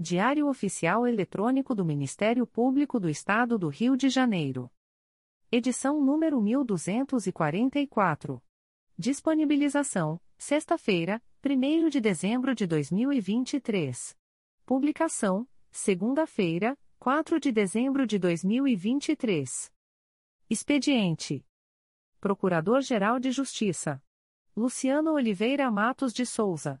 Diário Oficial Eletrônico do Ministério Público do Estado do Rio de Janeiro. Edição número 1244. Disponibilização: sexta-feira, 1 de dezembro de 2023. Publicação: segunda-feira, 4 de dezembro de 2023. Expediente: Procurador-Geral de Justiça Luciano Oliveira Matos de Souza.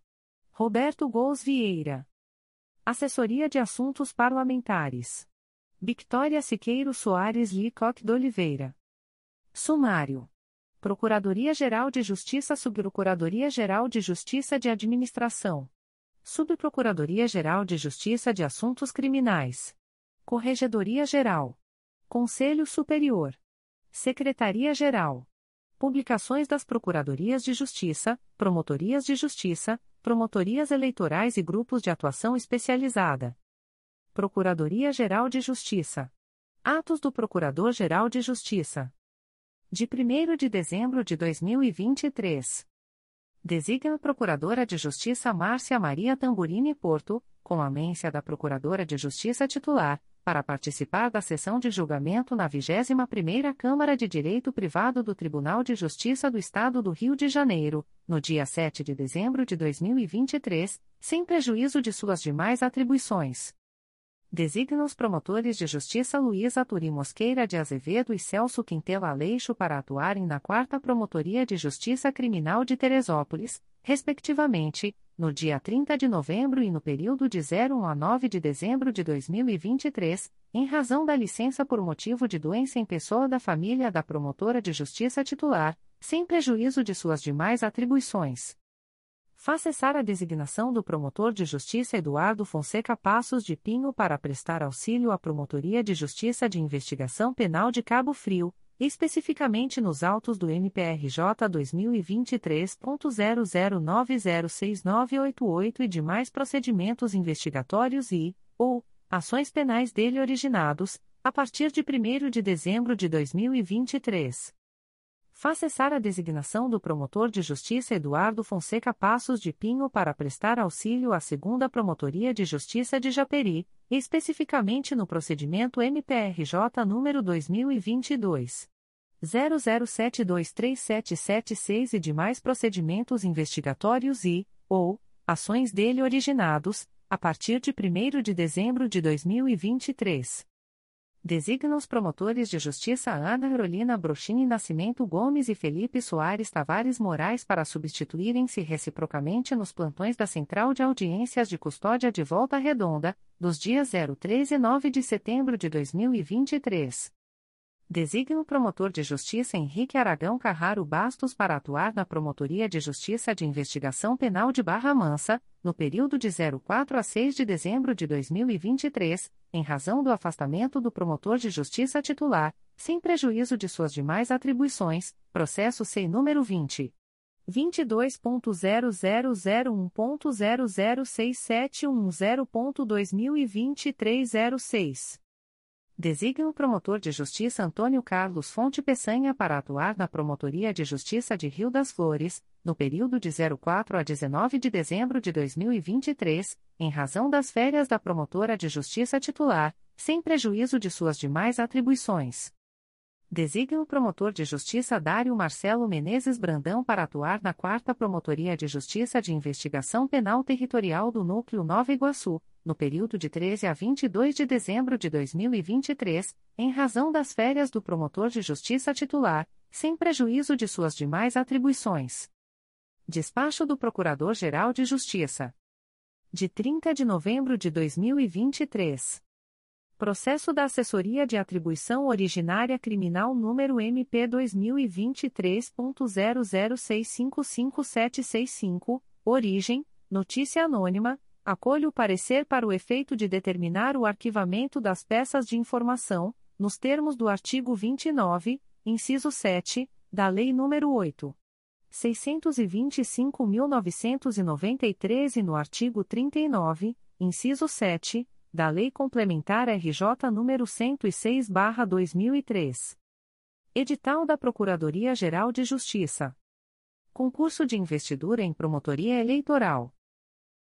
Roberto Gous Vieira. Assessoria de Assuntos Parlamentares. Victoria Siqueiro Soares Licoque de Oliveira. Sumário. Procuradoria-Geral de Justiça Subprocuradoria-Geral de Justiça de Administração. Subprocuradoria-Geral de Justiça de Assuntos Criminais. Corregedoria-Geral. Conselho Superior. Secretaria-Geral. Publicações das Procuradorias de Justiça, Promotorias de Justiça, Promotorias Eleitorais e Grupos de Atuação Especializada. Procuradoria-Geral de Justiça. Atos do Procurador-Geral de Justiça. De 1 de dezembro de 2023. Designa Procuradora de Justiça Márcia Maria Tamburini Porto, com amência da Procuradora de Justiça titular, para participar da sessão de julgamento na 21ª Câmara de Direito Privado do Tribunal de Justiça do Estado do Rio de Janeiro, no dia 7 de dezembro de 2023, sem prejuízo de suas demais atribuições. Designa os promotores de justiça Luísa Turi Mosqueira de Azevedo e Celso Quintela Aleixo para atuarem na 4 Promotoria de Justiça Criminal de Teresópolis, respectivamente, no dia 30 de novembro e no período de 01 a 9 de dezembro de 2023, em razão da licença por motivo de doença em pessoa da família da promotora de justiça titular, sem prejuízo de suas demais atribuições. Faz cessar a designação do promotor de justiça Eduardo Fonseca Passos de Pinho para prestar auxílio à Promotoria de Justiça de Investigação Penal de Cabo Frio, especificamente nos autos do MPRJ 2023.00906988 e demais procedimentos investigatórios e, ou, ações penais dele originados, a partir de 1 de dezembro de 2023. Faz cessar a designação do promotor de justiça Eduardo Fonseca Passos de Pinho para prestar auxílio à segunda Promotoria de Justiça de Japeri, especificamente no procedimento MPRJ número 2022 00723776 e demais procedimentos investigatórios e, ou, ações dele originados, a partir de 1 de dezembro de 2023. Designa os promotores de justiça Ana Carolina Brochini Nascimento Gomes e Felipe Soares Tavares Moraes para substituírem-se reciprocamente nos plantões da Central de Audiências de Custódia de Volta Redonda, dos dias 03 e 9 de setembro de 2023. Designa o promotor de justiça Henrique Aragão Carraro Bastos para atuar na Promotoria de Justiça de Investigação Penal de Barra Mansa, no período de 04 a 6 de dezembro de 2023, em razão do afastamento do promotor de justiça titular, sem prejuízo de suas demais atribuições, processo SEI número 20. 22.0001.0067110.2023 Designa o promotor de justiça Antônio Carlos Fonte Peçanha para atuar na Promotoria de Justiça de Rio das Flores, no período de 04 a 19 de dezembro de 2023, em razão das férias da promotora de justiça titular, sem prejuízo de suas demais atribuições. Designa o promotor de justiça Dário Marcelo Menezes Brandão para atuar na 4 Promotoria de Justiça de Investigação Penal Territorial do Núcleo Nova Iguaçu, no período de 13 a 22 de dezembro de 2023, em razão das férias do promotor de justiça titular, sem prejuízo de suas demais atribuições. Despacho do Procurador-Geral de Justiça. De 30 de novembro de 2023. Processo da Assessoria de Atribuição Originária Criminal número MP 2023.00655765, origem, notícia anônima acolho o parecer para o efeito de determinar o arquivamento das peças de informação, nos termos do artigo 29, inciso 7, da Lei nº 8. 625.993 e no artigo 39, inciso 7, da Lei Complementar RJ nº 106/2003. Edital da Procuradoria-Geral de Justiça. Concurso de investidura em promotoria eleitoral.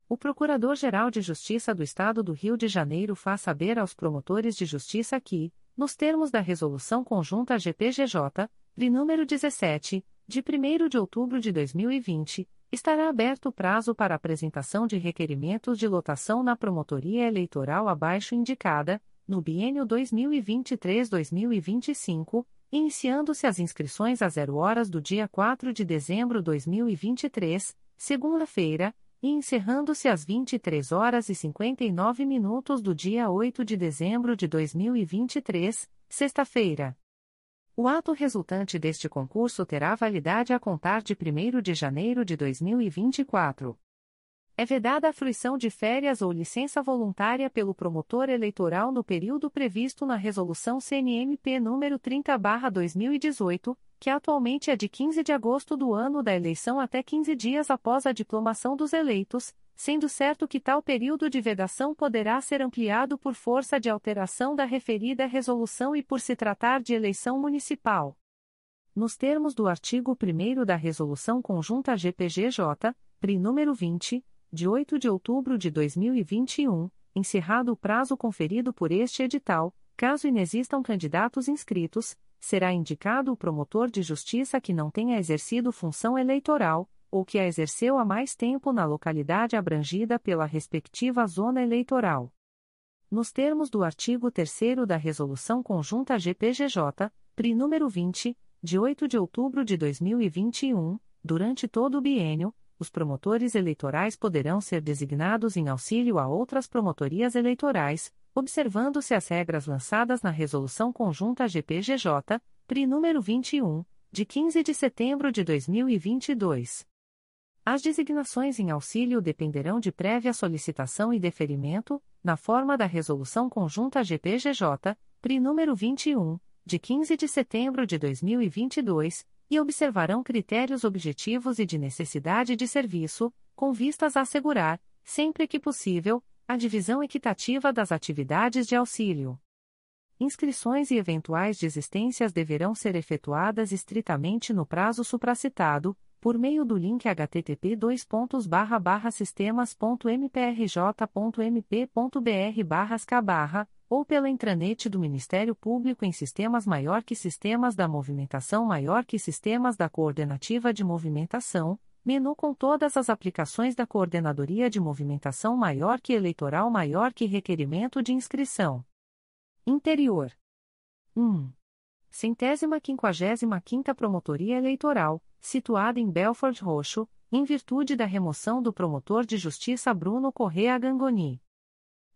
O Procurador-Geral de Justiça do Estado do Rio de Janeiro faz saber aos promotores de justiça que, nos termos da Resolução Conjunta GPGJ, de número 17, de 1 de outubro de 2020, estará aberto o prazo para apresentação de requerimentos de lotação na promotoria eleitoral abaixo indicada, no biênio 2023-2025, iniciando-se as inscrições a zero horas do dia 4 de dezembro de 2023, segunda-feira, e encerrando-se às 23 horas e 59 minutos do dia 8 de dezembro de 2023, sexta-feira. O ato resultante deste concurso terá validade a contar de 1 de janeiro de 2024. É vedada a fruição de férias ou licença voluntária pelo promotor eleitoral no período previsto na Resolução CNMP nº 30/2018 que atualmente é de 15 de agosto do ano da eleição até 15 dias após a diplomação dos eleitos, sendo certo que tal período de vedação poderá ser ampliado por força de alteração da referida resolução e por se tratar de eleição municipal. Nos termos do artigo 1 da Resolução Conjunta GPGJ, PRI número 20, de 8 de outubro de 2021, encerrado o prazo conferido por este edital, caso inexistam candidatos inscritos, será indicado o promotor de justiça que não tenha exercido função eleitoral, ou que a exerceu há mais tempo na localidade abrangida pela respectiva zona eleitoral. Nos termos do artigo 3 da Resolução Conjunta GPGJ, PRI número 20, de 8 de outubro de 2021, durante todo o biênio, os promotores eleitorais poderão ser designados em auxílio a outras promotorias eleitorais, observando-se as regras lançadas na Resolução Conjunta GPGJ, PRI número 21, de 15 de setembro de 2022. As designações em auxílio dependerão de prévia solicitação e deferimento, na forma da Resolução Conjunta GPGJ, PRI número 21, de 15 de setembro de 2022, e observarão critérios objetivos e de necessidade de serviço, com vistas a assegurar, sempre que possível, a divisão equitativa das atividades de auxílio. Inscrições e eventuais desistências deverão ser efetuadas estritamente no prazo supracitado, por meio do link http sistemas.mprj.mp.br sk ou pela intranet do Ministério Público em sistemas maior que sistemas da movimentação maior que sistemas da coordenativa de movimentação, Menu com todas as aplicações da Coordenadoria de Movimentação Maior que Eleitoral Maior que Requerimento de Inscrição. Interior. 1. Centésima quinquagésima quinta Promotoria Eleitoral, situada em Belford Roxo, em virtude da remoção do promotor de justiça Bruno Correa Gangoni.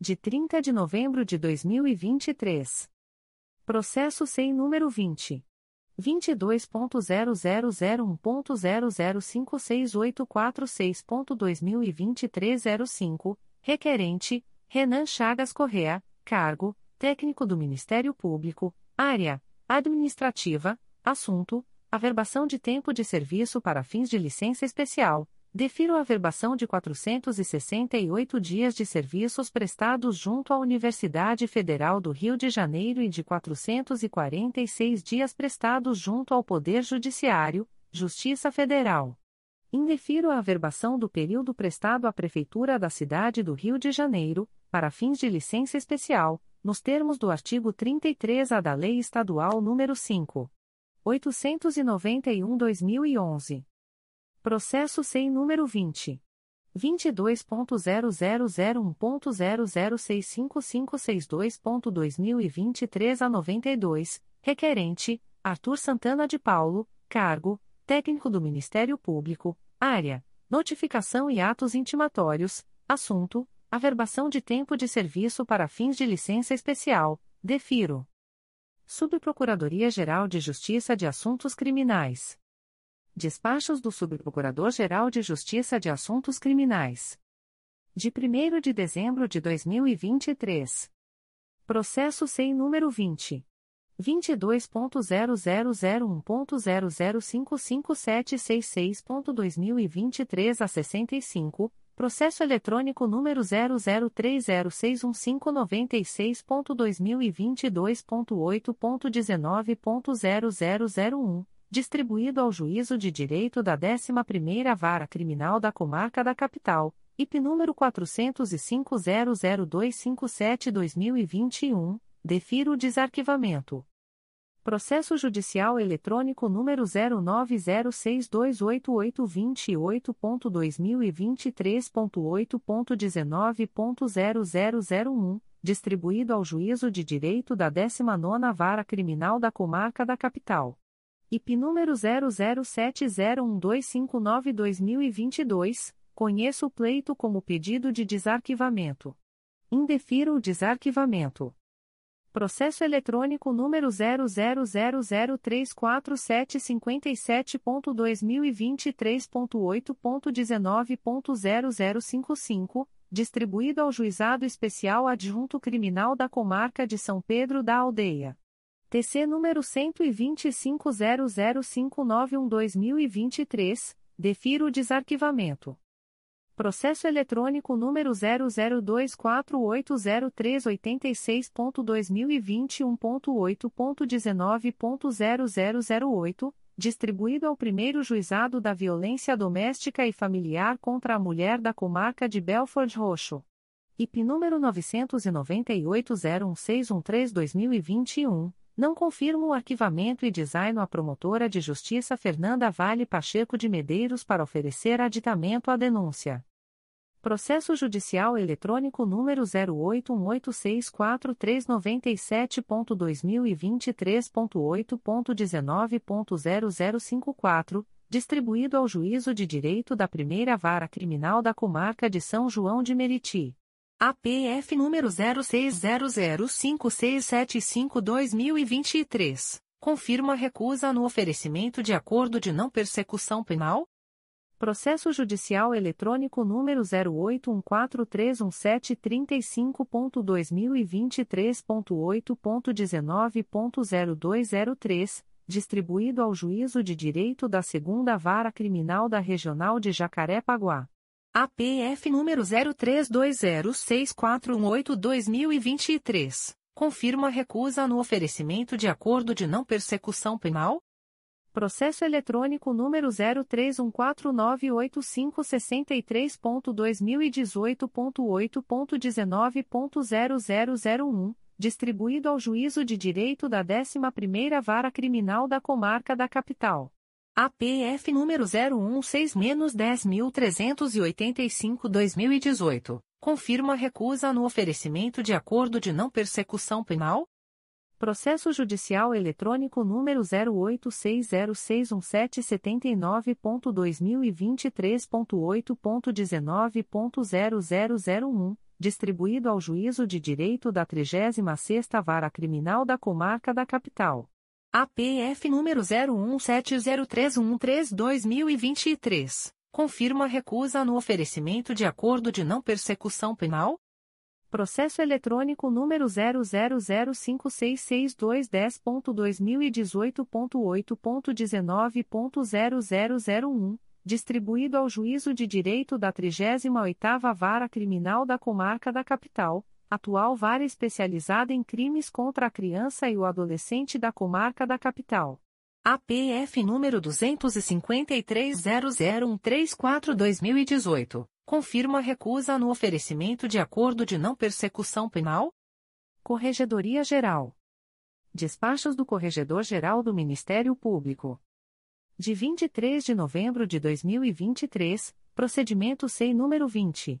De 30 de novembro de 2023. Processo sem número 20. 22.0001.0056846.2023 05, requerente, Renan Chagas Correa, cargo, técnico do Ministério Público, área, administrativa, assunto, averbação de tempo de serviço para fins de licença especial, defiro a averbação de 468 dias de serviços prestados junto à Universidade Federal do Rio de Janeiro e de 446 dias prestados junto ao Poder Judiciário, Justiça Federal. Indefiro a averbação do período prestado à Prefeitura da Cidade do Rio de Janeiro, para fins de licença especial, nos termos do artigo 33-A da Lei Estadual nº 5. 891-2011. Processo sem número 20. 22.0001.0065562.2023 a 92, requerente, Arthur Santana de Paulo, cargo, técnico do Ministério Público, área, notificação e atos intimatórios, assunto, averbação de tempo de serviço para fins de licença especial, defiro. Subprocuradoria-Geral de Justiça de Assuntos Criminais. Despachos do Subprocurador-Geral de Justiça de Assuntos Criminais. De 1 de dezembro de 2023. Processo sem número 20. 22.0001.0055766.2023 a 65, processo eletrônico número 003061596.2022.8.19.0001 distribuído ao Juízo de Direito da 11ª Vara Criminal da Comarca da Capital, IP número 40500257-2021, defiro o desarquivamento. Processo Judicial Eletrônico número 09062828.2023.8.19.0001, distribuído ao Juízo de Direito da 19ª Vara Criminal da Comarca da Capital. IP número 00701259-2022, conheço o pleito como pedido de desarquivamento. Indefiro o desarquivamento. Processo eletrônico número 0003477.2023.8.19.0055, distribuído ao Juizado Especial Adjunto Criminal da Comarca de São Pedro da Aldeia. TC número 12500591-2023, defiro o desarquivamento. Processo eletrônico número 002480386.2021.8.19.0008, distribuído ao primeiro juizado da violência doméstica e familiar contra a mulher da comarca de Belford Roxo. IP número 998 01613 2021 não confirma o arquivamento e design a promotora de justiça Fernanda Vale Pacheco de Medeiros para oferecer aditamento à denúncia. Processo Judicial Eletrônico número 081864397.2023.8.19.0054, distribuído ao Juízo de Direito da Primeira Vara Criminal da Comarca de São João de Meriti. APF número 06005675-2023, confirma recusa no oferecimento de acordo de não persecução penal? Processo Judicial Eletrônico número 081431735.2023.8.19.0203, distribuído ao Juízo de Direito da Segunda Vara Criminal da Regional de Jacaré-Paguá. APF número 03206418-2023, confirma recusa no oferecimento de acordo de não persecução penal? Processo eletrônico número 031498563.2018.8.19.0001, distribuído ao Juízo de Direito da 11ª Vara Criminal da Comarca da Capital. APF número 016-10385-2018, confirma recusa no oferecimento de acordo de não persecução penal? Processo Judicial Eletrônico número 086061779.2023.8.19.0001, distribuído ao Juízo de Direito da 36ª Vara Criminal da Comarca da Capital. APF número 01703113-2023, confirma recusa no oferecimento de acordo de não persecução penal? Processo eletrônico número 000566210.2018.8.19.0001, distribuído ao Juízo de Direito da 38ª Vara Criminal da Comarca da Capital, atual Vara Especializada em Crimes contra a Criança e o Adolescente da Comarca da Capital. APF número 253.00134-2018 confirma recusa no oferecimento de acordo de não persecução penal? Corregedoria Geral. Despachos do Corregedor-Geral do Ministério Público. De 23 de novembro de 2023, procedimento SEI número 20.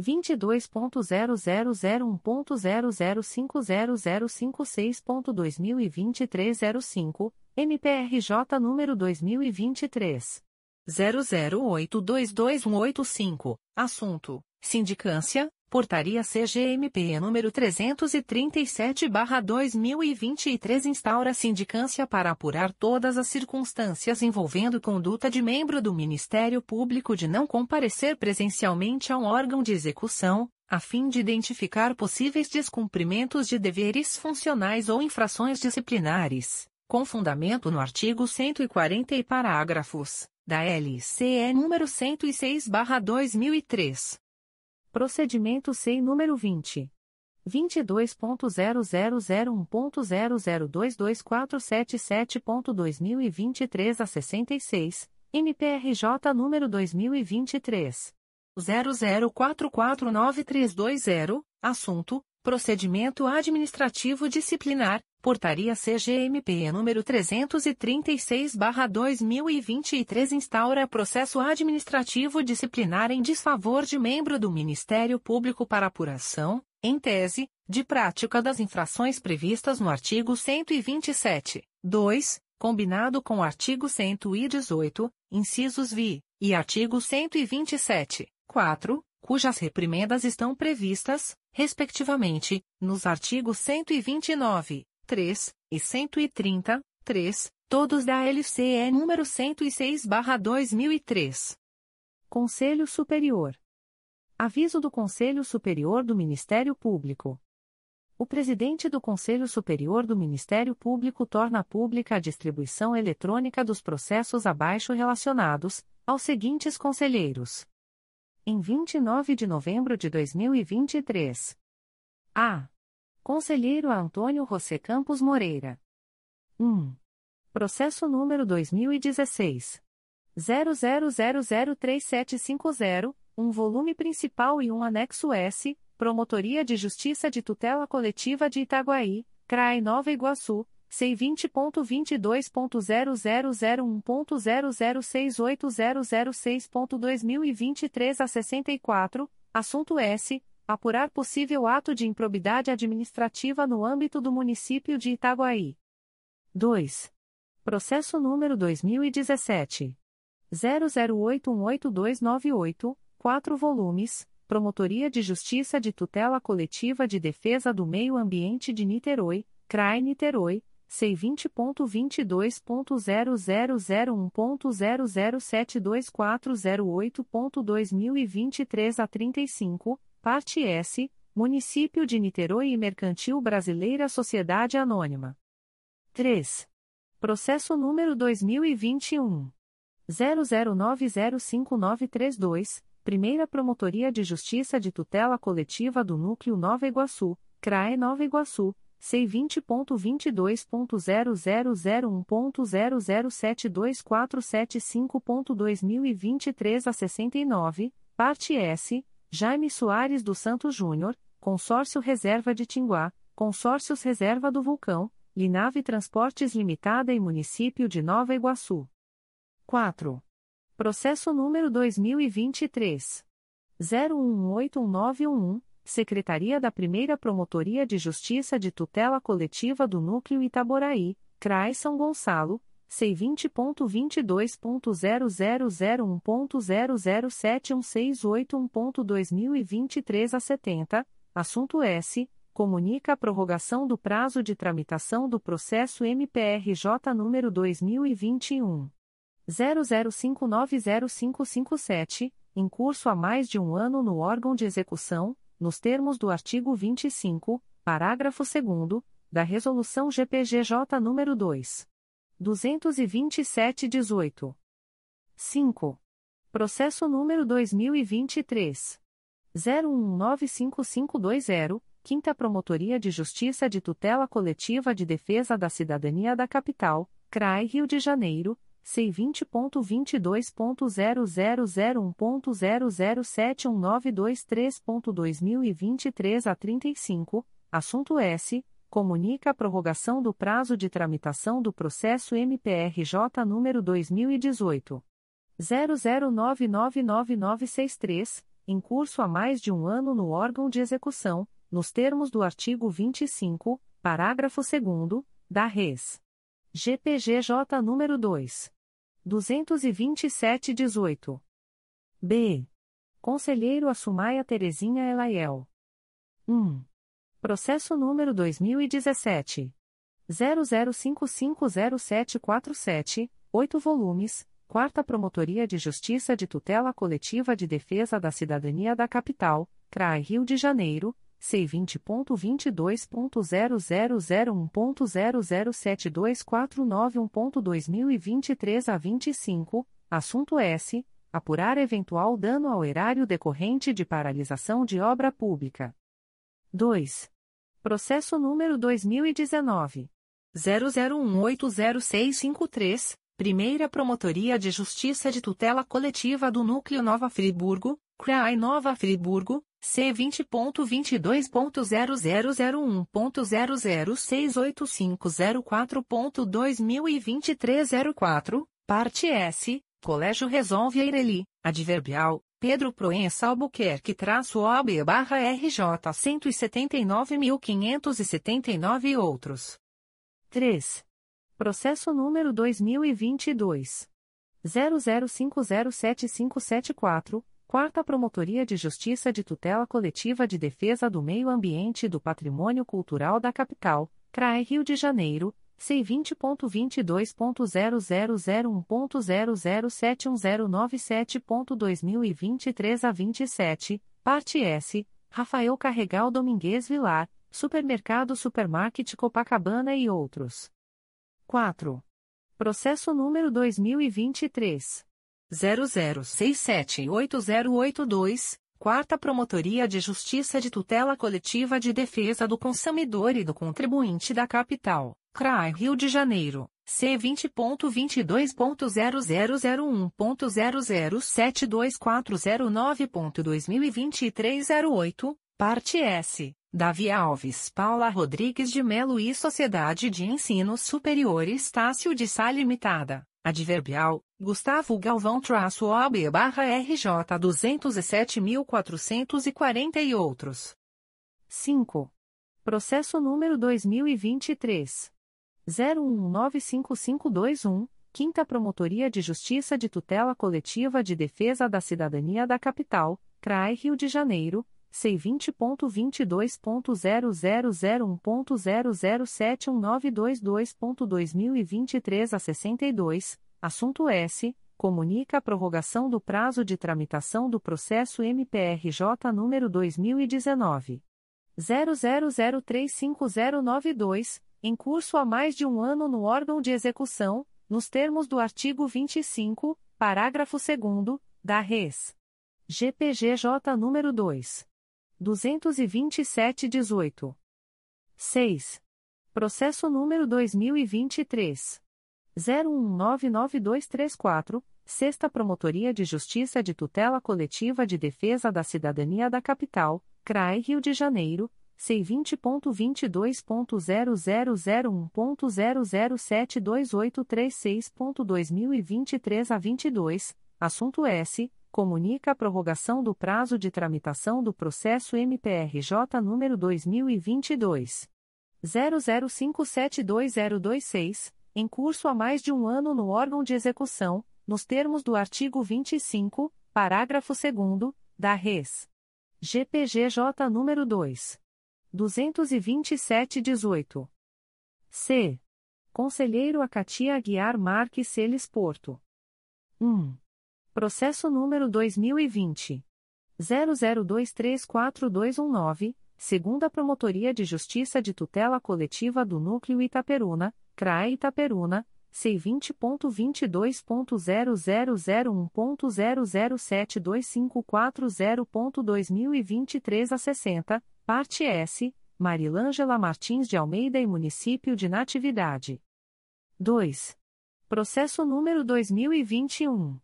22.0001.0050056.2023 05, MPRJ número 2023 00822185, assunto: Sindicância, Portaria CGMP número 337/2023 instaura sindicância para apurar todas as circunstâncias envolvendo conduta de membro do Ministério Público de não comparecer presencialmente a um órgão de execução, a fim de identificar possíveis descumprimentos de deveres funcionais ou infrações disciplinares, com fundamento no artigo 140 e parágrafos da LCE número 106/2003. Procedimento SEI número 20 22.0001.0022477.2023 a 66, MPRJ número 2023 00449320, assunto: Procedimento Administrativo Disciplinar Portaria CGMP número 336/2023 instaura processo administrativo disciplinar em desfavor de membro do Ministério Público para apuração, em tese, de prática das infrações previstas no artigo 127, 2, combinado com o artigo 118, incisos vi, e artigo 127, 4, cujas reprimendas estão previstas, respectivamente, nos artigos 129, 3 e 130, 3, todos da LCE número 106/2003. Conselho Superior. Aviso do Conselho Superior do Ministério Público. O presidente do Conselho Superior do Ministério Público torna pública a distribuição eletrônica dos processos abaixo relacionados aos seguintes conselheiros. Em 29 de novembro de 2023. A. Conselheiro Antônio José Campos Moreira. 1. Processo número 2016. 00003750, um volume principal e um anexo S, Promotoria de Justiça de Tutela Coletiva de Itaguaí, CRAE Nova Iguaçu, C20.22.0001.0068006.2023 a 64, assunto S apurar possível ato de improbidade administrativa no âmbito do município de Itaguaí. 2. Processo número 2017 00818298, 4 volumes, Promotoria de Justiça de Tutela Coletiva de Defesa do Meio Ambiente de Niterói, CRAI Niterói, C20.22.0001.0072408.2023 a 35, Parte S, Município de Niterói e Mercantil Brasileira Sociedade Anônima. 3. Processo número 2021. 00905932, Primeira Promotoria de Justiça de Tutela Coletiva do Núcleo Nova Iguaçu, CRAE Nova Iguaçu, C20.22.0001.0072475.2023 a 69, parte S, Jaime Soares dos Santos Júnior, Consórcio Reserva de Tinguá, Consórcios Reserva do Vulcão, Linave Transportes Limitada e Município de Nova Iguaçu. 4. Processo número 2023. 018191, Secretaria da Primeira Promotoria de Justiça de Tutela Coletiva do Núcleo Itaboraí, CRAI São Gonçalo, C20.22.0001.0071681.2023 a 70, assunto S. Comunica a prorrogação do prazo de tramitação do processo MPRJ número 2021. 00590557, em curso há mais de um ano no órgão de execução, nos termos do artigo 25, parágrafo 2 da Resolução GPGJ nº 2. 227-18. 5. Processo número 2023. 01195520, Quinta Promotoria de Justiça de Tutela Coletiva de Defesa da Cidadania da Capital, CRAI Rio de Janeiro, C20.22.0001.0071923.2023 a 35, assunto S. Comunica a prorrogação do prazo de tramitação do processo MPRJ número 2018. 00999963, em curso há mais de um ano no órgão de execução, nos termos do artigo 25, parágrafo 2 da Res. GPGJ número 2. 22718. B. Conselheiro Assumaia Terezinha Elaiel. 1. Processo número 2017. 00550747, 8 volumes, Quarta Promotoria de Justiça de Tutela Coletiva de Defesa da Cidadania da Capital, CRAI Rio de Janeiro, C20.22.0001.0072491.2023 a 25, assunto S. Apurar eventual dano ao erário decorrente de paralisação de obra pública. 2. Processo número 2019. 00180653, Primeira Promotoria de Justiça de Tutela Coletiva do Núcleo Nova Friburgo, CRAI Nova Friburgo, C20.22.0001.0068504.2023 04, parte S, Colégio Resolve Eireli, adverbial, Pedro Proença Albuquerque traço OB barra RJ 179.579 e outros. 3. Processo número 2022. 00507574, Quarta Promotoria de Justiça de Tutela Coletiva de Defesa do Meio Ambiente e do Patrimônio Cultural da Capital, CRAE Rio de Janeiro, C20.22.0001.0071097.2023 a 27, parte S, Rafael Carregal Domingues Vilar, Supermercado Supermarket Copacabana e outros. 4. Processo número 2023. 00678082, Quarta Promotoria de Justiça de Tutela Coletiva de Defesa do Consumidor e do Contribuinte da Capital, CRAI Rio de Janeiro, C20.22.0001.0072409.2023 08, parte S, Davi Alves Paula Rodrigues de Melo e Sociedade de Ensino Superior Estácio de Sá Limitada. Adverbial, Gustavo Galvão traço OB barra RJ 207.440 e outros. 5. Processo número 2023. 01195521, Quinta Promotoria de Justiça de Tutela Coletiva de Defesa da Cidadania da Capital, CRAI Rio de Janeiro, C20.22.0001.0071922.2023 a 62, assunto S. Comunica a prorrogação do prazo de tramitação do processo MPRJ número 2019. 00035092, em curso há mais de um ano no órgão de execução, nos termos do artigo 25, parágrafo 2 da Res. GPGJ número 2. 22718. 6. Processo número 2023. 01199234, Sexta Promotoria de Justiça de Tutela Coletiva de Defesa da Cidadania da Capital, CRAE Rio de Janeiro, C20.22.0001.0072836.2023 a 22, assunto S comunica a prorrogação do prazo de tramitação do processo MPRJ número 2022 00572026, em curso há mais de um ano no órgão de execução, nos termos do artigo 25, parágrafo 2 da Res. GPGJ número 2 22718. C. Conselheiro Acatia Aguiar Marques Celes Porto. 1. Processo número 2020. 00234219, segunda Promotoria de Justiça de Tutela Coletiva do Núcleo Itaperuna, CRAE Itaperuna, C20.22.0001.0072540.2023 a 60, parte S, Marilângela Martins de Almeida e Município de Natividade. 2. Processo número 2021.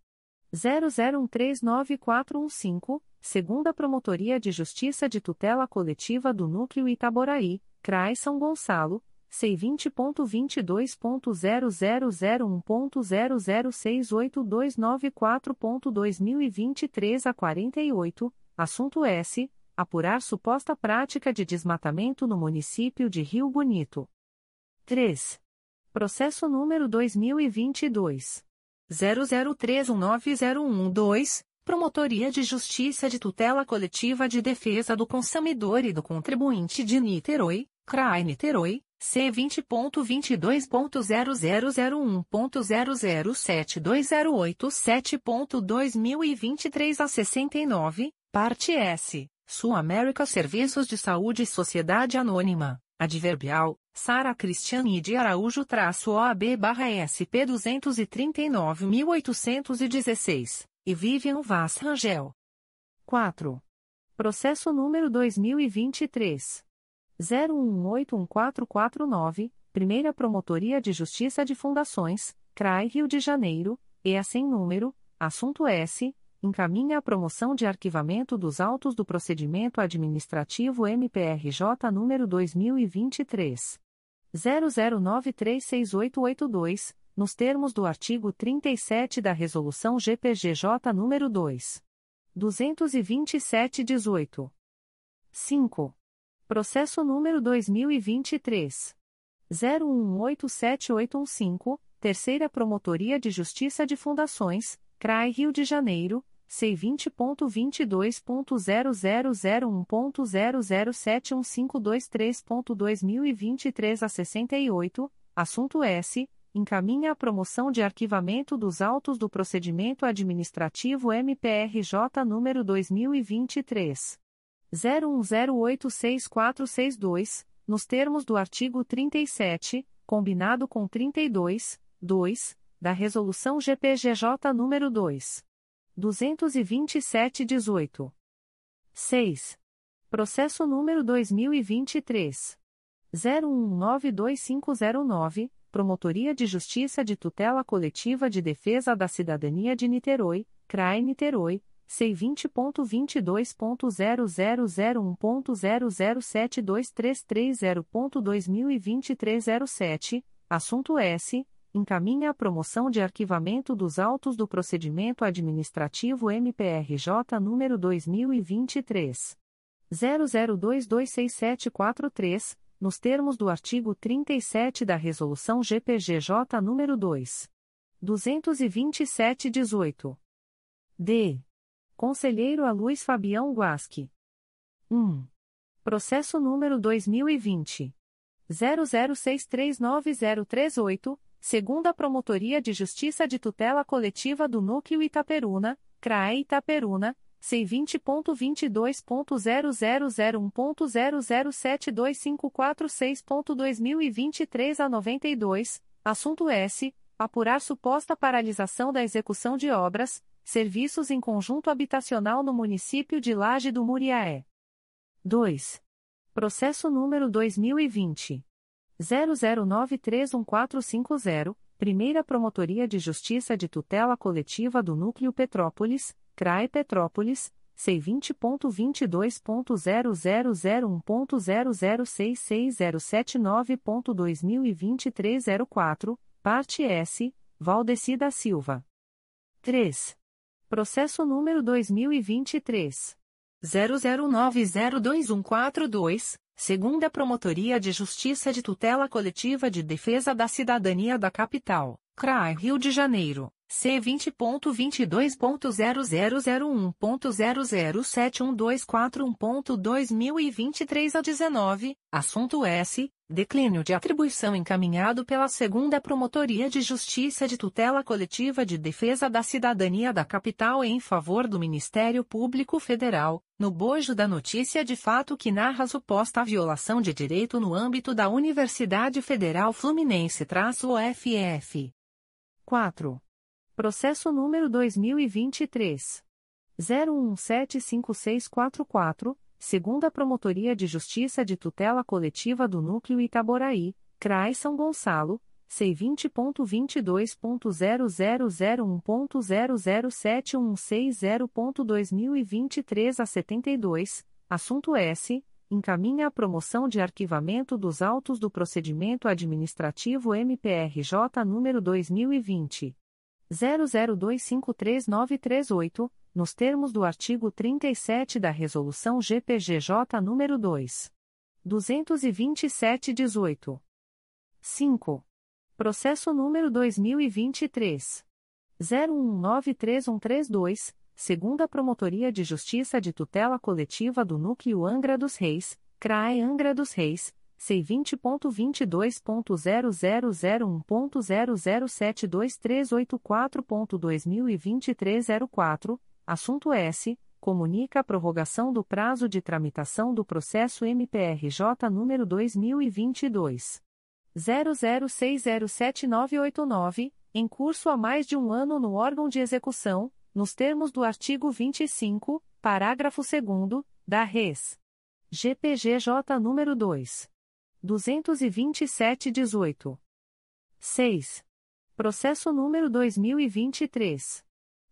00139415, segunda Promotoria de Justiça de Tutela Coletiva do Núcleo Itaboraí, CRAI São Gonçalo, C20.22.0001.0068294.2023 a 48, assunto S. Apurar suposta prática de desmatamento no município de Rio Bonito. 3. Processo número 2022. 00319012, Promotoria de Justiça de Tutela Coletiva de Defesa do Consumidor e do Contribuinte de Niterói, CRAI Niterói, C20.22.0001.0072087.2023 a 69, parte S, Sul América Serviços de Saúde Sociedade Anônima, Adverbial, Sara Cristiane de Araújo traço OAB barra SP 239.816, e Vivian Vaz Rangel. 4. Processo número 2023. 01181449, Primeira Promotoria de Justiça de Fundações, CRAI Rio de Janeiro, e sem número, assunto S, encaminha a promoção de arquivamento dos autos do procedimento administrativo MPRJ número 2023 00936882, nos termos do artigo 37 da Resolução GPGJ nº 2. 227-18. 5. Processo número 2023. 01187815, Terceira Promotoria de Justiça de Fundações, CRAI Rio de Janeiro, C20.22.0001.0071523.2023 a 68, assunto S. Encaminha a promoção de arquivamento dos autos do procedimento administrativo MPRJ número 2023. 01086462, nos termos do artigo 37, combinado com 32, 2, da Resolução GPGJ número 2. 227-18. 6. Processo número 2023. 01192509, Promotoria de Justiça de Tutela Coletiva de Defesa da Cidadania de Niterói, CRAE Niterói, C20.22.0001.0072330.2023 07, assunto S encaminha a promoção de arquivamento dos autos do procedimento administrativo MPRJ número 2023 00226743, nos termos do artigo 37 da resolução GPGJ número 2 227/18. D. Conselheiro a Luiz Fabião Guasque. 1. Processo número 2020 00639038 segunda Promotoria de Justiça de Tutela Coletiva do Núcleo Itaperuna, CRAE Itaperuna, C20.22.0001.0072546.2023 a 92, assunto S. Apurar suposta paralisação da execução de obras, serviços em conjunto habitacional no município de Laje do Muriaé. 2. Processo número 2020. 00931450, Primeira Promotoria de Justiça de Tutela Coletiva do Núcleo Petrópolis, CRAE Petrópolis, C20.22.0001.0066079.2023 04, parte S, Valdeci da Silva. 3. Processo número 2023. 00902142, segunda Promotoria de Justiça de Tutela Coletiva de Defesa da Cidadania da Capital, CRAI Rio de Janeiro, C20.22.0001.0071241.2023 a 19, assunto S. Declínio de atribuição encaminhado pela Segunda Promotoria de Justiça de Tutela Coletiva de Defesa da Cidadania da Capital em favor do Ministério Público Federal, no bojo da notícia de fato que narra suposta violação de direito no âmbito da Universidade Federal Fluminense-UFF. 4. Processo número 2023. 01175644 segunda Promotoria de Justiça de Tutela Coletiva do Núcleo Itaboraí, CRAI São Gonçalo, C20.22.0001.0071160.2023 a 72, assunto S. Encaminha a promoção de arquivamento dos autos do procedimento administrativo MPRJ número 2020. 00253938 nos termos do artigo 37 da Resolução GPGJ nº 2. 227-18. 5. Processo número 2023. 01193132, segunda Promotoria de Justiça de Tutela Coletiva do Núcleo Angra dos Reis, CRAE Angra dos Reis, C20.22.0001.0072384.2023 04, Assunto S. Comunica a prorrogação do prazo de tramitação do processo MPRJ número 2022. 00607989, em curso há mais de um ano no órgão de execução, nos termos do artigo 25, parágrafo 2 da Res. GPGJ número 2. 22718. 6. Processo número 2023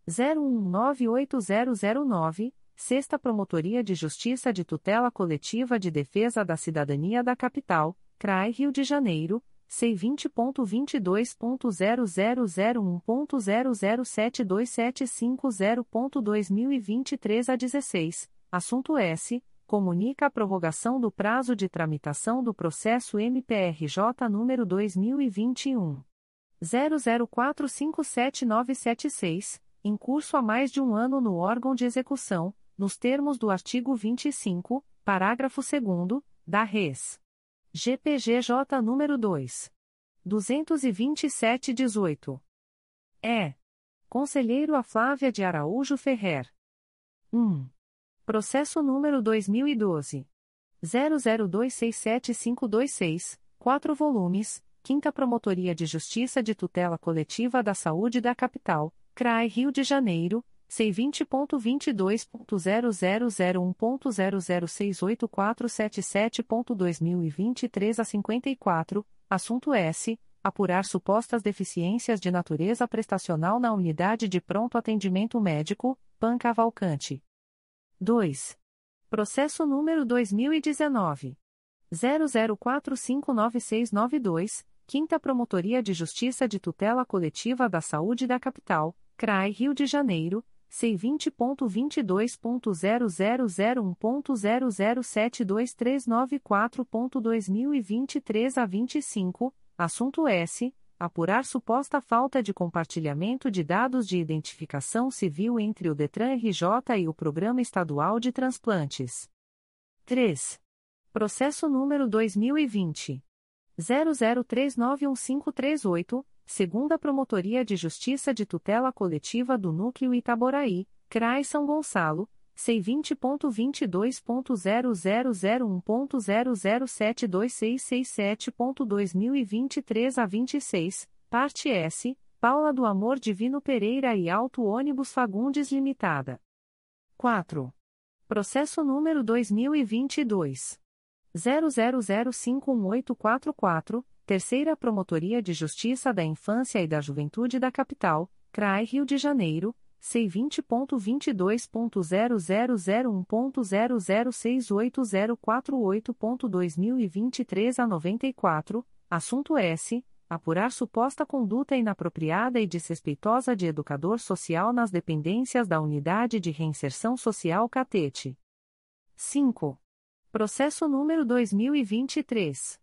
01980009, Sexta Promotoria de Justiça de Tutela Coletiva de Defesa da Cidadania da Capital, CRAI Rio de Janeiro, C20.22.0001.0072750.2023 a 16, assunto S. Comunica a prorrogação do prazo de tramitação do processo MPRJ número 2021. 00457976 em curso há mais de um ano no órgão de execução, nos termos do artigo 25, parágrafo 2 da Res. GPGJ nº 2. 227-18. É. Conselheiro a Flávia de Araújo Ferrer. 1. Processo número 2012. 00267526, 4 volumes, 5 Promotoria de Justiça de Tutela Coletiva da Saúde da Capital, CRAI Rio de Janeiro, C20.22.0001.0068477.2023 a 54, assunto S. Apurar supostas deficiências de natureza prestacional na unidade de pronto atendimento médico, PAN Cavalcante. 2. Processo número 2019. 00459692, Quinta Promotoria de Justiça de Tutela Coletiva da Saúde da Capital, CRAI Rio de Janeiro, C20.22.0001.0072394.2023 a 25, assunto S. Apurar suposta falta de compartilhamento de dados de identificação civil entre o Detran RJ e o Programa Estadual de Transplantes. 3. Processo número 2020. 00391538 segunda Promotoria de Justiça de Tutela Coletiva do Núcleo Itaboraí, CRAI São Gonçalo, C20.22.0001.0072667.2023 a 26, parte S, Paula do Amor Divino Pereira e Auto Ônibus Fagundes Limitada. 4. Processo número 2022. 00051844 Terceira Promotoria de Justiça da Infância e da Juventude da Capital, CRAI Rio de Janeiro, C20.22.0001.0068048.2023 a 94, assunto S. apurar suposta conduta inapropriada e desrespeitosa de educador social nas dependências da Unidade de Reinserção Social Catete. 5. Processo número 2023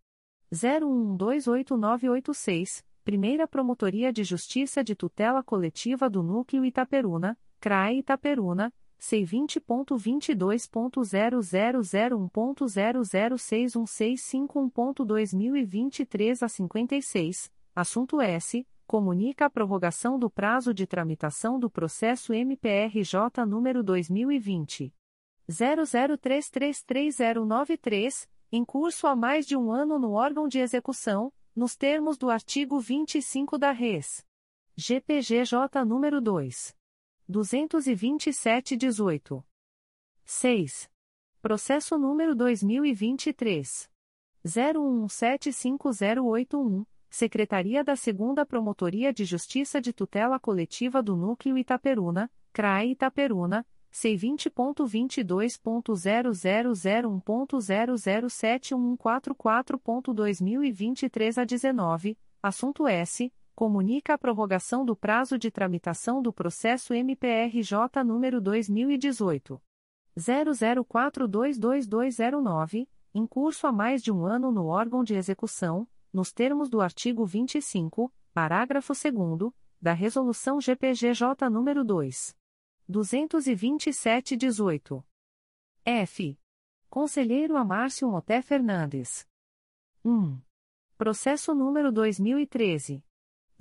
01128986, Primeira Promotoria de Justiça de Tutela Coletiva do Núcleo Itaperuna, CRAE Itaperuna, C20.22.0001.0061651.2023 a 56, assunto S. Comunica a prorrogação do prazo de tramitação do processo MPRJ número 2020. 00333093, em curso há mais de um ano no órgão de execução, nos termos do artigo 25 da Res. GPGJ número 2. 227-18. 6. Processo número 2023. 01175081, Secretaria da 2 Promotoria de Justiça de Tutela Coletiva do Núcleo Itaperuna, CRAE Itaperuna, C20.22.0001.0071144.2023 a 19, assunto S. Comunica a prorrogação do prazo de tramitação do processo MPRJ número 2018 00422209, em curso há mais de um ano no órgão de execução, nos termos do artigo 25, parágrafo 2 da Resolução GPGJ número 2. 227-18. F. Conselheiro Amárcio Moté Fernandes. 1. Processo número 2013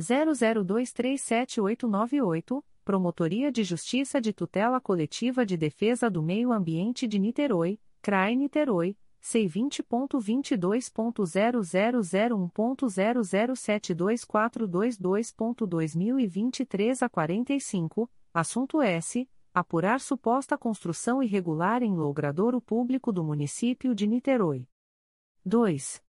00237898, Promotoria de Justiça de Tutela Coletiva de Defesa do Meio Ambiente de Niterói, CRAE Niterói, C20.22.0001.0072422.2023 a 45, assunto S. Apurar suposta construção irregular em logradouro público do município de Niterói. 2.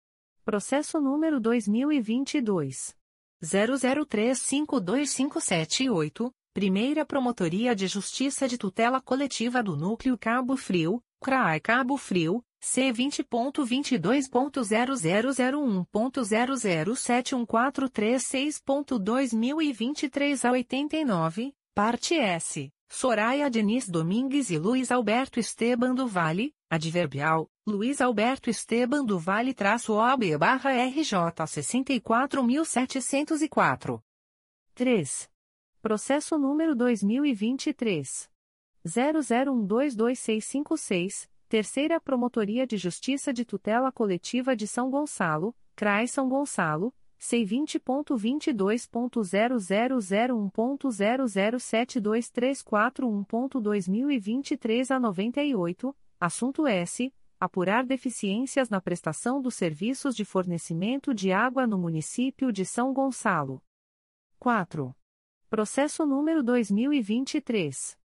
Processo número 2022. 00352578, Primeira Promotoria de Justiça de Tutela Coletiva do Núcleo Cabo Frio, CRAI Cabo Frio, C20.22.0001.0071436.2023 a 89, parte S. Soraya Diniz Domingues e Luiz Alberto Esteban do Vale, adverbial, Luiz Alberto Esteban do Vale traço OB barra RJ 64.704. 3. Processo número 2023. 00122656, Terceira Promotoria de Justiça de Tutela Coletiva de São Gonçalo, CRAI São Gonçalo, C20.22.0001.0072341.2023 a 98, assunto S apurar deficiências na prestação dos serviços de fornecimento de água no município de São Gonçalo. 4. Processo número 2023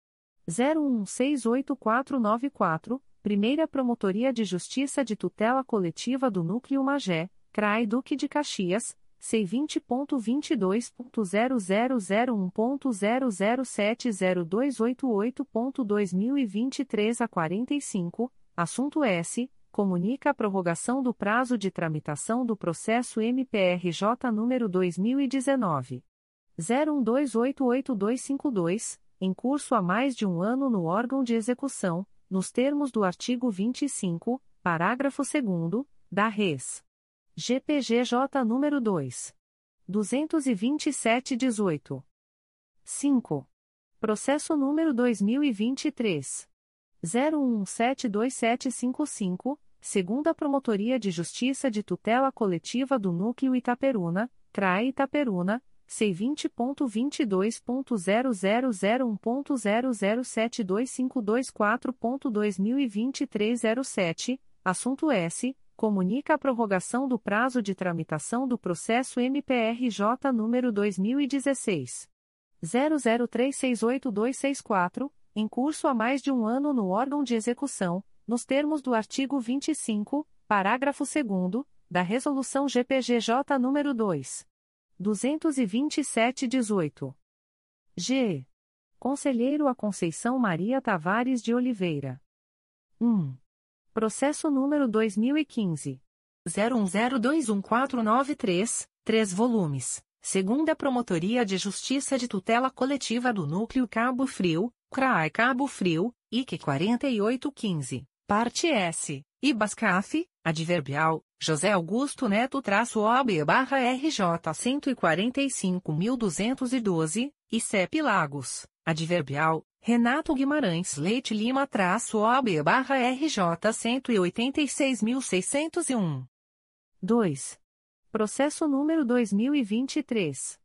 01684494, Primeira Promotoria de Justiça de Tutela Coletiva do Núcleo Magé, CRAI Duque de Caxias, C20.22.0001.0070288.2023 a 45, Assunto S. Comunica a prorrogação do prazo de tramitação do processo MPRJ número 2019. 01288252, em curso há mais de um ano no órgão de execução, nos termos do artigo 25, parágrafo 2 da Res. GPGJ número 2. 22718. 5. Processo número 2023 01172755, segunda Promotoria de Justiça de Tutela Coletiva do Núcleo Itaperuna, CRAE Itaperuna, C20.22.0001.0072524.2023 a 07, assunto S. Comunica a prorrogação do prazo de tramitação do processo MPRJ número 2016. 00368264 em curso há mais de um ano no órgão de execução, nos termos do artigo 25, parágrafo 2 da Resolução GPGJ nº 2. 227-18. G. Conselheiro a Conceição Maria Tavares de Oliveira. 1. Processo número 2015. 01021493, 3 volumes, segunda Promotoria de Justiça de Tutela Coletiva do Núcleo Cabo Frio, CRAI Cabo Frio, IC 4815, parte S, Ibascaf, adverbial, José Augusto Neto traço OB barra RJ 145.212, e CEP Lagos, adverbial, Renato Guimarães Leite Lima traço OB barra RJ 186.601. 2. Processo número 2023.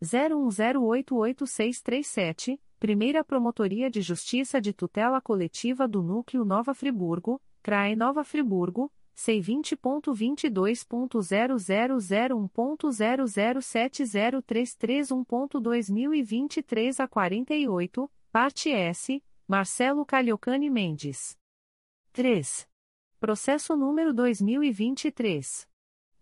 01088637, Primeira Promotoria de Justiça de Tutela Coletiva do Núcleo Nova Friburgo, CRAE Nova Friburgo, C20.22.0001.0070331.2023 a 48, parte S, Marcelo Cagliocani Mendes. 3. Processo número 2023.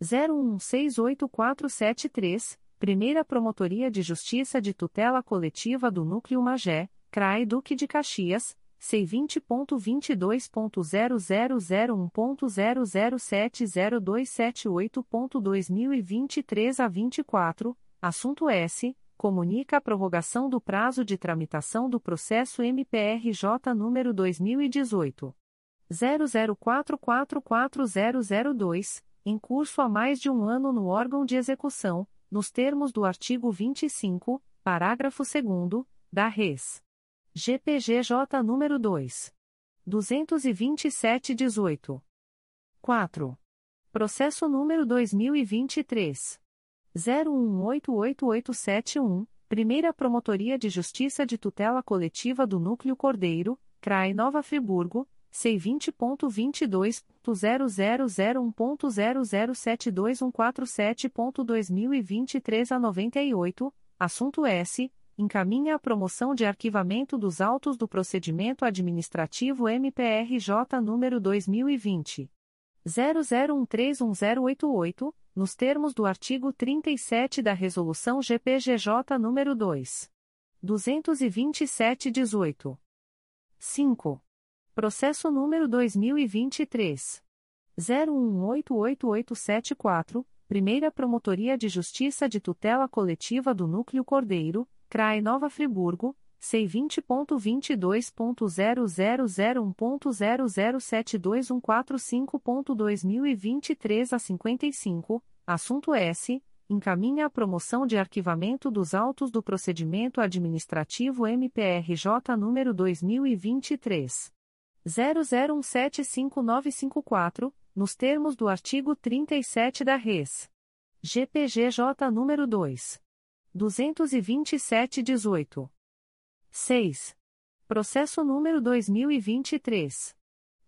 01684773, Primeira Promotoria de Justiça de Tutela Coletiva do Núcleo Magé, CRAE Duque de Caxias, C20.22.0001.0070278.2023 a 24, assunto S. Comunica a prorrogação do prazo de tramitação do processo MPRJ número 2018. 00444002, em curso há mais de um ano no órgão de execução, nos termos do artigo 25, parágrafo 2 da Res. GPGJ número 2. 22718. 4. Processo número 2023. 018871, Primeira Promotoria de Justiça de Tutela Coletiva do Núcleo Cordeiro, CRAI Nova Friburgo, C20.22.0001.0072147.2023 a 98, assunto S encaminha a promoção de arquivamento dos autos do procedimento administrativo MPRJ número 2020 00131088, nos termos do artigo 37 da resolução GPGJ número 2 227/18. 5. Processo número 2023 018874, Primeira Promotoria de Justiça de Tutela Coletiva do Núcleo Cordeiro CRAE Nova Friburgo, C20.22.0001.0072145.2023 a 55, assunto S. Encaminha a promoção de arquivamento dos autos do procedimento administrativo MPRJ número 2023. 00175954, nos termos do artigo 37 da Res. GPGJ número 2. 227-18. 6. Processo número 2023.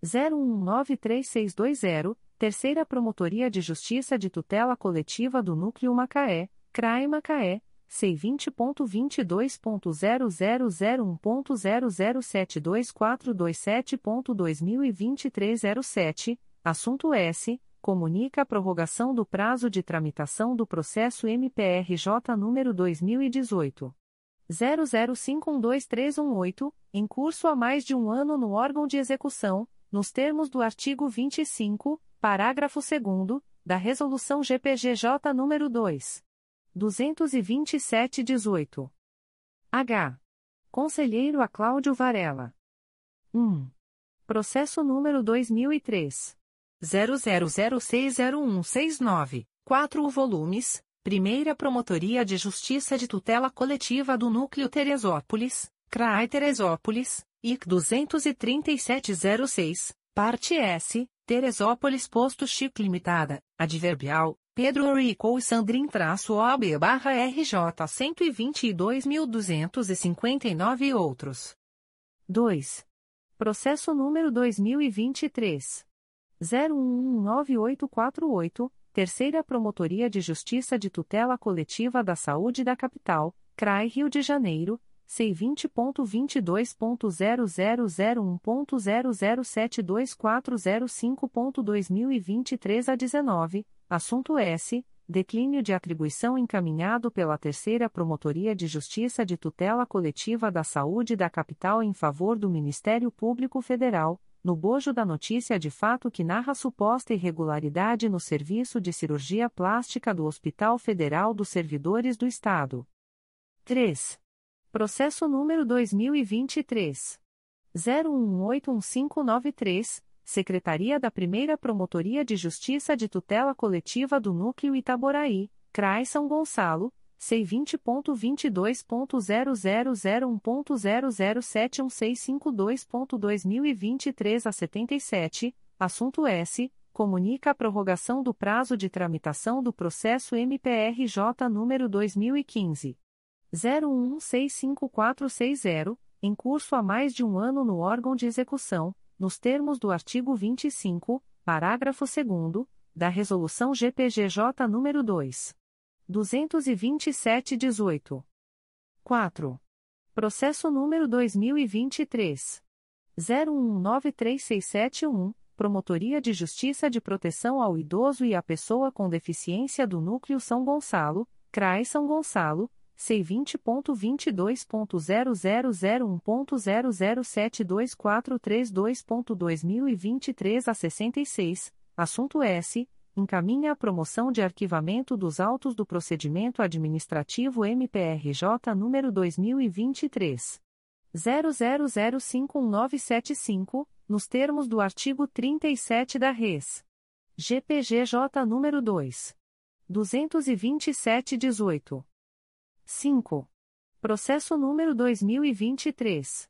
01936620, Terceira Promotoria de Justiça de Tutela Coletiva do Núcleo Macaé, CRAE Macaé, C20.22.0001.0072427.2023 07, assunto S comunica a prorrogação do prazo de tramitação do processo MPRJ número 2018 00512318, em curso há mais de um ano no órgão de execução, nos termos do artigo 25, parágrafo 2 da Resolução GPGJ número 2 227/18. H. Conselheiro a Cláudio Varela. 1. Processo número 2003 00060169, 4 volumes, Primeira Promotoria de Justiça de Tutela Coletiva do Núcleo Teresópolis, CRAI Teresópolis, IC 23706, Parte S, Teresópolis Posto Chico Limitada, Adverbial, Pedro Rico e Sandrin-OB barra RJ 122.259 e outros. 2. Processo número 2023. 019848, Terceira Promotoria de Justiça de Tutela Coletiva da Saúde da Capital, CRAI Rio de Janeiro, C20.22.0001.0072405.2023 a 19, assunto S. Declínio de atribuição encaminhado pela Terceira Promotoria de Justiça de Tutela Coletiva da Saúde da Capital em favor do Ministério Público Federal, no bojo da notícia de fato que narra suposta irregularidade no serviço de cirurgia plástica do Hospital Federal dos Servidores do Estado. 3. Processo número 2023 0181593, Secretaria da Primeira Promotoria de Justiça de Tutela Coletiva do Núcleo Itaboraí, CRAI São Gonçalo C20.22.0001.0071652.2023 a 77, assunto S. Comunica a prorrogação do prazo de tramitação do processo MPRJ número 2015. 01165460, em curso há mais de um ano no órgão de execução, nos termos do artigo 25, parágrafo 2 da Resolução GPGJ nº 2. 227-18. 4. Processo número 2023. 01936771, Promotoria de Justiça de Proteção ao Idoso e à Pessoa com Deficiência do Núcleo São Gonçalo, CRAI São Gonçalo, C20.22.0001.0072432.2023 a 66, assunto S encaminha a promoção de arquivamento dos autos do procedimento administrativo MPRJ número 2023 00051975, nos termos do artigo 37 da Res. GPGJ número 2 22718. 5. Processo número 2023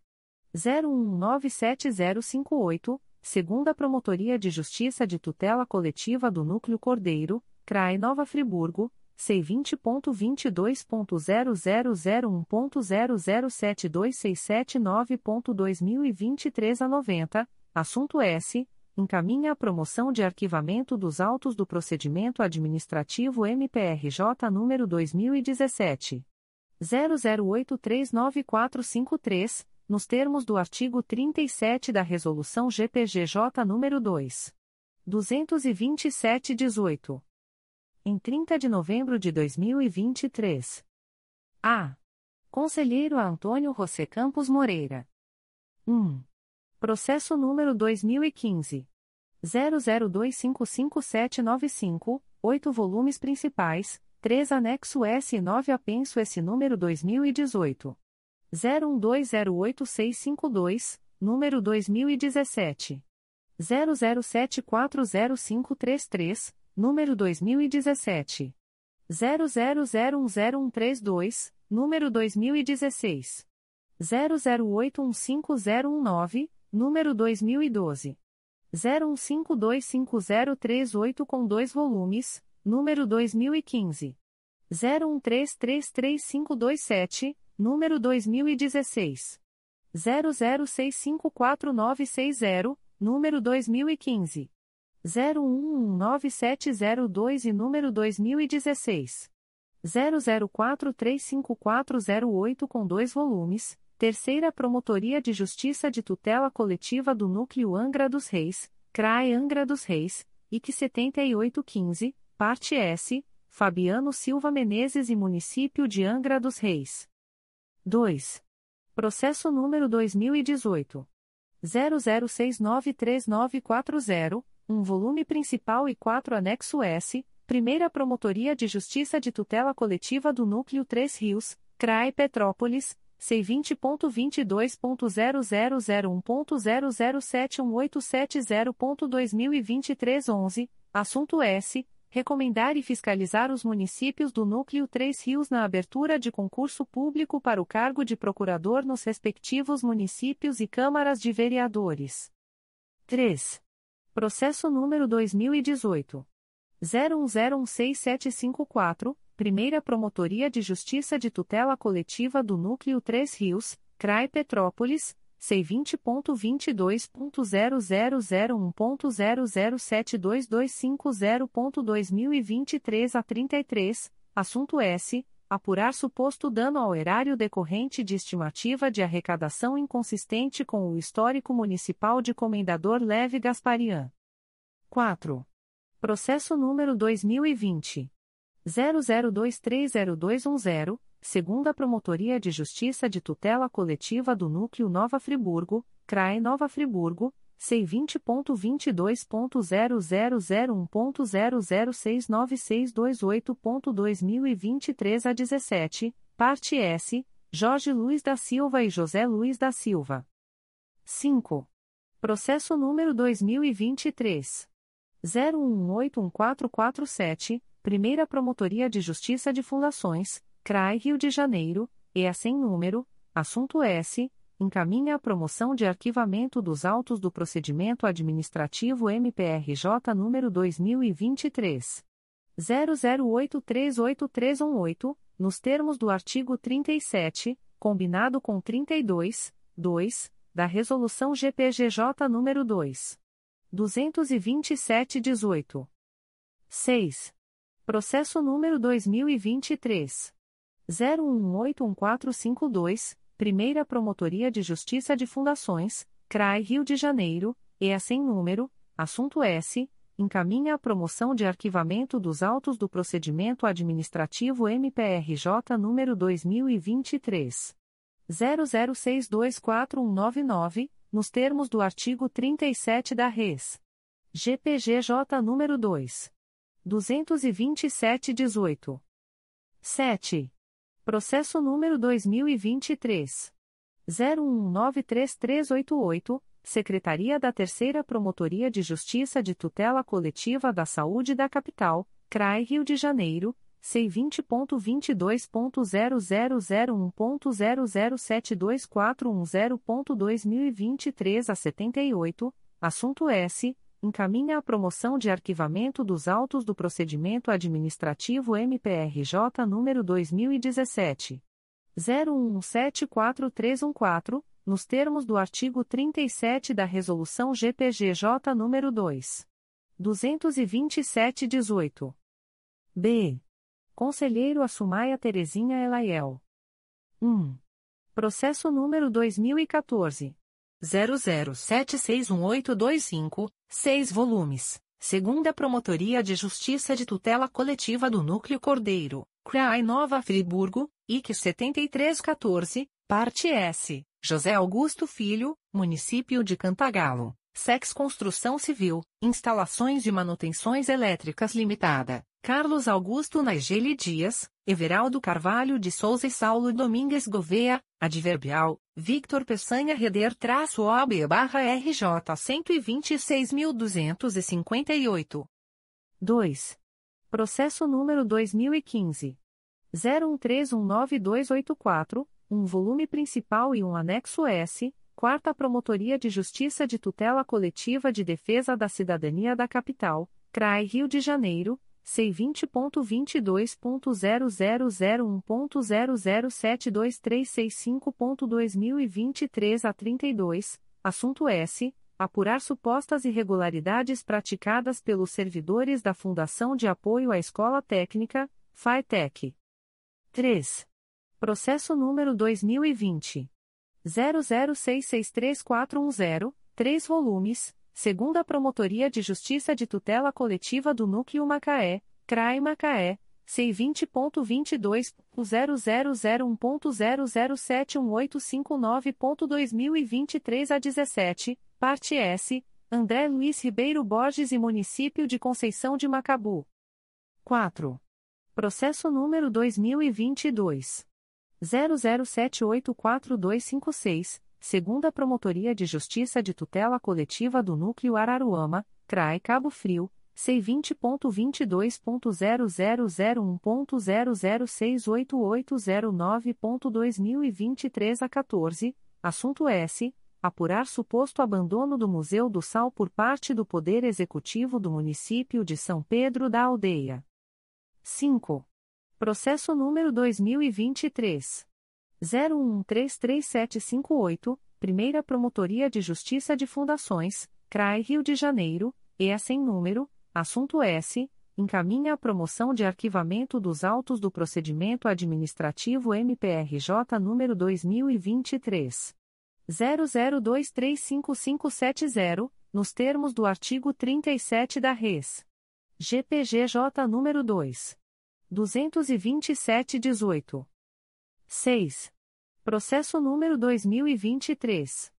01970058 segunda Promotoria de Justiça de Tutela Coletiva do Núcleo Cordeiro, CRAE Nova Friburgo, C20.22.0001.0072679.2023 a 90, assunto S. Encaminha a promoção de arquivamento dos autos do procedimento administrativo MPRJ número 2017. 00839453 nos termos do artigo 37 da Resolução GPGJ nº 2. 227-18. Em 30 de novembro de 2023. A. Conselheiro Antônio José Campos Moreira. 1. Processo número 2015. 00255795, 8 volumes principais, 3 anexo S e 9 apenso S número 2018. 01208652, número 2017. 00740533, número 2017. 00010132, número 2016. 00815019, número 2012. 01525038 com dois volumes, número 2015. 01333527, número 2016. 00654960, número 2015. 01197002 e número 2016. 00435408 com dois volumes, Terceira Promotoria de Justiça de Tutela Coletiva do Núcleo Angra dos Reis, CRAE Angra dos Reis, IC 7815, parte S, Fabiano Silva Menezes e Município de Angra dos Reis. 2. Processo número 2018. 00693940, um volume principal e 4 anexo S, Primeira Promotoria de Justiça de Tutela Coletiva do Núcleo 3 Rios, CRAE Petrópolis, C20.22.0001.0071870.2023 11, assunto S recomendar e fiscalizar os municípios do Núcleo Três Rios na abertura de concurso público para o cargo de procurador nos respectivos municípios e câmaras de vereadores. 3. Processo número 2018. 01016754, Primeira Promotoria de Justiça de Tutela Coletiva do Núcleo Três Rios, CRAI Petrópolis, C20.22.0001.0072250.2023 a 33, assunto S. Apurar suposto dano ao erário decorrente de estimativa de arrecadação inconsistente com o histórico municipal de Comendador Leve Gasparian. 4. Processo número 2020. 00230210 segunda Promotoria de Justiça de Tutela Coletiva do Núcleo Nova Friburgo, CRAE Nova Friburgo, C20.22.0001.0069628.2023 a 17, parte S, Jorge Luiz da Silva e José Luiz da Silva. 5. Processo número 2023. 0181447, Primeira Promotoria de Justiça de Fundações, CRAI Rio de Janeiro, EA sem número, assunto S encaminha a promoção de arquivamento dos autos do procedimento administrativo MPRJ número 2023 00838318, nos termos do artigo 37, combinado com 32, 2, da resolução GPGJ número 2 227/18. 6. Processo número 2023 0181452 Primeira Promotoria de Justiça de Fundações, CRAI Rio de Janeiro, EA sem número, assunto S, encaminha a promoção de arquivamento dos autos do procedimento administrativo MPRJ número 2023 00624199, nos termos do artigo 37 da Res. GPGJ número 2 227/18. 7. Processo número 2023. 01193388, Secretaria da Terceira Promotoria de Justiça de Tutela Coletiva da Saúde da Capital, CRAI Rio de Janeiro, C20.22.0001.0072410.2023 a 78, assunto S encaminha a promoção de arquivamento dos autos do procedimento administrativo MPRJ número 2017 01174314, nos termos do artigo 37 da resolução GPGJ número 2 227/18. B. Conselheiro Assumaia Terezinha Elaiel. 1. Processo número 2014 00761825, 6 volumes. Segunda Promotoria de Justiça de Tutela Coletiva do Núcleo Cordeiro, CRAI Nova Friburgo, IC 7314, Parte S, José Augusto Filho, Município de Cantagalo, Sex Construção Civil, Instalações de Manutenções Elétricas Limitada, Carlos Augusto Naigeli Dias, Everaldo Carvalho de Souza e Saulo Domingues Gouveia, Adverbial, Victor Peçanha Reder traço OB barra RJ 126.258. 2. Processo número 2015. 01319284, um volume principal e um anexo S, Quarta Promotoria de Justiça de Tutela Coletiva de Defesa da Cidadania da Capital, CRAI Rio de Janeiro, C20.22.0001.0072365.2023 a 32, assunto S. Apurar supostas irregularidades praticadas pelos servidores da Fundação de Apoio à Escola Técnica, FATEC. 3. Processo número 2020. 00663410, 3 volumes segunda Promotoria de Justiça de Tutela Coletiva do Núcleo Macaé, CRAI Macaé, C20.22.0001.0071859.2023 a 17, parte S, André Luiz Ribeiro Borges e Município de Conceição de Macabu. 4. Processo número 2022. 00784256 segunda Promotoria de Justiça de Tutela Coletiva do Núcleo Araruama, CRAE Cabo Frio, C20.22.0001.0068809.2023 a 14, assunto S. Apurar suposto abandono do Museu do Sal por parte do Poder Executivo do Município de São Pedro da Aldeia. 5. Processo número 2023. 01133758, Primeira Promotoria de Justiça de Fundações, CRAI Rio de Janeiro, EA sem número, assunto S, encaminha a promoção de arquivamento dos autos do procedimento administrativo MPRJ número 2023 00235570, nos termos do artigo 37 da Res. GPGJ número 2 227/18. 6. Processo número 2023.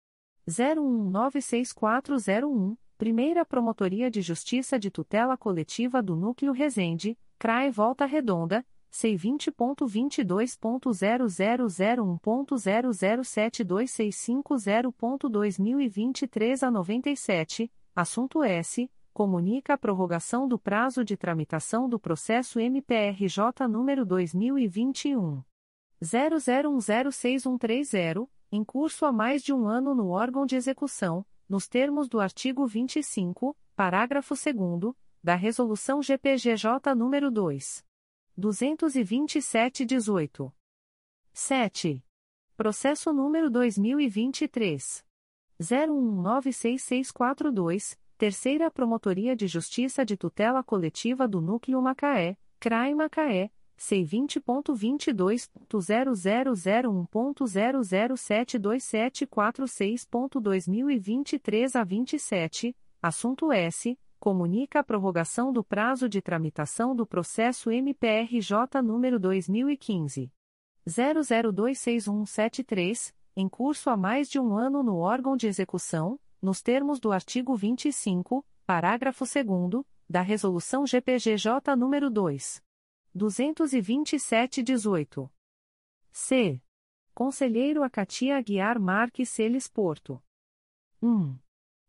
01964001, Primeira Promotoria de Justiça de Tutela Coletiva do Núcleo Resende, CRAE Volta Redonda, C20.22.0001.0072650.2023 a 97, assunto S. Comunica a prorrogação do prazo de tramitação do processo MPRJ número 2021. 00106130, em curso há mais de um ano no órgão de execução, nos termos do artigo 25, parágrafo 2 da Resolução GPGJ nº 2. 227-18. 7. Processo número 2023. 01966642, Terceira Promotoria de Justiça de Tutela Coletiva do Núcleo Macaé, CRAI Macaé, C20.22.0001.0072746.2023 a 27, assunto S. Comunica a prorrogação do prazo de tramitação do processo MPRJ número 2015. 00261173, em curso há mais de um ano no órgão de execução, nos termos do artigo 25, parágrafo 2 da Resolução GPGJ nº 2. 227-18. C. Conselheiro Acatia Aguiar Marques Celes Porto. 1.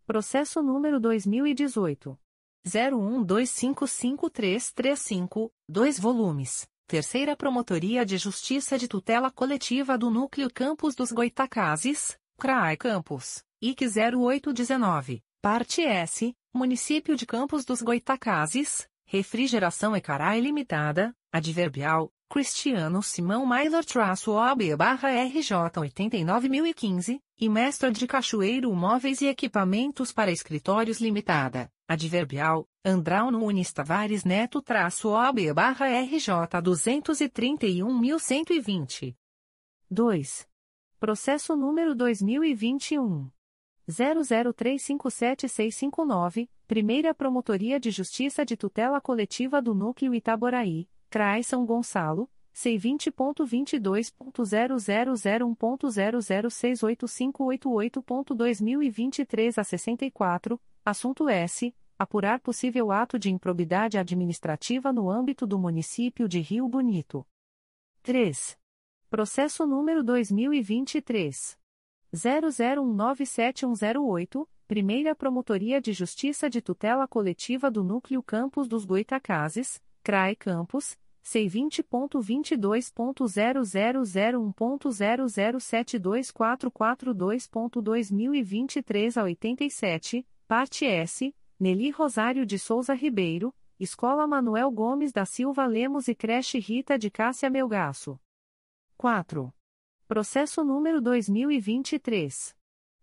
Processo número 2018. 01255335, 2 volumes. Terceira Promotoria de Justiça de Tutela Coletiva do Núcleo Campos dos Goitacazes, CRAI Campos, IC 0819, Parte S, Município de Campos dos Goitacazes, Refrigeração Ecarai Limitada, Adverbial, Cristiano Simão Maylor traço OAB barra RJ 89015, e Mestre de Cachoeiro Móveis e Equipamentos para Escritórios Limitada, Adverbial, Andrau Nunes Tavares Neto traço OAB barra RJ 231120. 2. Processo número 2021. 00357659, Primeira Promotoria de Justiça de Tutela Coletiva do Núcleo Itaboraí, CRAI São Gonçalo, C20.22.0001.0068588.2023 a 64, assunto S. Apurar possível ato de improbidade administrativa no âmbito do município de Rio Bonito. 3. Processo número 2023. 00197108, Primeira Promotoria de Justiça de Tutela Coletiva do Núcleo Campos dos Goitacazes, CRAE Campos, C20.22.0001.0072442.2023 a 87, parte S, Nelly Rosário de Souza Ribeiro, Escola Manuel Gomes da Silva Lemos e Creche Rita de Cássia Melgaço. 4. Processo número 2023.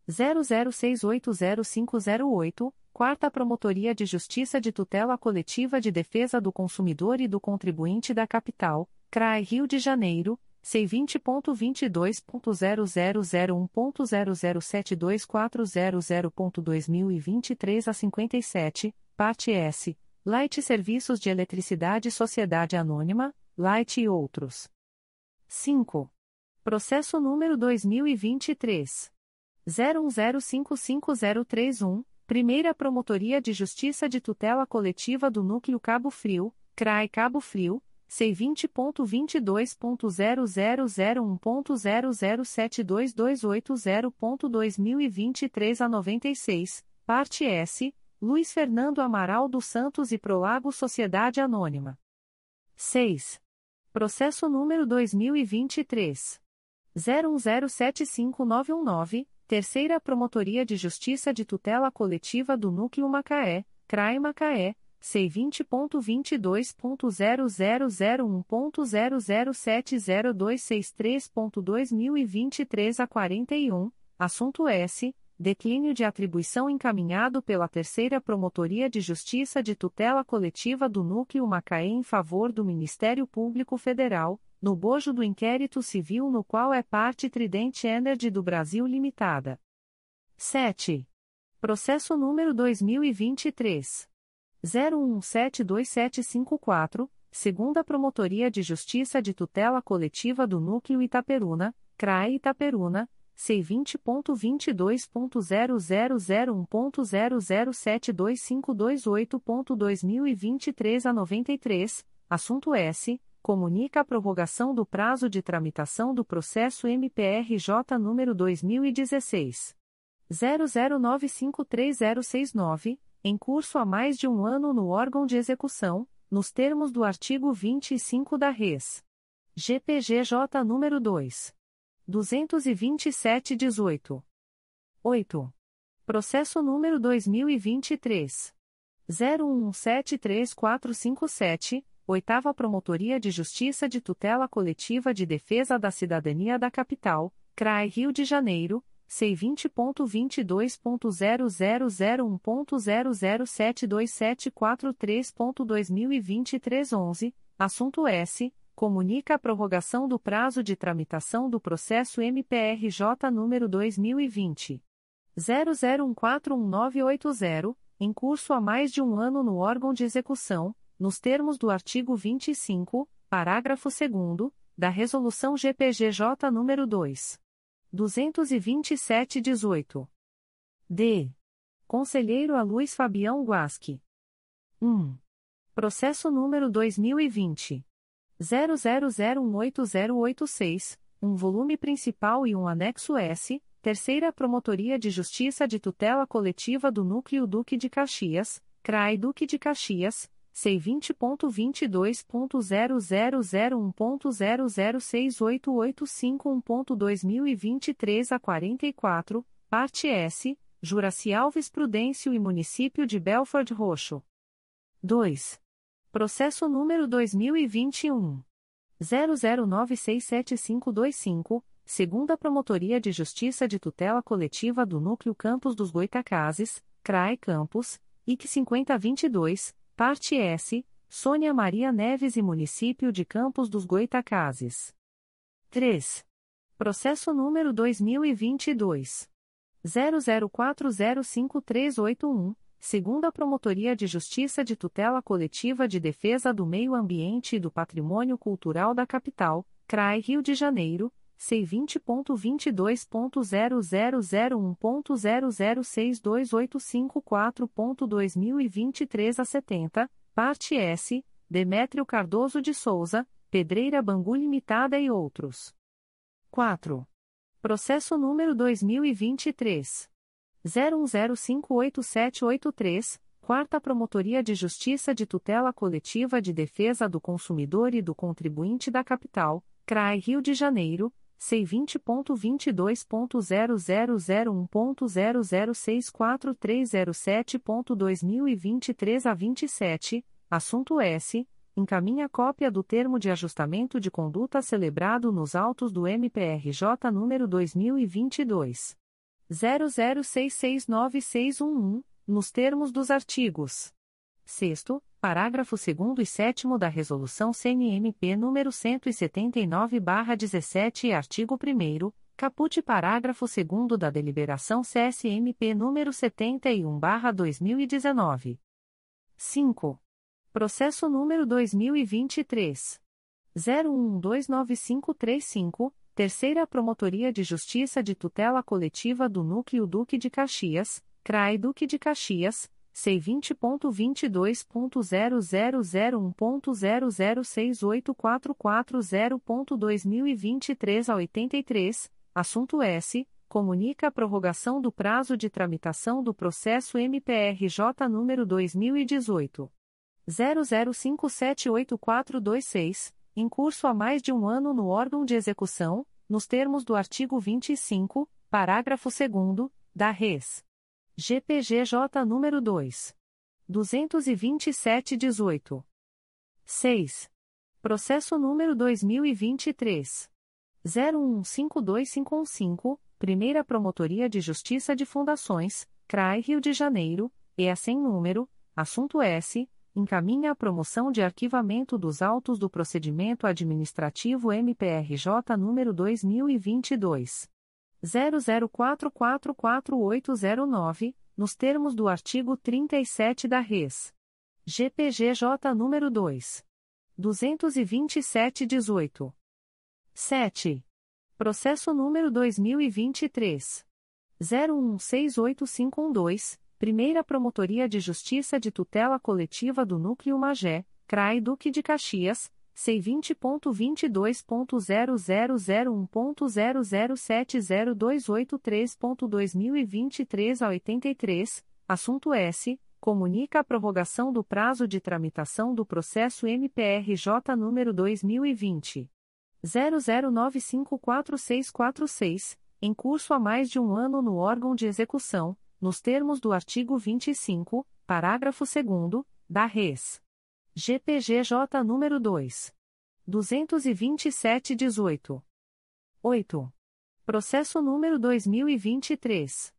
00680508, Quarta Promotoria de Justiça de Tutela Coletiva de Defesa do Consumidor e do Contribuinte da Capital, CRAE Rio de Janeiro, C20.22.0001.0072400.2023 a 57, parte S, Light Serviços de Eletricidade Sociedade Anônima, Light e outros. 5. Processo número 2023. 01055031, Primeira Promotoria de Justiça de Tutela Coletiva do Núcleo Cabo Frio, CRAE Cabo Frio, C20.22.0001.0072280.2023 a 96, parte S, Luiz Fernando Amaral dos Santos e Prolago Sociedade Anônima. 6. Processo número 2023. 01075919, Terceira Promotoria de Justiça de Tutela Coletiva do Núcleo Macaé, CRAI Macaé, C20.22.0001.0070263.2023 a 41, assunto S. Declínio de atribuição encaminhado pela Terceira Promotoria de Justiça de Tutela Coletiva do Núcleo Macaé em favor do Ministério Público Federal, no bojo do inquérito civil no qual é parte Tridente Energy do Brasil Limitada. 7. Processo número 2023. 01172754, segunda Promotoria de Justiça de Tutela Coletiva do Núcleo Itaperuna, CRAE Itaperuna, C20.22.0001.0072528.2023 a 93, assunto S. Comunica a prorrogação do prazo de tramitação do processo MPRJ número 2016. 00953069, em curso há mais de um ano no órgão de execução, nos termos do artigo 25 da Res. GPGJ número 2. 22718. 8. Processo número 2023. 01173457, Oitava Promotoria de Justiça de Tutela Coletiva de Defesa da Cidadania da Capital, CRAE Rio de Janeiro, C20.22.0001.0072743.2023 11, assunto S comunica a prorrogação do prazo de tramitação do processo MPRJ número 2020 00141980, em curso há mais de um ano no órgão de execução, nos termos do artigo 25, parágrafo 2 da Resolução GPGJ número 2. 227-18. D. Conselheiro a Luiz Fabião Guasque. 1. Processo número 2020 00018086, um volume principal e um anexo S, Terceira Promotoria de Justiça de Tutela Coletiva do Núcleo Duque de Caxias, CRAI Duque de Caxias, C20.22.0001.0068851.2023 a 44, parte S, Juraci Alves Prudêncio e Município de Belford Roxo. 2. Processo número 2021. 00967525, segunda Promotoria de Justiça de Tutela Coletiva do Núcleo Campos dos Goitacazes, CRAE Campos, IC 5022, parte S, Sônia Maria Neves e Município de Campos dos Goitacazes. 3. Processo número 2022. 00405381 segunda Promotoria de Justiça de Tutela Coletiva de Defesa do Meio Ambiente e do Patrimônio Cultural da Capital, CRAI Rio de Janeiro, C20.22.0001.0062854.2023 a 70, parte S, Demétrio Cardoso de Souza, Pedreira Bangu Limitada e outros. 4. Processo número 2023. 01058783, Quarta Promotoria de Justiça de Tutela Coletiva de Defesa do Consumidor e do Contribuinte da Capital, CRAI Rio de Janeiro, C20.22.0001.0064307.2023 a 27, assunto S. Encaminha cópia do termo de ajustamento de conduta celebrado nos autos do MPRJ número 2022 00669611, nos termos dos artigos. 6 parágrafo 2 e 7 da Resolução CNMP nº 179/17 e artigo 1 caput parágrafo 2 da Deliberação CSMP nº 71/2019. 5. Processo número 2023 01129535 Terceira Promotoria de Justiça de Tutela Coletiva do Núcleo Duque de Caxias, CRAI Duque de Caxias, C20.22.0001.0068440.2023 a 83, assunto S. Comunica a prorrogação do prazo de tramitação do processo MPRJ número 2018. 00578426 em curso há mais de um ano no órgão de execução, nos termos do artigo 25, parágrafo 2 da Res. GPGJ nº 2. 227-18. 6. Processo número 2023. 015215, Primeira Promotoria de Justiça de Fundações, CRAI Rio de Janeiro, EA sem número, assunto S encaminha a promoção de arquivamento dos autos do procedimento administrativo MPRJ número 2022 00444809, nos termos do artigo 37 da Res. GPGJ número 2 22718. 7. Processo número 2023. 016852, Primeira Promotoria de Justiça de Tutela Coletiva do Núcleo Magé, CRAI Duque de Caxias, C20.22.0001.0070283.2023 a 83, assunto S. Comunica a prorrogação do prazo de tramitação do processo MPRJ número 2020. 00954646, em curso há mais de um ano no órgão de execução, nos termos do artigo 25, parágrafo 2 da Res. GPGJ nº 2. 227-18. 8. Processo número 2023.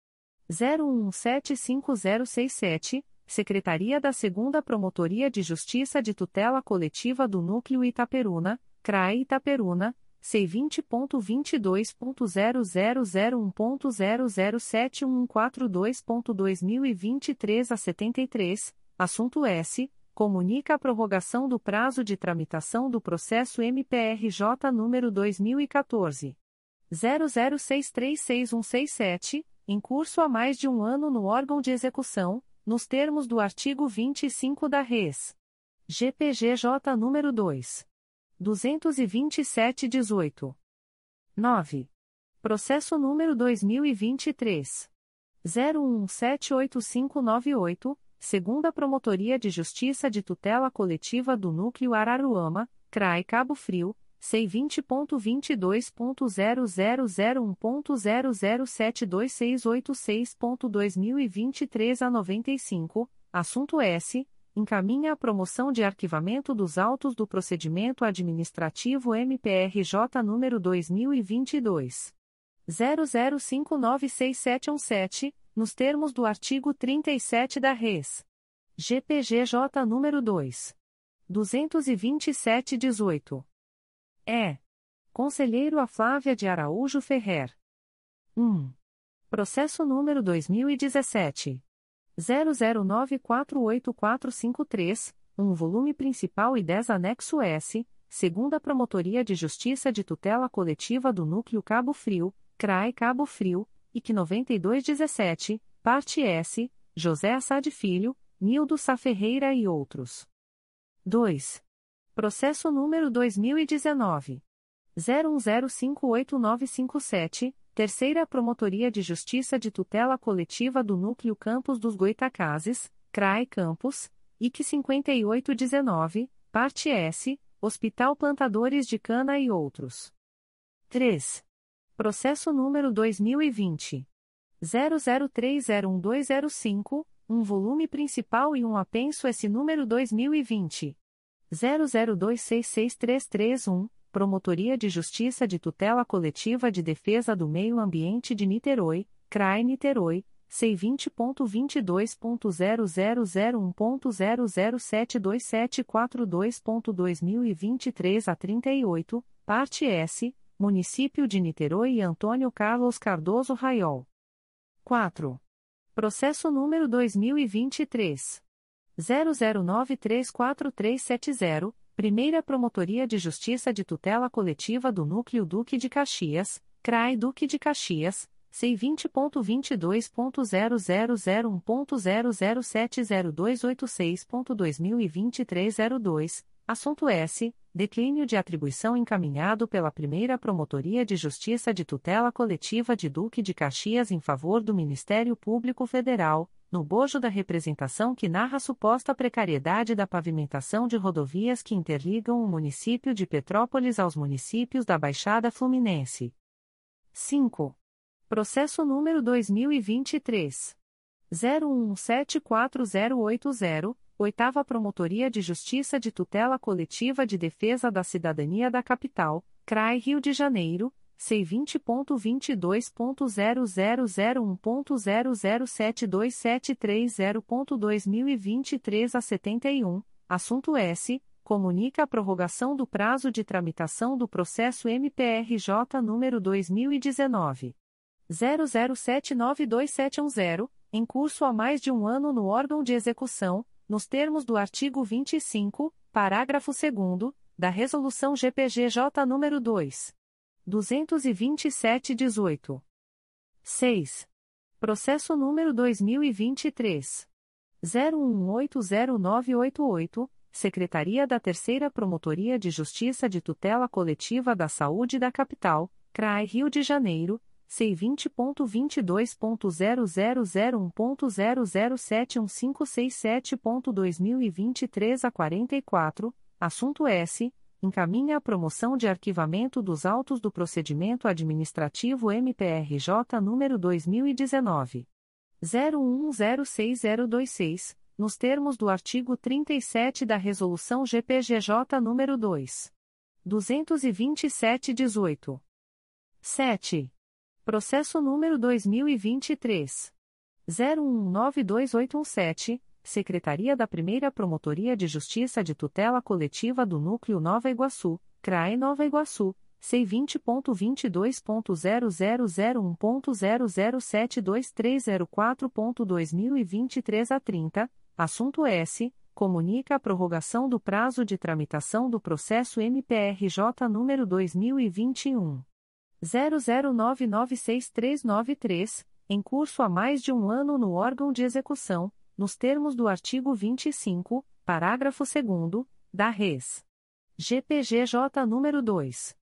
01175067, Secretaria da 2 Promotoria de Justiça de Tutela Coletiva do Núcleo Itaperuna, CRAE Itaperuna, C20.22.0001.0071142.2023 a 73, assunto S. Comunica a prorrogação do prazo de tramitação do processo MPRJ número 2014. 00636167, em curso há mais de um ano no órgão de execução, nos termos do artigo 25 da Res. GPGJ número 2. 227-18. 9. Processo número 2023. 01178598, segunda Promotoria de Justiça de Tutela Coletiva do Núcleo Araruama, CRAI Cabo Frio, C20.22.0001.0072686.2023 a 95, assunto S encaminha a promoção de arquivamento dos autos do procedimento administrativo MPRJ número 2022 00596717, nos termos do artigo 37 da Res. GPGJ número 2 22718. É. Conselheiro a Flávia de Araújo Ferrer. 1. Processo número 2017 00948453, um volume principal e 10 anexo S, segunda Promotoria de Justiça de Tutela Coletiva do Núcleo Cabo Frio, CRAE Cabo Frio, IC 9217, parte S, José Assad Filho, Nildo Sá Ferreira e outros. 2. Processo número 2019 01058957, Terceira Promotoria de Justiça de Tutela Coletiva do Núcleo Campos dos Goitacazes, CRAE Campos, IC 5819, Parte S, Hospital Plantadores de Cana e outros. 3. Processo número 2020. 00301205, um volume principal e um apenso S número 2020. 00266331, Promotoria de Justiça de Tutela Coletiva de Defesa do Meio Ambiente de Niterói, CRAI Niterói, C20.22.0001.0072742.2023 a 38, parte S, Município de Niterói e Antônio Carlos Cardoso Raiol. 4. Processo número 2023. 00934370, Primeira Promotoria de Justiça de Tutela Coletiva do Núcleo Duque de Caxias, CRAI Duque de Caxias, C20.22.0001.0070286.2023 a 02, assunto S. Declínio de atribuição encaminhado pela Primeira Promotoria de Justiça de Tutela Coletiva de Duque de Caxias em favor do Ministério Público Federal, no bojo da representação que narra suposta precariedade da pavimentação de rodovias que interligam o município de Petrópolis aos municípios da Baixada Fluminense. 5. Processo número 2023 01174080, Oitava Promotoria de Justiça de Tutela Coletiva de Defesa da Cidadania da Capital, CRAI Rio de Janeiro C20.22.0001.0072730.2023 a 71, assunto S. Comunica a prorrogação do prazo de tramitação do processo MPRJ número 2019. 00792710, em curso há mais de um ano no órgão de execução, nos termos do artigo 25, parágrafo 2 da Resolução GPGJ número 2. 22718. 6. Processo número 2023. 01809888, Secretaria da Terceira Promotoria de Justiça de Tutela Coletiva da Saúde da Capital, CRAI Rio de Janeiro, C20.22.0001.0071567.2023 a 44, assunto S. Encaminha a promoção de arquivamento dos autos do procedimento administrativo MPRJ número 2019. 01106026, nos termos do artigo 37 da Resolução GPGJ nº 2. 227-18. 7. Processo número 2023. 019217, Secretaria da Primeira Promotoria de Justiça de Tutela Coletiva do Núcleo Nova Iguaçu, CRAE Nova Iguaçu, C20.22.0001.0072304.2023 a 30, assunto S. Comunica a prorrogação do prazo de tramitação do processo MPRJ número 2021. 00996393, em curso há mais de um ano no órgão de execução, nos termos do artigo 25, parágrafo 2 da Res. GPGJ nº 2.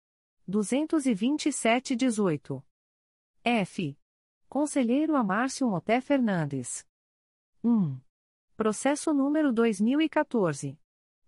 227-18. F. Conselheiro Amárcio Moté Fernandes. 1. Processo número 2014.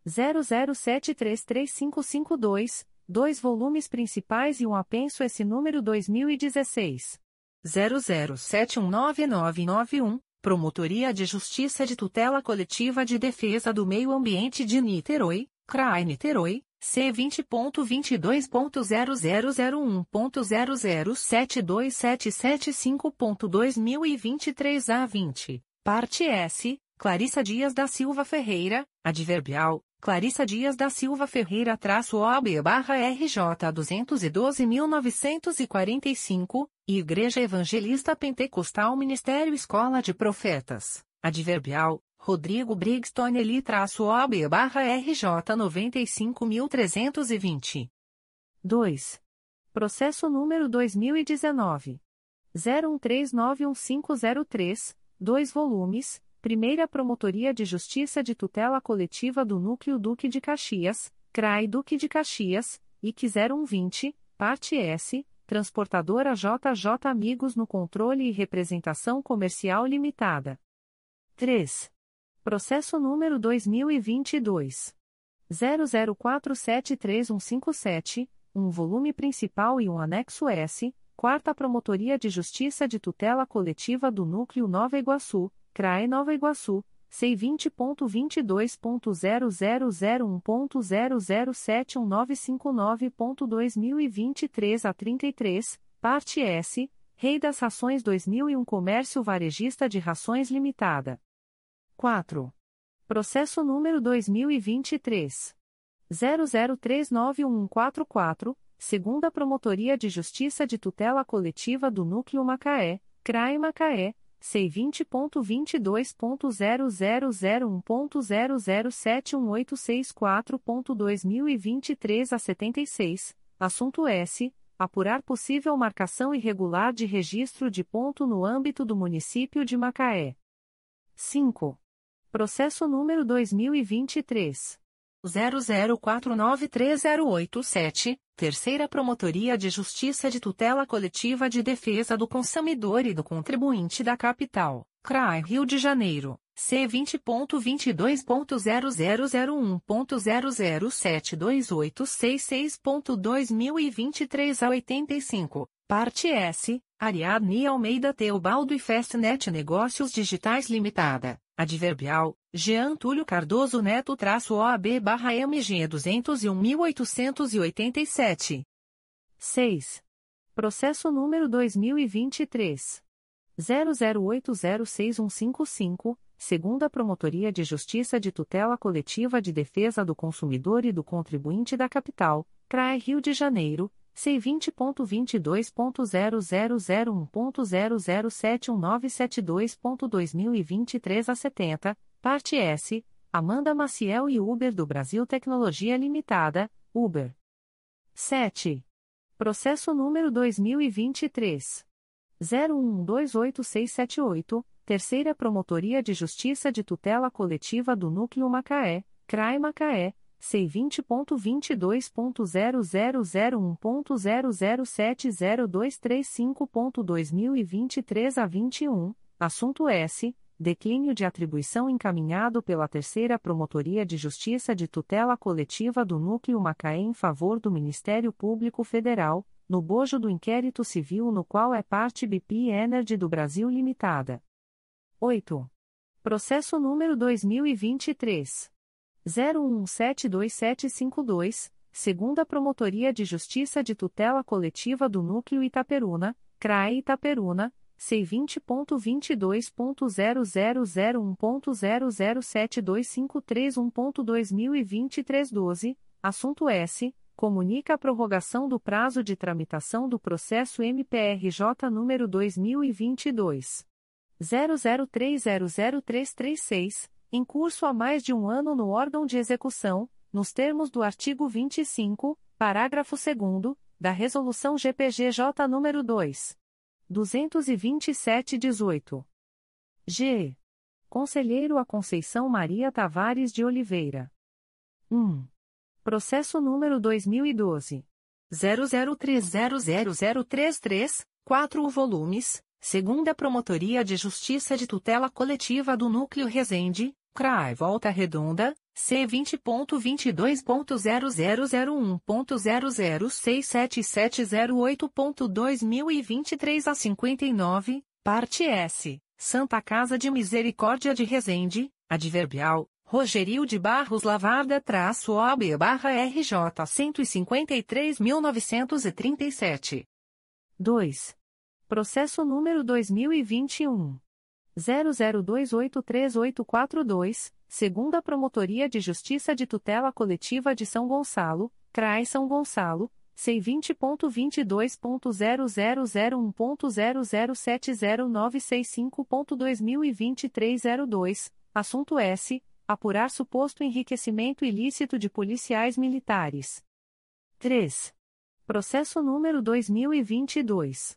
00733552, dois volumes principais e um apenso esse número 2016. 00719991, Promotoria de Justiça de Tutela Coletiva de Defesa do Meio Ambiente de Niterói, CRAI Niterói, C20.22.0001.0072775.2023 a 20, parte S, Clarissa Dias da Silva Ferreira, adverbial, Clarissa Dias da Silva Ferreira traço OAB barra RJ 212.945, Igreja Evangelista Pentecostal Ministério Escola de Profetas, adverbial, Rodrigo Briggs Tonelli traço OAB barra RJ 95.320. 2. Processo número 2019. 01391503, 2 volumes, Primeira Promotoria de Justiça de Tutela Coletiva do Núcleo Duque de Caxias, CRAI Duque de Caxias, IC 0120, Parte S, Transportadora JJ Amigos no Controle e Representação Comercial Limitada. 3. Processo número 2022. 00473157, um volume principal e um anexo S, Quarta Promotoria de Justiça de Tutela Coletiva do Núcleo Nova Iguaçu, CRAE Nova Iguaçu, C20.22.0001.0071959.2023 a 33, parte S, Rei das Rações 2001 Comércio Varejista de Rações Limitada. 4. Processo número 2023. 00391144, segunda Promotoria de Justiça de Tutela Coletiva do Núcleo Macaé, CRAE Macaé, C20.22.0001.0071864.2023 a 76, assunto S. Apurar possível marcação irregular de registro de ponto no âmbito do município de Macaé. 5. Processo número 2023. 00493087, Terceira Promotoria de Justiça de Tutela Coletiva de Defesa do Consumidor e do Contribuinte da Capital, CRAI Rio de Janeiro, C20.22.0001.0072866.2023 a 85, parte S, Ariadne Almeida Teobaldo e Festnet Negócios Digitais Limitada. Adverbial, Jean Túlio Cardoso Neto traço OAB barra MG 201.887. 6. Processo número 2023. 00806155, segunda Promotoria de Justiça de Tutela Coletiva de Defesa do Consumidor e do Contribuinte da Capital, CRAE Rio de Janeiro, C20.22.0001.0071972.2023 a 70, parte S, Amanda Maciel e Uber do Brasil Tecnologia Limitada, Uber. 7. Processo número 2023. 01128678, Terceira Promotoria de Justiça de Tutela Coletiva do Núcleo Macaé, CRAI Macaé, C20.22.0001.0070235.2023 a 21, assunto S. Declínio de atribuição encaminhado pela Terceira Promotoria de Justiça de Tutela Coletiva do Núcleo Macaé em favor do Ministério Público Federal, no bojo do inquérito civil no qual é parte BP Energy do Brasil Limitada. 8. Processo número 2023. 01172752, segunda Promotoria de Justiça de Tutela Coletiva do Núcleo Itaperuna, CRAE Itaperuna, C20.22.0001.0072531.2023 12, assunto S. Comunica a prorrogação do prazo de tramitação do processo MPRJ número 2022. 00300336, em curso há mais de um ano no órgão de execução, nos termos do artigo 25, parágrafo 2 da Resolução GPGJ nº 2. 227-18. G. Conselheiro a Conceição Maria Tavares de Oliveira. 1. Processo número 2012. 00300033, 4 volumes, segunda Promotoria de Justiça de Tutela Coletiva do Núcleo Resende, CRAI Volta Redonda, C20.22.0001.0067708.2023 a 59, parte S, Santa Casa de Misericórdia de Resende, adverbial, Rogerio de Barros Lavarda traço OB barra RJ 153.937. 2. Processo número 2021. 00283842, segunda Promotoria de Justiça de Tutela Coletiva de São Gonçalo, CRAI São Gonçalo, C20.22.0001.0070965.2023 02, assunto S. Apurar suposto enriquecimento ilícito de policiais militares. 3. Processo número 2022.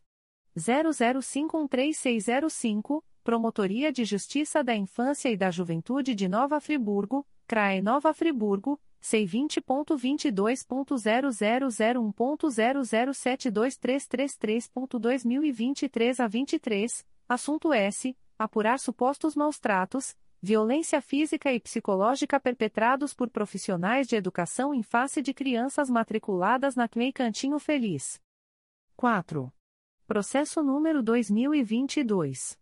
00513605 Promotoria de Justiça da Infância e da Juventude de Nova Friburgo, CRAE Nova Friburgo, C20.22.0001.0072333.2023 a 23, assunto S. Apurar supostos maus-tratos, violência física e psicológica perpetrados por profissionais de educação em face de crianças matriculadas na CMEI Cantinho Feliz. 4. Processo número 2022.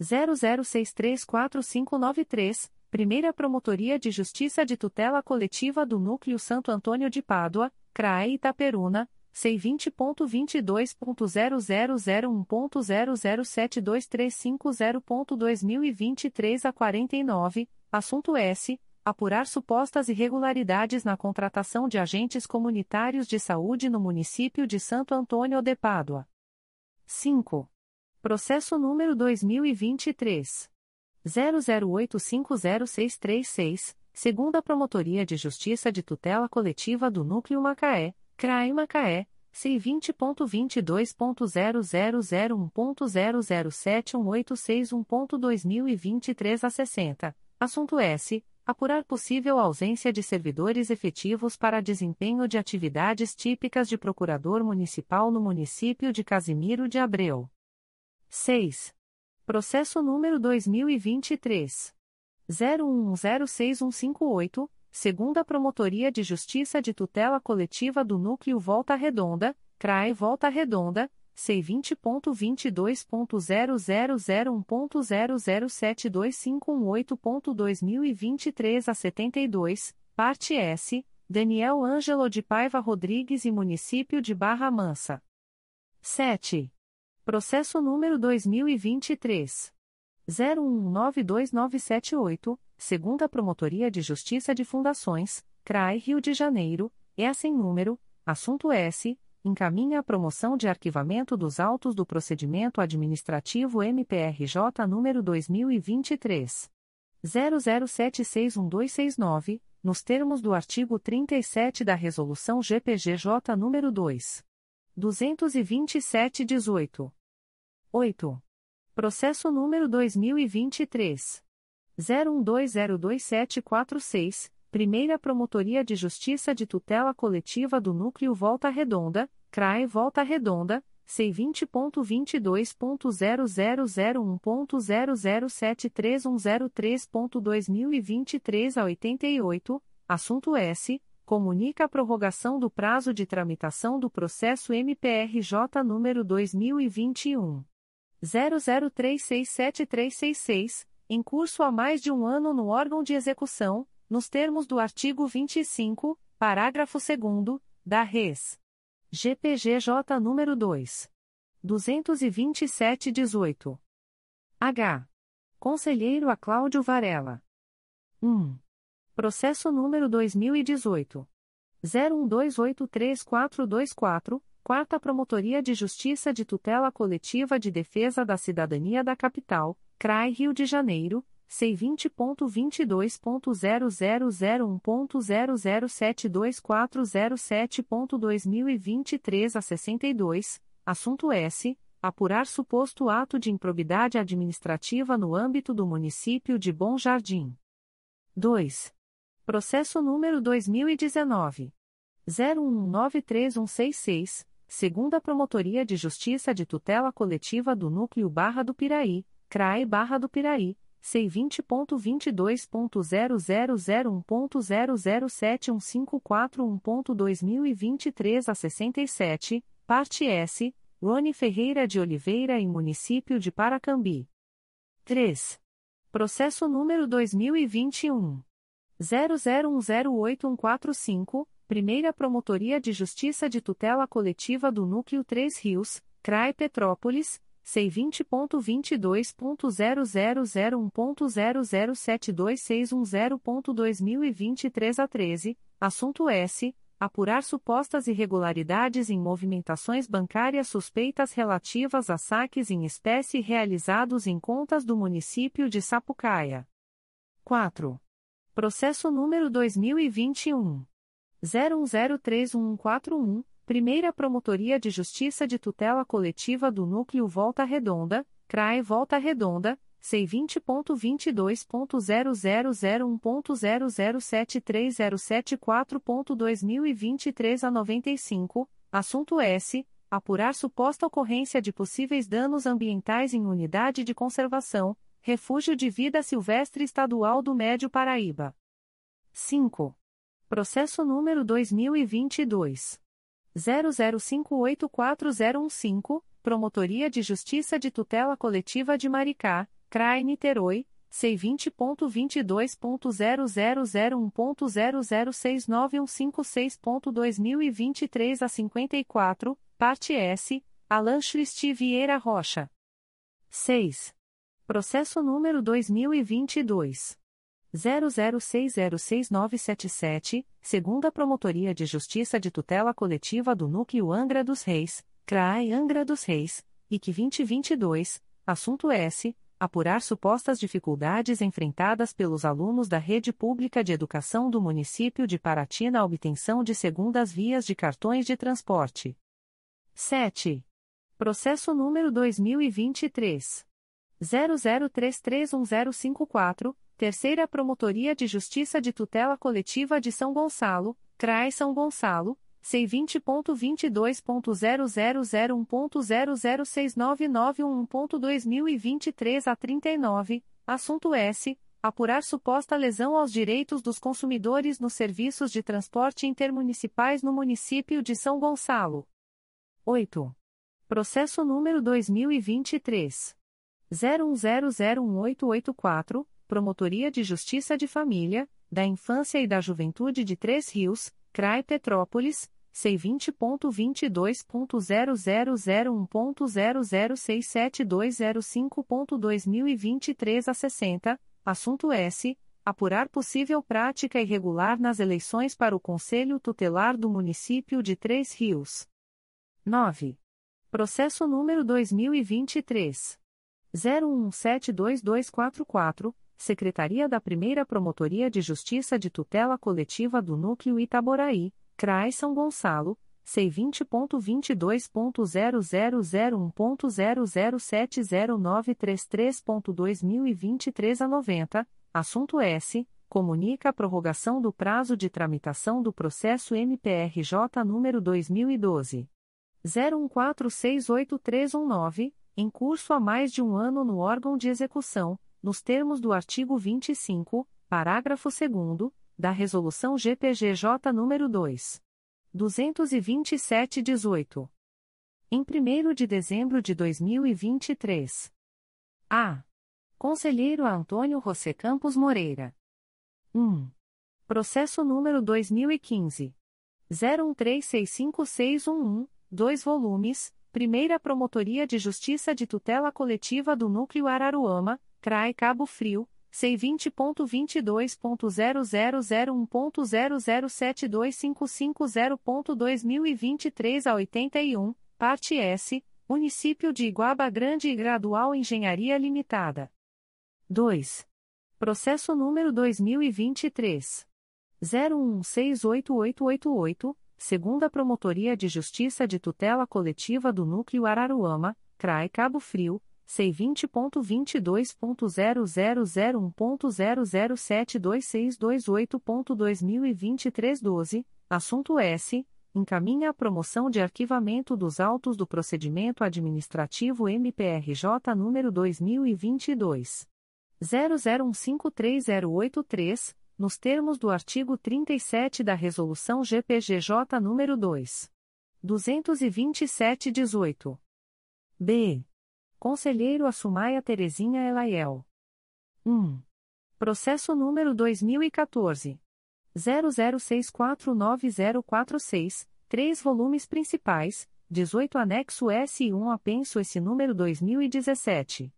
00634593, Primeira Promotoria de Justiça de Tutela Coletiva do Núcleo Santo Antônio de Pádua, CRAE Itaperuna, C20.22.0001.0072350.2023 a 49, assunto S. Apurar supostas irregularidades na contratação de agentes comunitários de saúde no município de Santo Antônio de Pádua. 5. Processo número 2023. 00850636, segunda Promotoria de Justiça de Tutela Coletiva do Núcleo Macaé, CRAI Macaé, C20.22.0001.0071861.2023 a 60, assunto S. Apurar possível ausência de servidores efetivos para desempenho de atividades típicas de procurador municipal no município de Casimiro de Abreu. 6. Processo número 2023. 01106158, segunda Promotoria de Justiça de Tutela Coletiva do Núcleo Volta Redonda, CRAE Volta Redonda, C20.22.0001.0072518.2023 a 72, parte S, Daniel Ângelo de Paiva Rodrigues e Município de Barra Mansa. 7. Processo número 2023. 01929978, segunda Promotoria de Justiça de Fundações, CRAI Rio de Janeiro, é assim número, assunto S, encaminha a promoção de arquivamento dos autos do procedimento administrativo MPRJ número 2023. 00761269, nos termos do artigo 37 da Resolução GPGJ número 2. 22718. 8. Processo número 2023. 01202746, Primeira Promotoria de Justiça de Tutela Coletiva do Núcleo Volta Redonda, CRAE Volta Redonda, C20.22.0001.0073103.2023 a 88, assunto S. Comunica a prorrogação do prazo de tramitação do processo MPRJ número 2021. 00367366, em curso há mais de um ano no órgão de execução, nos termos do artigo 25, parágrafo 2 da Res. GPGJ número 2. 22718. H. Conselheiro a Cláudio Varela. 1. Processo número 2018. 01283424, Quarta Promotoria de Justiça de Tutela Coletiva de Defesa da Cidadania da Capital, CRAI Rio de Janeiro, C20.22.0001.0072407.2023 a 62, assunto S. Apurar suposto ato de improbidade administrativa no âmbito do município de Bom Jardim. 2. Processo número 2019. 01193166 segunda Promotoria de Justiça de Tutela Coletiva do Núcleo Barra do Piraí, CRAE Barra do Piraí, C20.22.0001.0071541.2023 a 67, parte S, Rony Ferreira de Oliveira e Município de Paracambi. 3. Processo número 2021. 00108145, Primeira Promotoria de Justiça de Tutela Coletiva do Núcleo 3 Rios, CRAE Petrópolis, C20.22.0001.0072610.2023 a 13, assunto S. Apurar supostas irregularidades em movimentações bancárias suspeitas relativas a saques em espécie realizados em contas do município de Sapucaia. 4. Processo número 2021. 01031141, Primeira Promotoria de Justiça de Tutela Coletiva do Núcleo Volta Redonda, CRAE Volta Redonda, C20.22.0001.0073074.2023 a 95, assunto S. Apurar suposta ocorrência de possíveis danos ambientais em unidade de conservação, Refúgio de Vida Silvestre Estadual do Médio Paraíba. 5. Processo número 2022. 00584015, Promotoria de Justiça de Tutela Coletiva de Maricá, CRAI Niterói, C20.22.0001.0069156.2023 a 54, parte S, Alan Christi Vieira Rocha. 6. Processo número 2022. 00606977, segunda Promotoria de Justiça de Tutela Coletiva do Núcleo Angra dos Reis, CRAE Angra dos Reis, IC 2022, assunto S. Apurar supostas dificuldades enfrentadas pelos alunos da Rede Pública de Educação do município de Paraty na obtenção de segundas vias de cartões de transporte. 7. Processo número 2023. 00331054 Terceira Promotoria de Justiça de Tutela Coletiva de São Gonçalo, CRAE São Gonçalo, C20.22.0001.0069911.2023 a 39, assunto S. Apurar suposta lesão aos direitos dos consumidores nos serviços de transporte intermunicipais no município de São Gonçalo. 8. Processo número 2023. 01001884 Promotoria de Justiça de Família, da Infância e da Juventude de Três Rios, CRAI Petrópolis, C20.22.0001.0067205.2023 a 60, assunto S. Apurar possível prática irregular nas eleições para o Conselho Tutelar do Município de Três Rios. 9. Processo número 2023. 01172244 Secretaria da Primeira Promotoria de Justiça de Tutela Coletiva do Núcleo Itaboraí, CRAI São Gonçalo, C20.22.0001.0070933.2023 a 90, assunto S. Comunica a prorrogação do prazo de tramitação do processo MPRJ número 2012. 01468319, em curso há mais de um ano no órgão de execução, nos termos do artigo 25, parágrafo 2 da Resolução GPGJ nº 2. 227-18. Em 1 de dezembro de 2023. A. Conselheiro Antônio José Campos Moreira. 1. Processo número 2015. 01365611, 2 volumes, Primeira Promotoria de Justiça de Tutela Coletiva do Núcleo Araruama, CRAE Cabo Frio, C20.22.0001.0072550.2023 a 81, parte S, Município de Iguaba Grande e Gradual Engenharia Limitada. 2. Processo número 2023. 01168888, segunda Promotoria de Justiça de Tutela Coletiva do Núcleo Araruama, CRAE Cabo Frio, C20.22.0001.0072628.2023 12, assunto S. Encaminha a promoção de arquivamento dos autos do procedimento administrativo MPRJ número 2022. 00153083, nos termos do artigo 37 da Resolução GPGJ número 2. 227-18. B. Conselheiro Assumaia Terezinha Elaiel. 1. Processo número 2014. 00649046, 3 volumes principais, 18 anexo S e 1 apenso esse número 2017.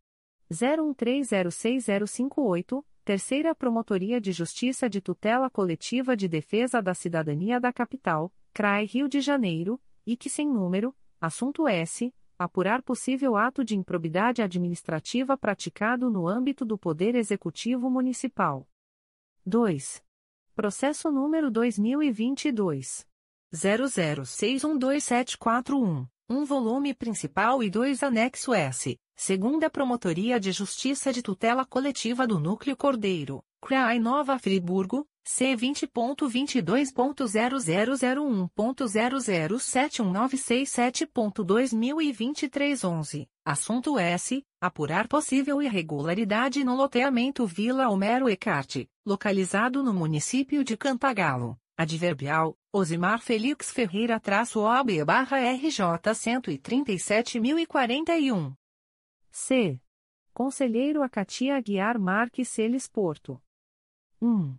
01306058, Terceira Promotoria de Justiça de Tutela Coletiva de Defesa da Cidadania da Capital, CRAI Rio de Janeiro, e que sem número, assunto S apurar possível ato de improbidade administrativa praticado no âmbito do Poder Executivo Municipal. 2. Processo número 2022 00612741, um volume principal e dois anexo S, segunda Promotoria de Justiça de Tutela Coletiva do Núcleo Cordeiro, CRAI Nova Friburgo, C vinte ponto vinte dois ponto zero zero zero um ponto zero zero sete um nove seis sete ponto dois mil e vinte três onze. Assunto S. Apurar possível irregularidade no loteamento Vila Homero Ecarte localizado no município de Cantagalo. Adverbial Osimar Felix Ferreira traço OB barra RJ cento e trinta e sete mil e quarenta e um. C. Conselheiro Acatia Aguiar Marques Celes Porto. 1.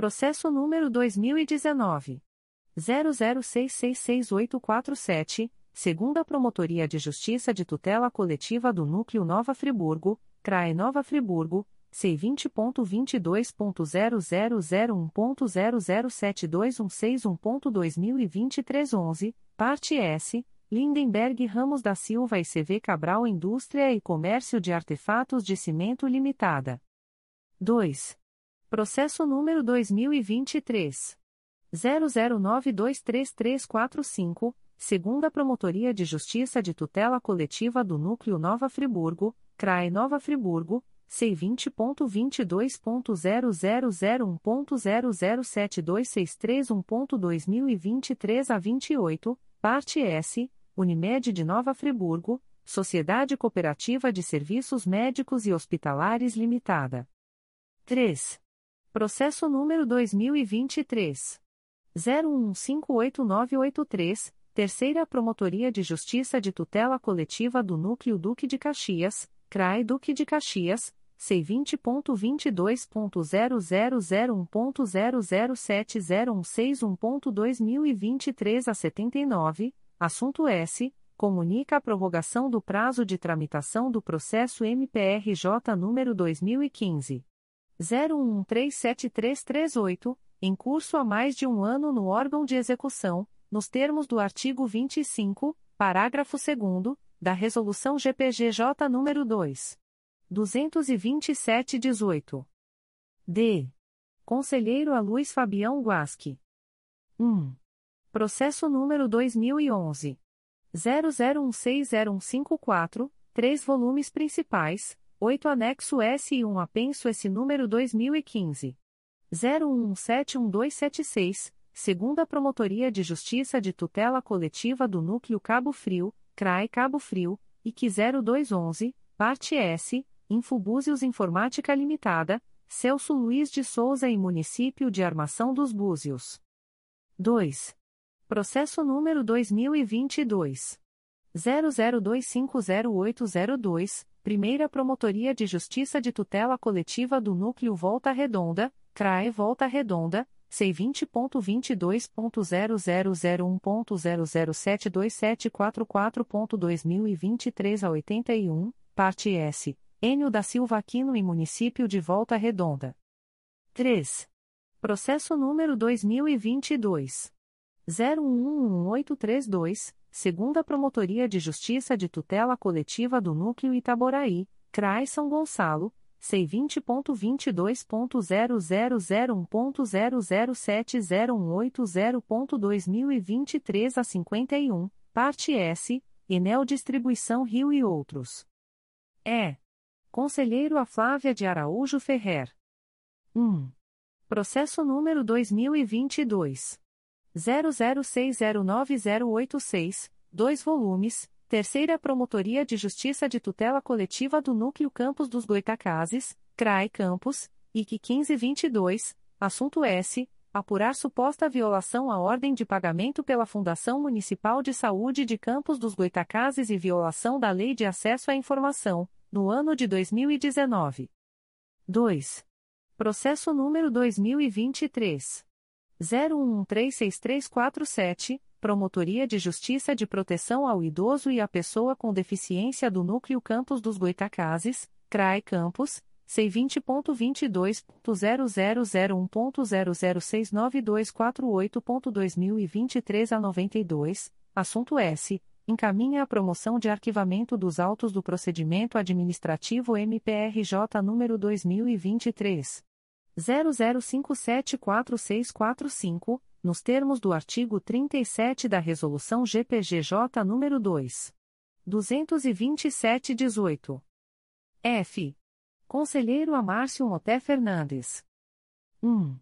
Processo número 2019. 00666847, segunda Promotoria de Justiça de Tutela Coletiva do Núcleo Nova Friburgo, CRAE Nova Friburgo, C20.22.0001.0072161.2023 11, parte S, Lindenberg Ramos da Silva e CV Cabral Indústria e Comércio de Artefatos de Cimento Limitada. 2. Processo número 2023. 00923345, segunda Promotoria de Justiça de Tutela Coletiva do Núcleo Nova Friburgo, CRAE Nova Friburgo, C20.22.0001.0072631.2023 a 28, parte S, Unimed de Nova Friburgo, Sociedade Cooperativa de Serviços Médicos e Hospitalares Limitada. 3. Processo número 2023. 01158983, Terceira Promotoria de Justiça de Tutela Coletiva do Núcleo Duque de Caxias, CRAI Duque de Caxias, C20.22.0001.0070161.2023 a 79, assunto S. Comunica a prorrogação do prazo de tramitação do processo MPRJ número 2015. 01137338, em curso há mais de um ano no órgão de execução, nos termos do artigo 25, parágrafo 2 da Resolução GPGJ nº 2. 227-18. D. Conselheiro a Luiz Fabião Guasque. 1. Processo número 2011. 00160154, três volumes principais, 8 anexo S e 1 apenso S número 2015. 01171276, segunda Promotoria de Justiça de Tutela Coletiva do Núcleo Cabo Frio, CRAE Cabo Frio, IC 0211, parte S, Infobúzios Informática Limitada, Celso Luiz de Souza e Município de Armação dos Búzios. 2. Processo número 2022. 00250802, Primeira Promotoria de Justiça de Tutela Coletiva do Núcleo Volta Redonda, CRAE Volta Redonda, C20.22.0001.0072744.2023 a 81, parte S, Enio da Silva Aquino e Município de Volta Redonda. 3. Processo número 2022. 011832, segunda Promotoria de Justiça de Tutela Coletiva do Núcleo Itaboraí, CRAI São Gonçalo, C20.22.0001.0070180.2023 a 51, parte S, Enel Distribuição Rio e outros. É. Conselheiro a Flávia de Araújo Ferrer. 1. Processo número 2022. 00609086, 2 volumes, Terceira Promotoria de Justiça de Tutela Coletiva do Núcleo Campos dos Goitacazes, CRAE Campos, IC 1522, assunto S. Apurar suposta violação à ordem de pagamento pela Fundação Municipal de Saúde de Campos dos Goitacazes e violação da Lei de Acesso à Informação, no ano de 2019. 2. Processo número 2023. 01136347, Promotoria de Justiça de Proteção ao Idoso e à Pessoa com Deficiência do Núcleo Campos dos Goitacazes, CRAE Campos, C20.22.0001.0069248.2023 a 92, assunto S. Encaminha a promoção de arquivamento dos autos do procedimento administrativo MPRJ número 2023. 00574645, nos termos do artigo 37 da Resolução GPGJ nº 2. 227-18. F. Conselheiro Amárcio Moté Fernandes. 1.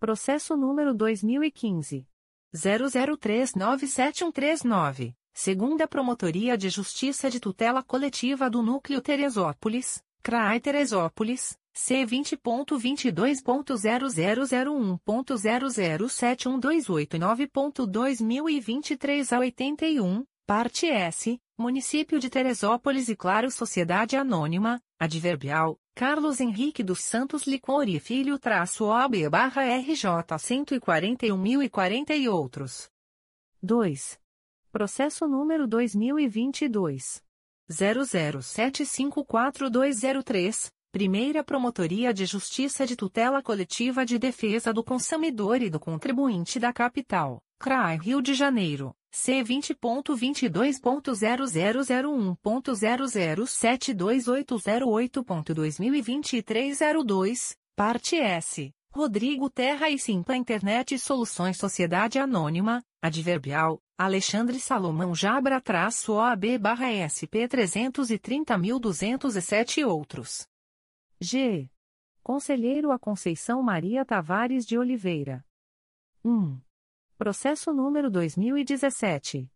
Processo número 2015. 00397139, segunda Promotoria de Justiça de Tutela Coletiva do Núcleo Teresópolis, CRAI Teresópolis, C20.22.0001.0071289.2023 a 81, parte S, Município de Teresópolis e Claro Sociedade Anônima, Adverbial, Carlos Henrique dos Santos Licori Filho traço OB barra RJ 141.040 e outros. 2. Processo número 2022. 00754203 Primeira Promotoria de Justiça de Tutela Coletiva de Defesa do Consumidor e do Contribuinte da Capital, CRAI Rio de Janeiro, C20.22.0001.0072808.2023 02, parte S, Rodrigo Terra e Simpa Internet Soluções Sociedade Anônima, Adverbial, Alexandre Salomão Jabra-OAB-SP 330.207 e outros. G. Conselheiro a Conceição Maria Tavares de Oliveira. 1. Processo número 2017.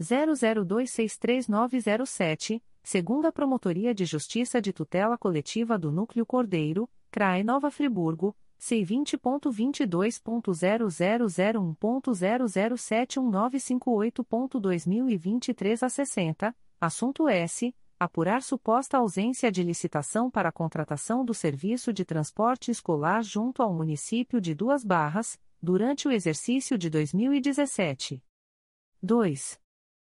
00263907, segunda Promotoria de Justiça de Tutela Coletiva do Núcleo Cordeiro, CRAE Nova Friburgo, C20.22.0001.0071958.2023 a 60, assunto S apurar suposta ausência de licitação para a contratação do serviço de transporte escolar junto ao município de Duas Barras, durante o exercício de 2017. 2.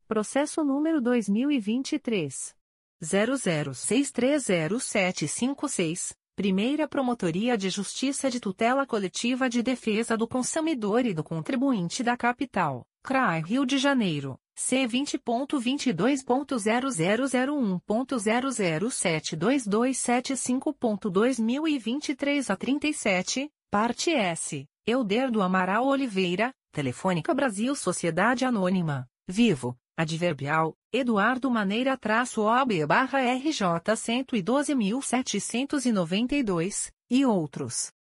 Processo número 2023. 00630756, Primeira Promotoria de Justiça de Tutela Coletiva de Defesa do Consumidor e do Contribuinte da Capital, CRAI Rio de Janeiro C vinte ponto vinte dois ponto zero zero zero um ponto zero zero sete dois dois sete cinco ponto dois mil e vinte três a trinta e sete parte S Euder do Amaral Oliveira Telefônica Brasil Sociedade Anônima, Vivo, Adverbial, Eduardo Maneira traço OAB barra RJ 112.792, e outros.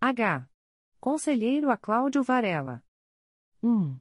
H. Conselheiro a Cláudio Varela. 1.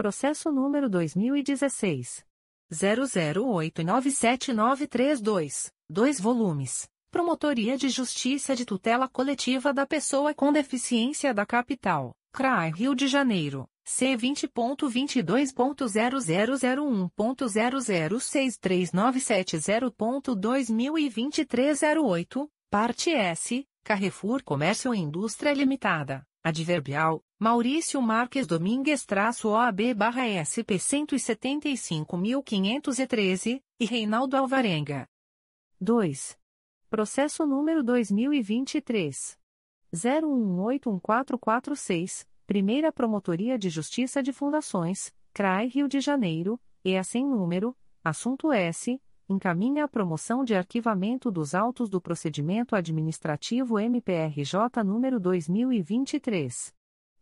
Processo número 2016. 00897932, 2 volumes. Promotoria de Justiça de Tutela Coletiva da Pessoa com Deficiência da Capital, CRAI Rio de Janeiro, C20.22.0001.0063970.2023 08, parte S, Carrefour Comércio e Indústria Limitada. Adverbial, Maurício Marques Domingues traço OAB barra SP 175.513, e Reinaldo Alvarenga. 2. Processo número 2023. 01814446, Primeira Promotoria de Justiça de Fundações, CRAI Rio de Janeiro, e assim número, assunto S, encaminha a promoção de arquivamento dos autos do procedimento administrativo MPRJ número 2023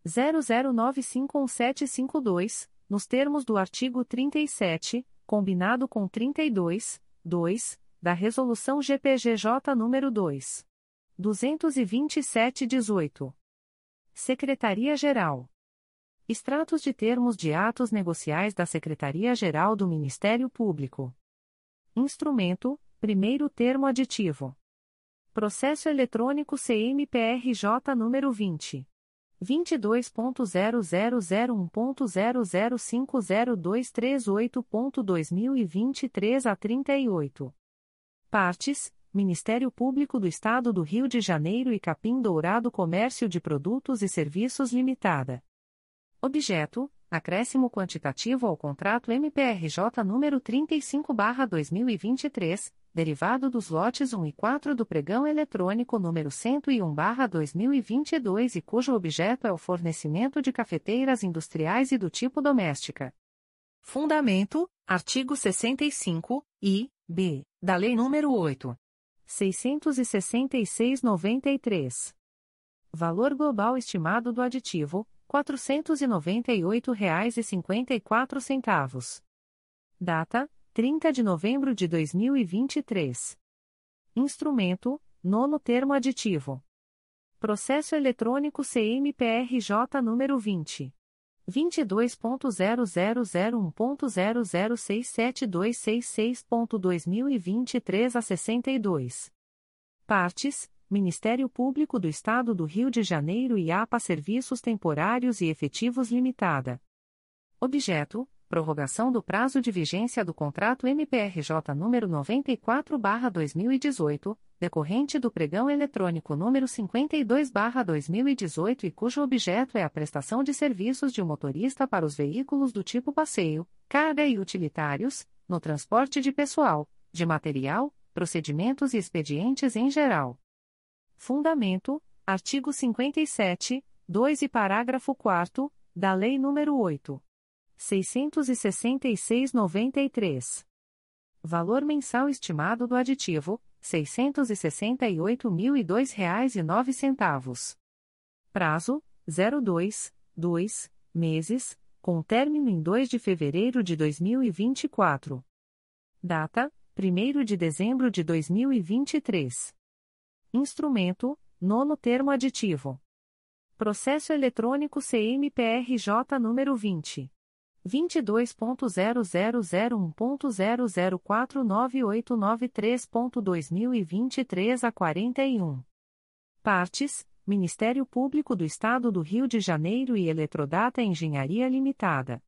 00951752, nos termos do artigo 37, combinado com 32, 2, da resolução GPGJ número 2 227/18. Secretaria-Geral Extratos de termos de atos negociais da Secretaria-Geral do Ministério Público. Instrumento: Primeiro termo aditivo. Processo eletrônico CMPRJ número 20 22.0001.0050238.2023 a 38. Partes: Ministério Público do Estado do Rio de Janeiro e Capim Dourado Comércio de Produtos e Serviços Limitada. Objeto: acréscimo quantitativo ao contrato MPRJ número 35/2023, derivado dos lotes 1 e 4 do pregão eletrônico número 101/2022 e cujo objeto é o fornecimento de cafeteiras industriais e do tipo doméstica. Fundamento: artigo 65 e b da Lei nº 8. 666/93. Valor global estimado do aditivo R$ 498,54. Data: 30 de novembro de 2023. Instrumento: Nono termo aditivo. Processo eletrônico CMPRJ número 20. 22.0001.0067266.2023 a 62. Partes: Ministério Público do Estado do Rio de Janeiro e APA Serviços Temporários e Efetivos Limitada. Objeto: prorrogação do prazo de vigência do contrato MPRJ número 94/2018, decorrente do pregão eletrônico número 52/2018 e cujo objeto é a prestação de serviços de motorista para os veículos do tipo passeio, carga e utilitários, no transporte de pessoal, de material, procedimentos e expedientes em geral. Fundamento: artigo 57, 2 e parágrafo 4 da Lei nº 8. 666/93. Valor mensal estimado do aditivo: R$ 668.002,09. Prazo: 02, 2 meses, com término em 2 de fevereiro de 2024. Data: 1 de dezembro de 2023. Instrumento: Nono termo aditivo. Processo eletrônico CMPRJ número 20. 22.0001.0049893.2023 a 41. Partes: Ministério Público do Estado do Rio de Janeiro e Eletrodata Engenharia Limitada.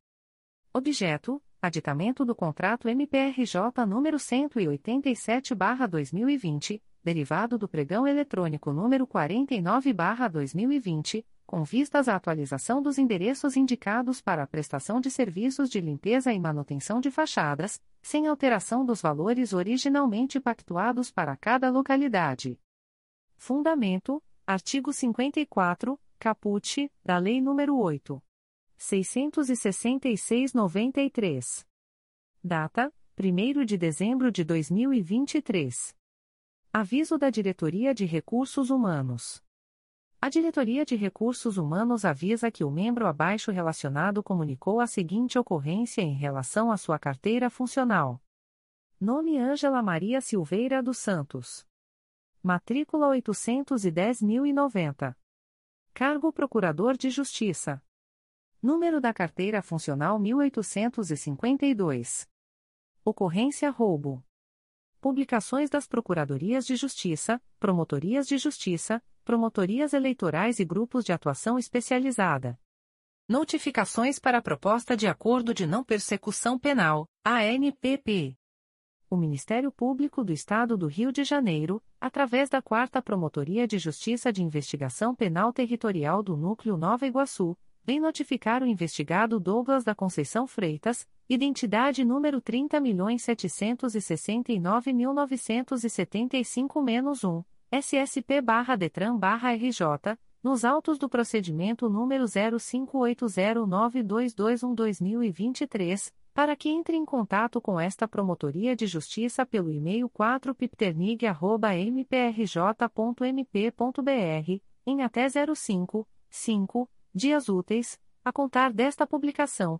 Objeto: Aditamento do contrato MPRJ número 187/2020 derivado do pregão eletrônico número 49/2020, com vistas à atualização dos endereços indicados para a prestação de serviços de limpeza e manutenção de fachadas, sem alteração dos valores originalmente pactuados para cada localidade. Fundamento: artigo 54, caput, da Lei nº 8. 666/93. Data: 1 de dezembro de 2023. Aviso da Diretoria de Recursos Humanos. A Diretoria de Recursos Humanos avisa que o membro abaixo relacionado comunicou a seguinte ocorrência em relação à sua carteira funcional. Nome Ângela Maria Silveira dos Santos. Matrícula 810.090. Cargo Procurador de Justiça. Número da carteira funcional 1852. Ocorrência roubo. Publicações das Procuradorias de Justiça, Promotorias de Justiça, Promotorias Eleitorais e Grupos de Atuação Especializada. Notificações para a Proposta de Acordo de Não Persecução Penal, ANPP. O Ministério Público do Estado do Rio de Janeiro, através da 4 Promotoria de Justiça de Investigação Penal Territorial do Núcleo Nova Iguaçu, vem notificar o investigado Douglas da Conceição Freitas, identidade número 30.769.975-1, SSP-DETRAN-RJ, nos autos do procedimento número 05809221-2023, para que entre em contato com esta Promotoria de Justiça pelo e-mail 4pipternig.mprj.mp.br, em até 05, 5, dias úteis, a contar desta publicação,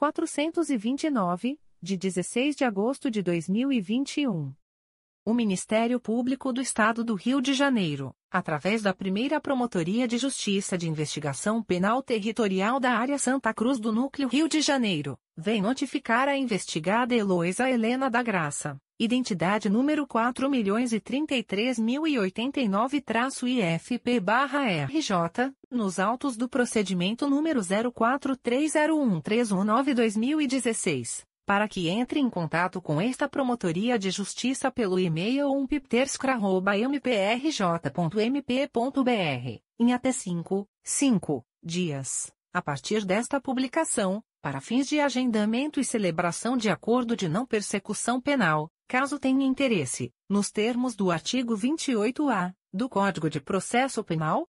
429, de 16 de agosto de 2021. O Ministério Público do Estado do Rio de Janeiro, através da primeira Promotoria de Justiça de Investigação Penal Territorial da Área Santa Cruz do Núcleo Rio de Janeiro, vem notificar a investigada Heloísa Helena da Graça identidade número 4.033.089-IFP-RJ, nos autos do procedimento número 04301319-2016, para que entre em contato com esta Promotoria de Justiça pelo e-mail umpipterscra.mprj.mp.br, em até 5, 5 dias, a partir desta publicação, para fins de agendamento e celebração de acordo de não persecução penal, caso tenha interesse, nos termos do artigo 28-A do Código de Processo Penal.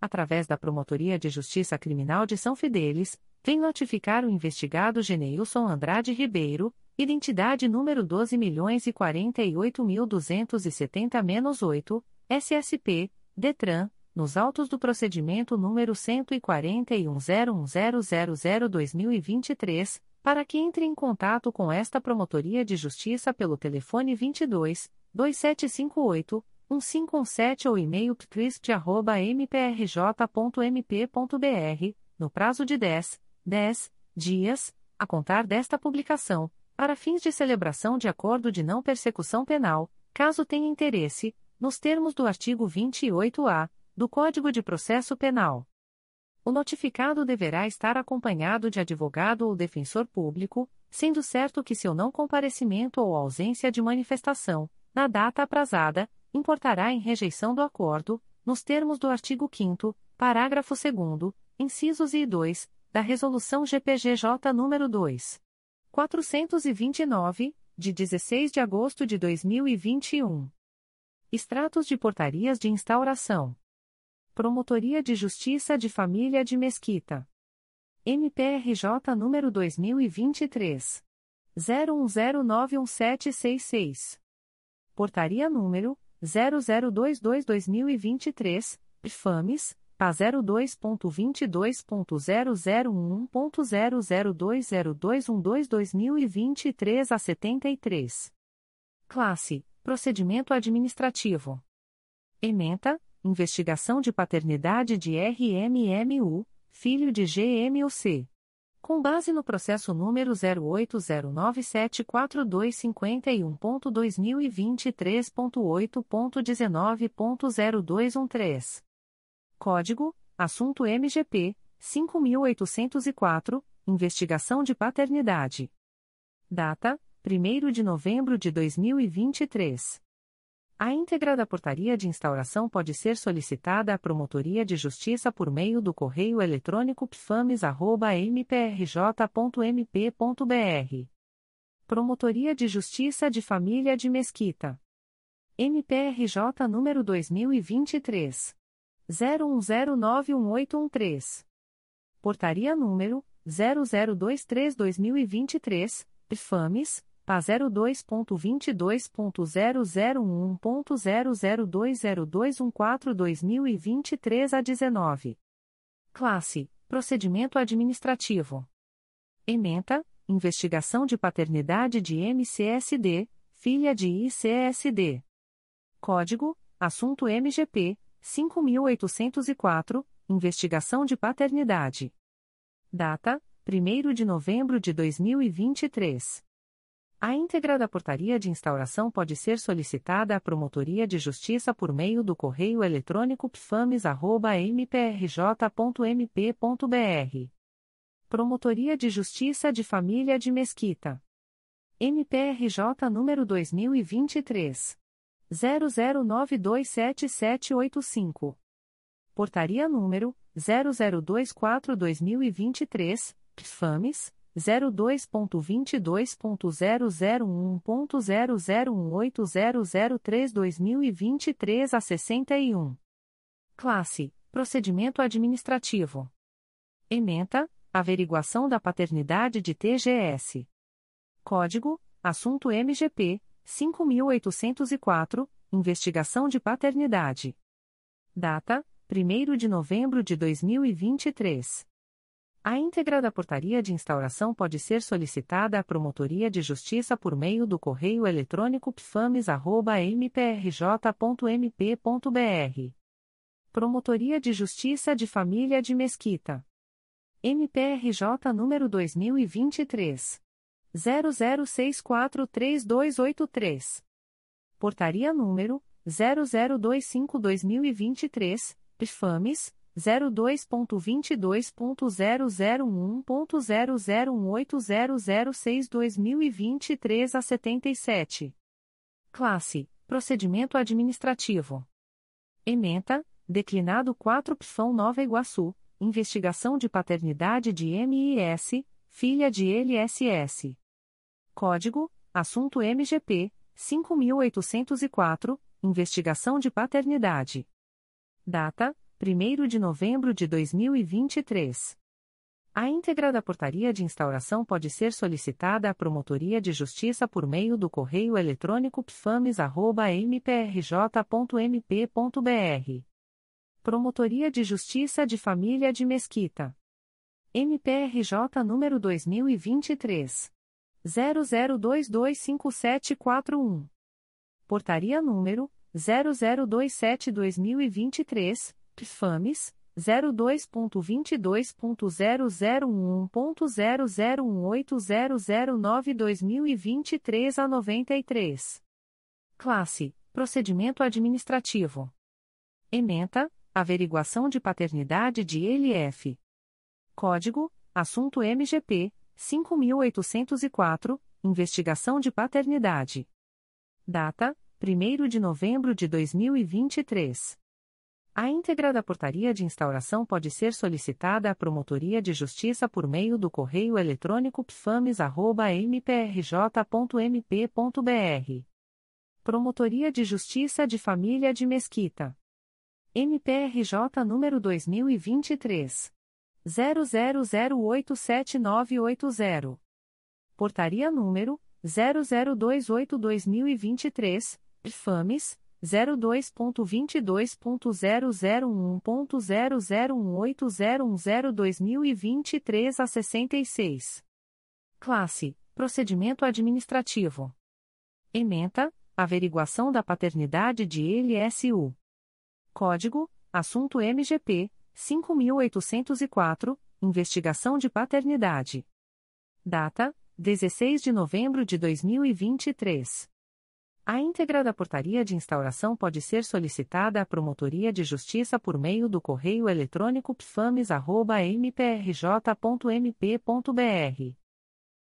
através da Promotoria de Justiça Criminal de São Fidélis, vem notificar o investigado Geneilson Andrade Ribeiro, identidade número 12.048.270-8, SSP, DETRAN, nos autos do procedimento número 141.01000-2023, para que entre em contato com esta Promotoria de Justiça pelo telefone 22 2758 1517 ou e-mail pcrisp.mprj.mp.br, no prazo de 10, 10 dias, a contar desta publicação, para fins de celebração de acordo de não persecução penal, caso tenha interesse, nos termos do artigo 28-A do Código de Processo Penal. O notificado deverá estar acompanhado de advogado ou defensor público, sendo certo que seu não comparecimento ou ausência de manifestação, na data aprazada, importará em rejeição do acordo, nos termos do artigo 5 parágrafo 2 incisos e 2, da Resolução GPGJ nº 2. 429, de 16 de agosto de 2021. Extratos de portarias de instauração. Promotoria de Justiça de Família de Mesquita. MPRJ número 2023 01091766. Portaria número 0022/2023, PFAMES, PA 02.22.0001.0020221-2023 a 73. Classe: Procedimento Administrativo. Ementa Investigação de paternidade de RMMU, filho de GMUC. Com base no processo número 080974251.2023.8.19.0213. Código: Assunto MGP 5804 Investigação de paternidade. Data: 1 de novembro de 2023. A íntegra da portaria de instauração pode ser solicitada à Promotoria de Justiça por meio do correio eletrônico pfames.mprj.mp.br. Promotoria de Justiça de Família de Mesquita. MPRJ número 2023. 01091813. Portaria número 0023-2023, PFAMES PA 02.22.0001.0020214-2023 a 19. Classe: Procedimento Administrativo. Ementa: Investigação de paternidade de MCSD, filha de ICSD. Código: Assunto MGP 5804, Investigação de paternidade. Data: 1 de novembro de 2023. A íntegra da portaria de instauração pode ser solicitada à Promotoria de Justiça por meio do correio eletrônico pfames.mprj.mp.br. Promotoria de Justiça de Família de Mesquita. MPRJ número 2023. 00927785. Portaria número 0024-2023, PFAMES 02.22.0001.0018003-2023 a 61. Classe: Procedimento Administrativo. Ementa: Averiguação da paternidade de TGS. Código: Assunto MGP 5804 Investigação de paternidade. Data: 1 de novembro de 2023. A íntegra da portaria de instauração pode ser solicitada à Promotoria de Justiça por meio do correio eletrônico pfames.mprj.mp.br. Promotoria de Justiça de Família de Mesquita. MPRJ número 2023. 00643283. Portaria número 0025-2023, PFAMES 02.22.0001.0018006-2023 a 77. Classe: Procedimento Administrativo. Ementa: Declinado 4 PFão Nova Iguaçu, Investigação de Paternidade de MIS, filha de LSS. Código: Assunto MGP 5804, Investigação de Paternidade. Data: 1 de novembro de 2023. A íntegra da portaria de instauração pode ser solicitada à Promotoria de Justiça por meio do correio eletrônico pfames.mprj.mp.br. Promotoria de Justiça de Família de Mesquita. MPRJ número 2023. 00225741. Portaria número 0027-2023 PFAMES 02.22.0001.0018009-2023 a 93. Classe: Procedimento Administrativo. Ementa: Averiguação de paternidade de LF. Código: Assunto MGP 5804 Investigação de paternidade. Data: 1 de novembro de 2023. A íntegra da portaria de instauração pode ser solicitada à Promotoria de Justiça por meio do correio eletrônico pfames.mprj.mp.br. Promotoria de Justiça de Família de Mesquita. MPRJ número 2023. 00087980. Portaria número 0028-2023, PFAMES 02.22.0001.0018010-2023 a 66. Classe: Procedimento Administrativo. Ementa: Averiguação da paternidade de LSU. Código: Assunto MGP 5804, investigação de paternidade. Data: 16 de novembro de 2023. A íntegra da portaria de instauração pode ser solicitada à Promotoria de Justiça por meio do correio eletrônico pfames.mprj.mp.br.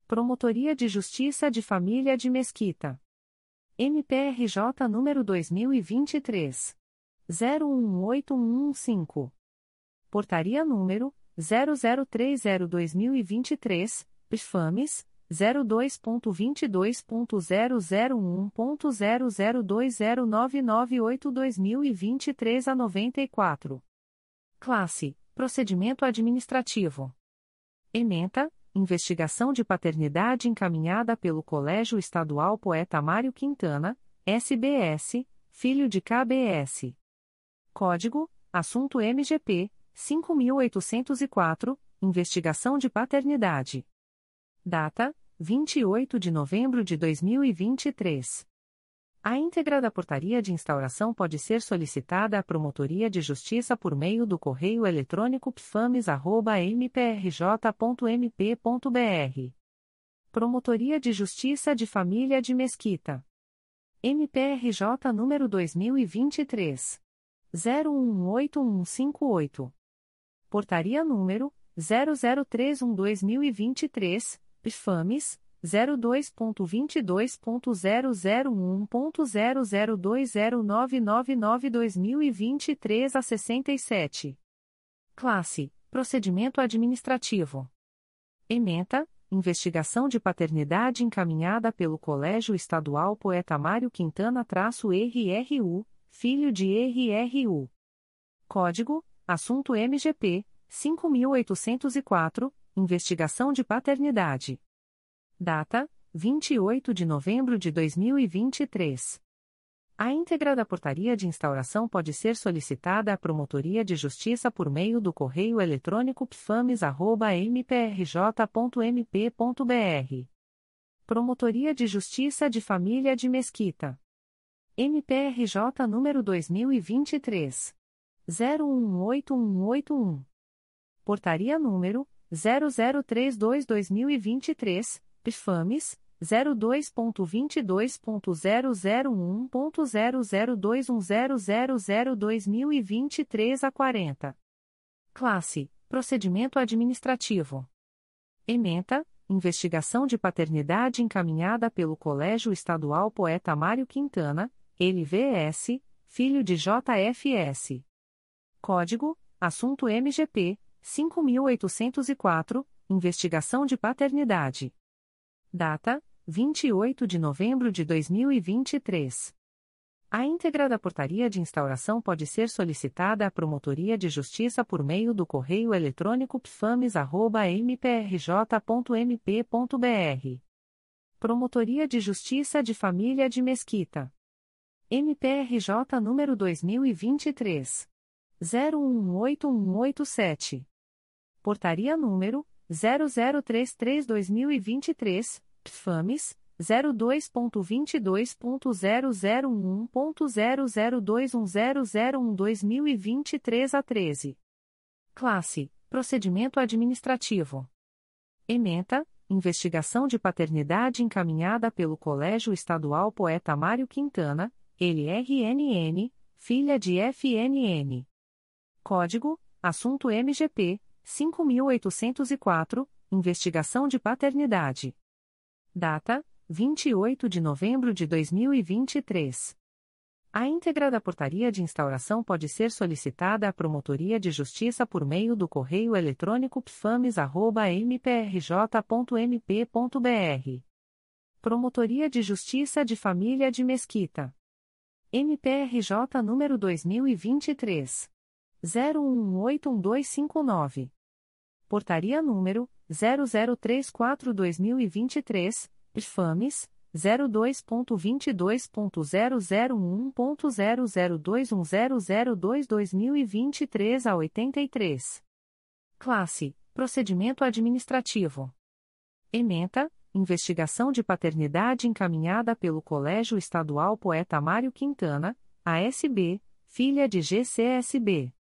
Promotoria de Justiça de Família de Mesquita. MPRJ número 2023. 018115. Portaria número 0030-2023, PFAMES, 02.22.0001.0020998-2023 a 94. Classe: Procedimento Administrativo. Ementa: Investigação de paternidade encaminhada pelo Colégio Estadual Poeta Mário Quintana, SBS, filho de KBS. Código: Assunto MGP 5804, Investigação de Paternidade. Data: 28 de novembro de 2023. A íntegra da portaria de instauração pode ser solicitada à Promotoria de Justiça por meio do correio eletrônico pfames.mprj.mp.br. Promotoria de Justiça de Família de Mesquita. MPRJ número 2023. 018158. Portaria número 0031/2023, PFAMES 02.22.0001.0020999-2023 a 67. Classe: Procedimento Administrativo. Ementa: Investigação de paternidade encaminhada pelo Colégio Estadual Poeta Mário Quintana-RRU, filho de RRU. Código: Assunto MGP 5804, Investigação de Paternidade. Data: 28 de novembro de 2023. A íntegra da portaria de instauração pode ser solicitada à Promotoria de Justiça por meio do correio eletrônico pfames.mprj.mp.br. Promotoria de Justiça de Família de Mesquita. MPRJ número 2023 018181. Portaria número 0032/2023, PFAMES 02.22.0001.00210002023 a 40. Classe: Procedimento administrativo. Ementa: Investigação de paternidade encaminhada pelo Colégio Estadual Poeta Mário Quintana, LVS, filho de JFS. Código: Assunto MGP 5804, Investigação de Paternidade. Data: 28 de novembro de 2023. A íntegra da portaria de instauração pode ser solicitada à Promotoria de Justiça por meio do correio eletrônico pfames.mprj.mp.br. Promotoria de Justiça de Família de Mesquita. MPRJ número 2023 018187. Portaria número 0033/2023, FAMES 02.22.0001.00210012023 a 13. Classe: Procedimento administrativo. Ementa: Investigação de paternidade encaminhada pelo Colégio Estadual Poeta Mário Quintana, LRNN, filha de FNN. Código: Assunto MGP 5804, Investigação de Paternidade. Data: 28 de novembro de 2023. A íntegra da portaria de instauração pode ser solicitada à Promotoria de Justiça por meio do correio eletrônico pfames.mprj.mp.br. Promotoria de Justiça de Família de Mesquita. MPRJ número 2023. 018129. Portaria número 0034/2023, IFAMES 02.22.0001.0021002-2023 a 83. Classe: Procedimento Administrativo. Ementa: Investigação de paternidade encaminhada pelo Colégio Estadual Poeta Mário Quintana, ASB, filha de GCSB.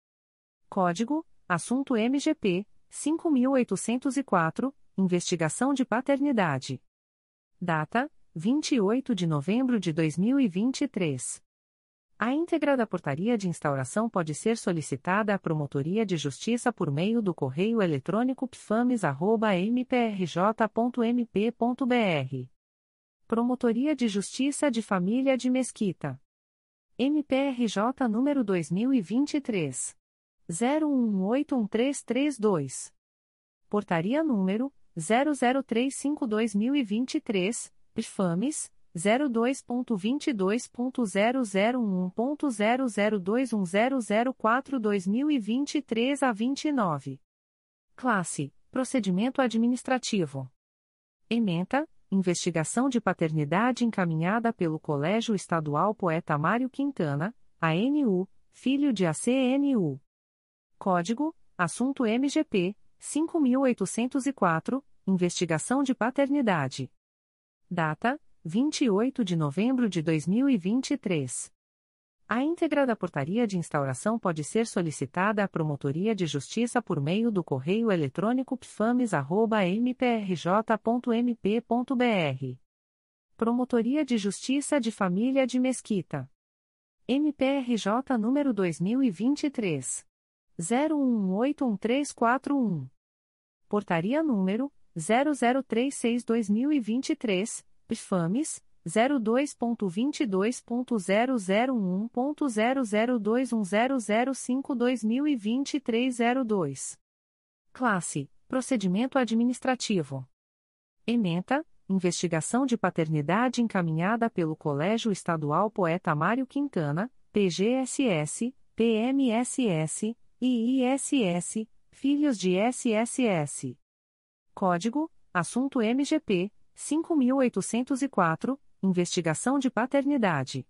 Código: assunto MGP 5804, investigação de paternidade. Data: 28 de novembro de 2023. A íntegra da portaria de instauração pode ser solicitada à Promotoria de Justiça por meio do correio eletrônico pfames.mprj.mp.br. Promotoria de Justiça de Família de Mesquita. MPRJ número 2023. 01181332. Portaria número 0035-2023, PFAMES, 02.22.0001.0021004-2023 a 29. Classe: Procedimento Administrativo. Ementa: Investigação de paternidade encaminhada pelo Colégio Estadual Poeta Mário Quintana, ANU, filho de ACNU. Código: Assunto MGP 5804, Investigação de Paternidade. Data: 28 de novembro de 2023. A íntegra da portaria de instauração pode ser solicitada à Promotoria de Justiça por meio do correio eletrônico pfames.mprj.mp.br. Promotoria de Justiça de Família de Mesquita. MPRJ número 2023. 01181341. Portaria número 0036-2023, PFAMES, 02.22.0001.0021005-2023 02. Classe: Procedimento Administrativo. Ementa: Investigação de paternidade encaminhada pelo Colégio Estadual Poeta Mário Quintana, PGSS, PMSS, IISS, Filhos de SSS. Código: Assunto MGP 5804, Investigação de Paternidade.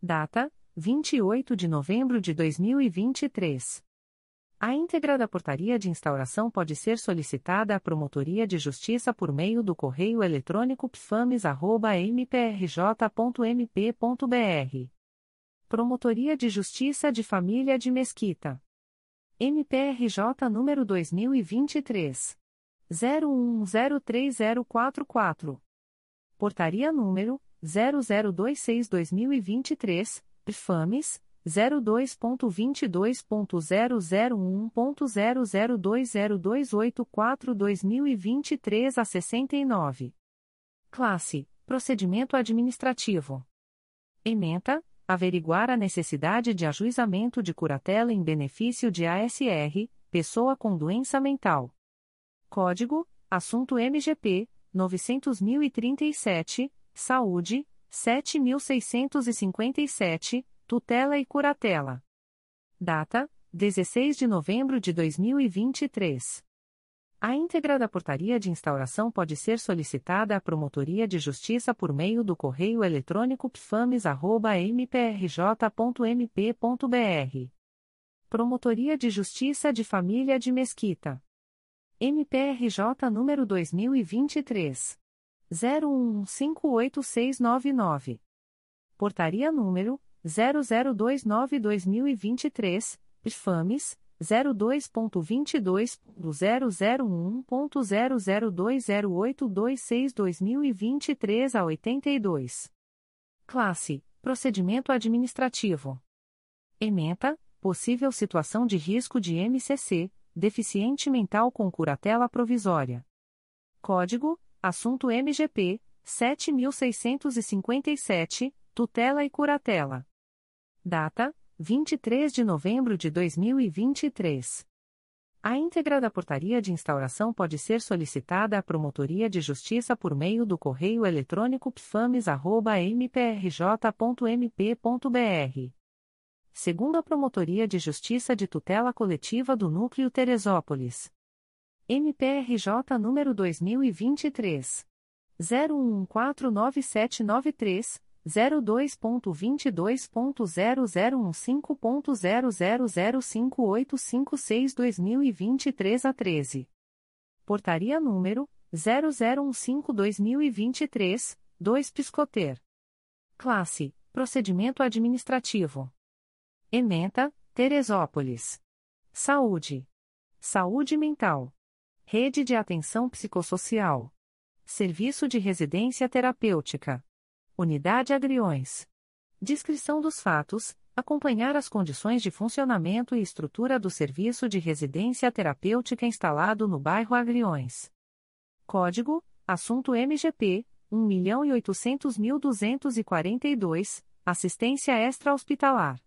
Data: 28 de novembro de 2023. A íntegra da portaria de instauração pode ser solicitada à Promotoria de Justiça por meio do correio eletrônico pfames.mprj.mp.br. Promotoria de Justiça de Família de Mesquita. MPRJ número 2023 01103044. Portaria número 0026/2023, PFAMES 02.22.0001.0020284-2023 a 69. Classe: Procedimento Administrativo. Ementa: averiguar a necessidade de ajuizamento de curatela em benefício de ASR, pessoa com doença mental. Código: Assunto MGP 900.037, Saúde 7.657, Tutela e Curatela. Data: 16 de novembro de 2023. A íntegra da portaria de instauração pode ser solicitada à Promotoria de Justiça por meio do correio eletrônico pfames.mprj.mp.br. Promotoria de Justiça de Família de Mesquita. MPRJ número 2023. 01158699. Portaria número 0029-2023, PFAMES 02.22.0001.0020826-2023 a 82. Classe: Procedimento Administrativo. Ementa: Possível situação de risco de MCC, deficiente mental com curatela provisória. Código: Assunto MGP 7657, Tutela e Curatela. Data: 23 de novembro de 2023. A íntegra da portaria de instauração pode ser solicitada à Promotoria de Justiça por meio do correio eletrônico pfames.mprj.mp.br. Segundo a Promotoria de Justiça de Tutela Coletiva do Núcleo Teresópolis. MPRJ número 2023. 01149793. 02.22.0001.0005856-2023 a 13. Portaria número 0015-2023, 2 Piscoter. Classe: Procedimento Administrativo. Ementa, Teresópolis. Saúde. Saúde mental. Rede de atenção psicossocial. Serviço de residência terapêutica. Unidade Agriões. Descrição dos fatos, acompanhar as condições de funcionamento e estrutura do serviço de residência terapêutica instalado no bairro Agriões. Código: Assunto MGP 1.800.242, Assistência Extra-Hospitalar.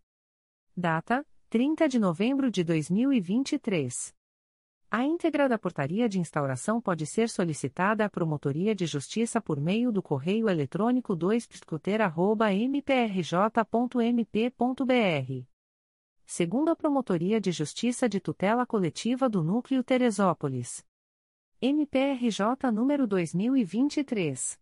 Data: 30 de novembro de 2023. A íntegra da portaria de instauração pode ser solicitada à Promotoria de Justiça por meio do correio eletrônico 2 mprj.mp.br. Segundo a Promotoria de Justiça de Tutela Coletiva do Núcleo Teresópolis. MPRJ número 2023.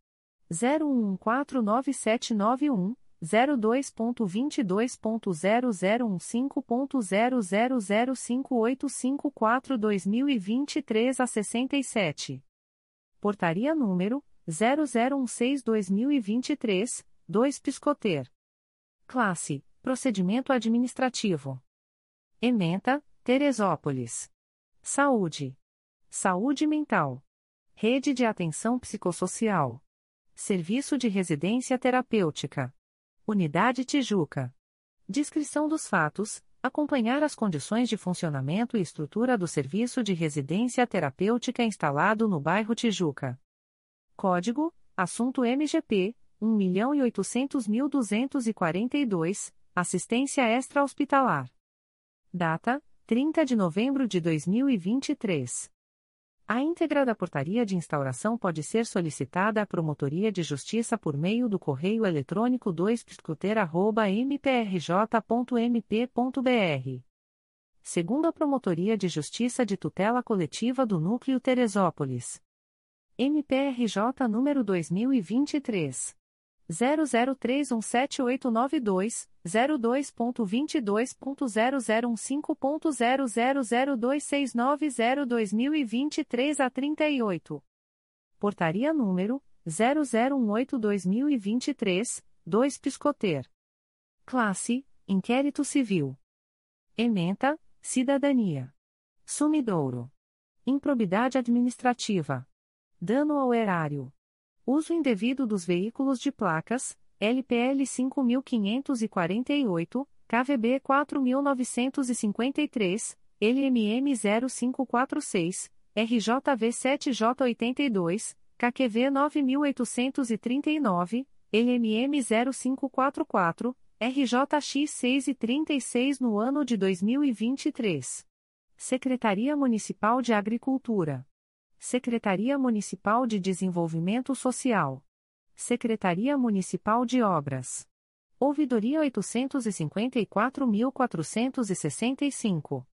01149791. 02.22.0005.0005854-2023 a 67. Portaria número 0016-2023, 2 Piscoter. Classe: Procedimento Administrativo. Ementa, Teresópolis. Saúde. Saúde mental. Rede de Atenção Psicossocial. Serviço de Residência Terapêutica. Unidade Tijuca. Descrição dos fatos, acompanhar as condições de funcionamento e estrutura do serviço de residência terapêutica instalado no bairro Tijuca. Código: Assunto MGP 1.800.242, Assistência Extra-Hospitalar. Data: 30 de novembro de 2023. A íntegra da portaria de instauração pode ser solicitada à Promotoria de Justiça por meio do correio eletrônico 2 mprj.mp.br. Segundo a Promotoria de Justiça de Tutela Coletiva do Núcleo Teresópolis. MPRJ número 2023 00317892, 02.22.0015.0002690-2023 a 38. Portaria número 0018-2023, 2 Piscoter. Classe: Inquérito Civil. Ementa: Cidadania. Sumidouro. Improbidade administrativa. Dano ao erário. Uso indevido dos veículos de placas, LPL 5548, KVB 4953, LMM 0546, RJV 7J82, KQV 9839, LMM 0544, RJX 6 e 36 no ano de 2023. Secretaria Municipal de Agricultura. Secretaria Municipal de Desenvolvimento Social. Secretaria Municipal de Obras. Ouvidoria 854.465.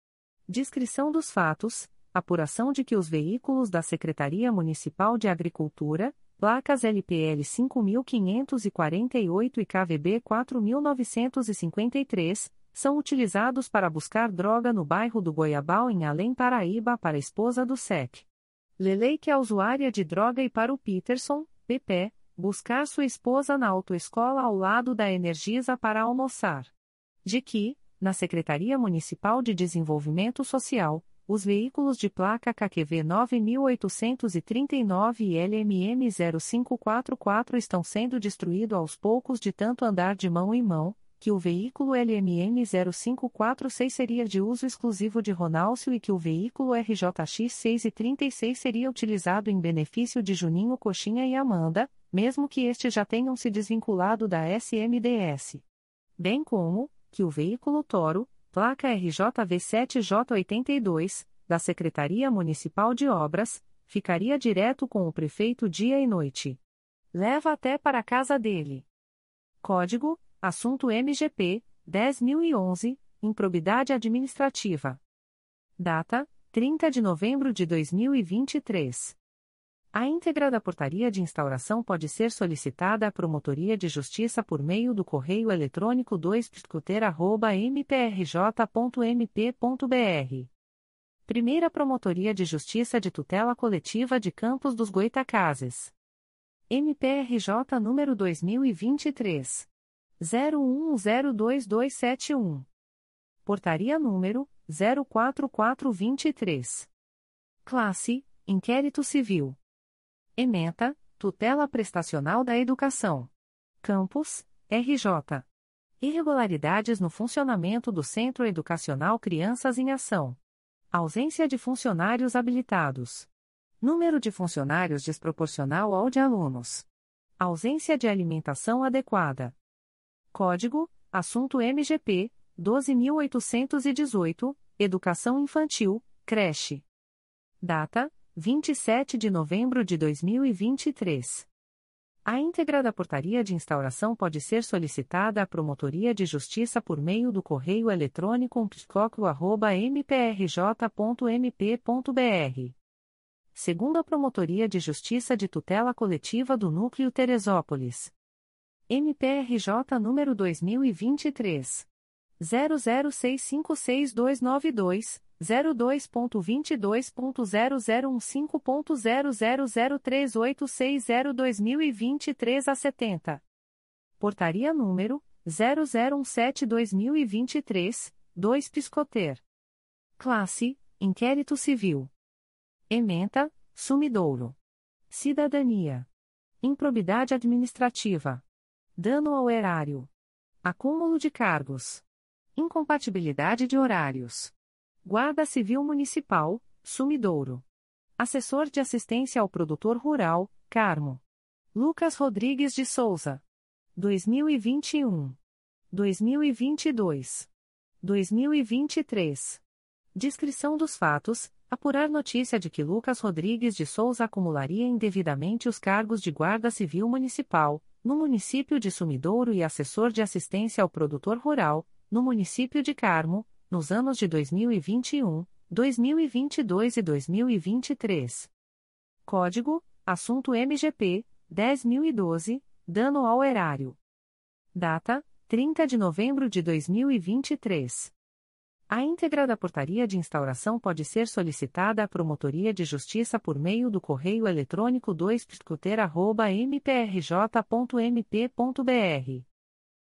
Descrição dos fatos, apuração de que os veículos da Secretaria Municipal de Agricultura, placas LPL 5548 e KVB 4953, são utilizados para buscar droga no bairro do Goiabal em Além Paraíba para a esposa do SEC. Leleike a usuária de droga e para o Peterson, PP, buscar sua esposa na autoescola ao lado da Energisa para almoçar. De que, na Secretaria Municipal de Desenvolvimento Social, os veículos de placa KQV 9839 e LMM 0544 estão sendo destruídos aos poucos de tanto andar de mão em mão, que o veículo LMN 0546 seria de uso exclusivo de Ronalcio e que o veículo RJX 6 e 36 seria utilizado em benefício de Juninho Coxinha e Amanda, mesmo que estes já tenham se desvinculado da SMDS. Bem como, que o veículo Toro, placa RJV 7J82, da Secretaria Municipal de Obras, ficaria direto com o prefeito dia e noite. Leva até para a casa dele. Código Assunto MGP 10011, Improbidade Administrativa. Data: 30 de novembro de 2023. A íntegra da portaria de instauração pode ser solicitada à Promotoria de Justiça por meio do correio eletrônico 2 mprj.mp.br. Primeira Promotoria de Justiça de Tutela Coletiva de Campos dos Goitacazes. MPRJ número 2023 01102271. Portaria número 04423. Classe: Inquérito Civil. Ementa: Tutela Prestacional da Educação. Campus: RJ. Irregularidades no funcionamento do Centro Educacional Crianças em Ação. Ausência de funcionários habilitados. Número de funcionários desproporcional ao de alunos. Ausência de alimentação adequada. Código: Assunto MGP 12818, Educação Infantil, Creche. Data: 27 de novembro de 2023. A íntegra da portaria de instauração pode ser solicitada à Promotoria de Justiça por meio do correio eletrônico psicoco.mprj.mp.br. Segundo a Promotoria de Justiça de Tutela Coletiva do Núcleo Teresópolis. MPRJ número 2023. 00656292. 02.22.0015.0003860-2023 a 70. Portaria número 0017-2023, 2 Piscoter. Classe: Inquérito Civil. Ementa: Sumidouro. Cidadania. Improbidade administrativa. Dano ao erário. Acúmulo de cargos. Incompatibilidade de horários. Guarda Civil Municipal, Sumidouro. Assessor de Assistência ao Produtor Rural, Carmo. Lucas Rodrigues de Souza. 2021. 2022. 2023. Descrição dos fatos: apurar notícia de que Lucas Rodrigues de Souza acumularia indevidamente os cargos de Guarda Civil Municipal, no município de Sumidouro e assessor de assistência ao produtor rural, no município de Carmo, nos anos de 2021, 2022 e 2023. Código: Assunto MGP 10012, dano ao erário. Data: 30 de novembro de 2023. A íntegra da portaria de instauração pode ser solicitada à Promotoria de Justiça por meio do correio eletrônico 2 mprj.mp.br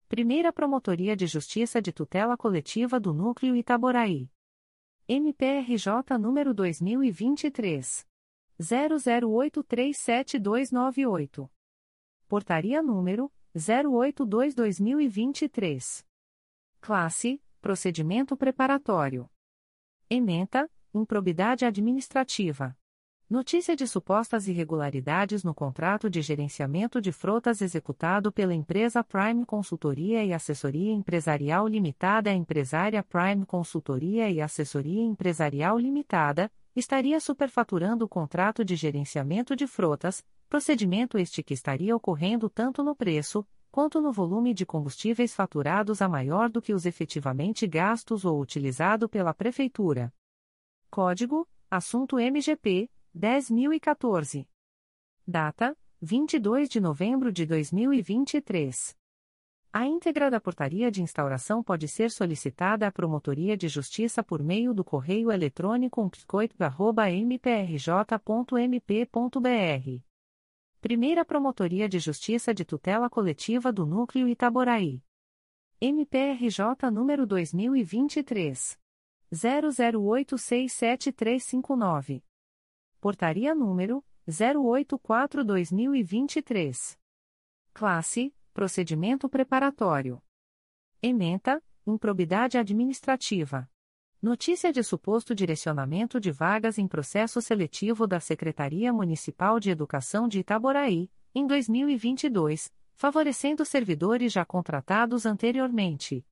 Primeira Promotoria de Justiça de Tutela Coletiva do Núcleo Itaboraí. MPRJ número 2023 00837298. Portaria número 082/2023. Classe: Procedimento preparatório. Ementa: Improbidade administrativa. Notícia de supostas irregularidades no contrato de gerenciamento de frotas executado pela empresa Prime Consultoria e Assessoria Empresarial Limitada. A empresária Prime Consultoria e Assessoria Empresarial Limitada estaria superfaturando o contrato de gerenciamento de frotas, procedimento este que estaria ocorrendo tanto no preço, quanto no volume de combustíveis faturados a maior do que os efetivamente gastos ou utilizado pela Prefeitura. Código: Assunto MGP 10.014. Data: 22 de novembro de 2023. A íntegra da portaria de instauração pode ser solicitada à Promotoria de Justiça por meio do correio eletrônico psicoito.mprj.mp.br. Primeira Promotoria de Justiça de Tutela Coletiva do Núcleo Itaboraí. MPRJ número 2023. 00867359. Portaria número 084/2023. Classe: Procedimento preparatório. Ementa: Improbidade administrativa. Notícia de suposto direcionamento de vagas em processo seletivo da Secretaria Municipal de Educação de Itaboraí, em 2022, favorecendo servidores já contratados anteriormente.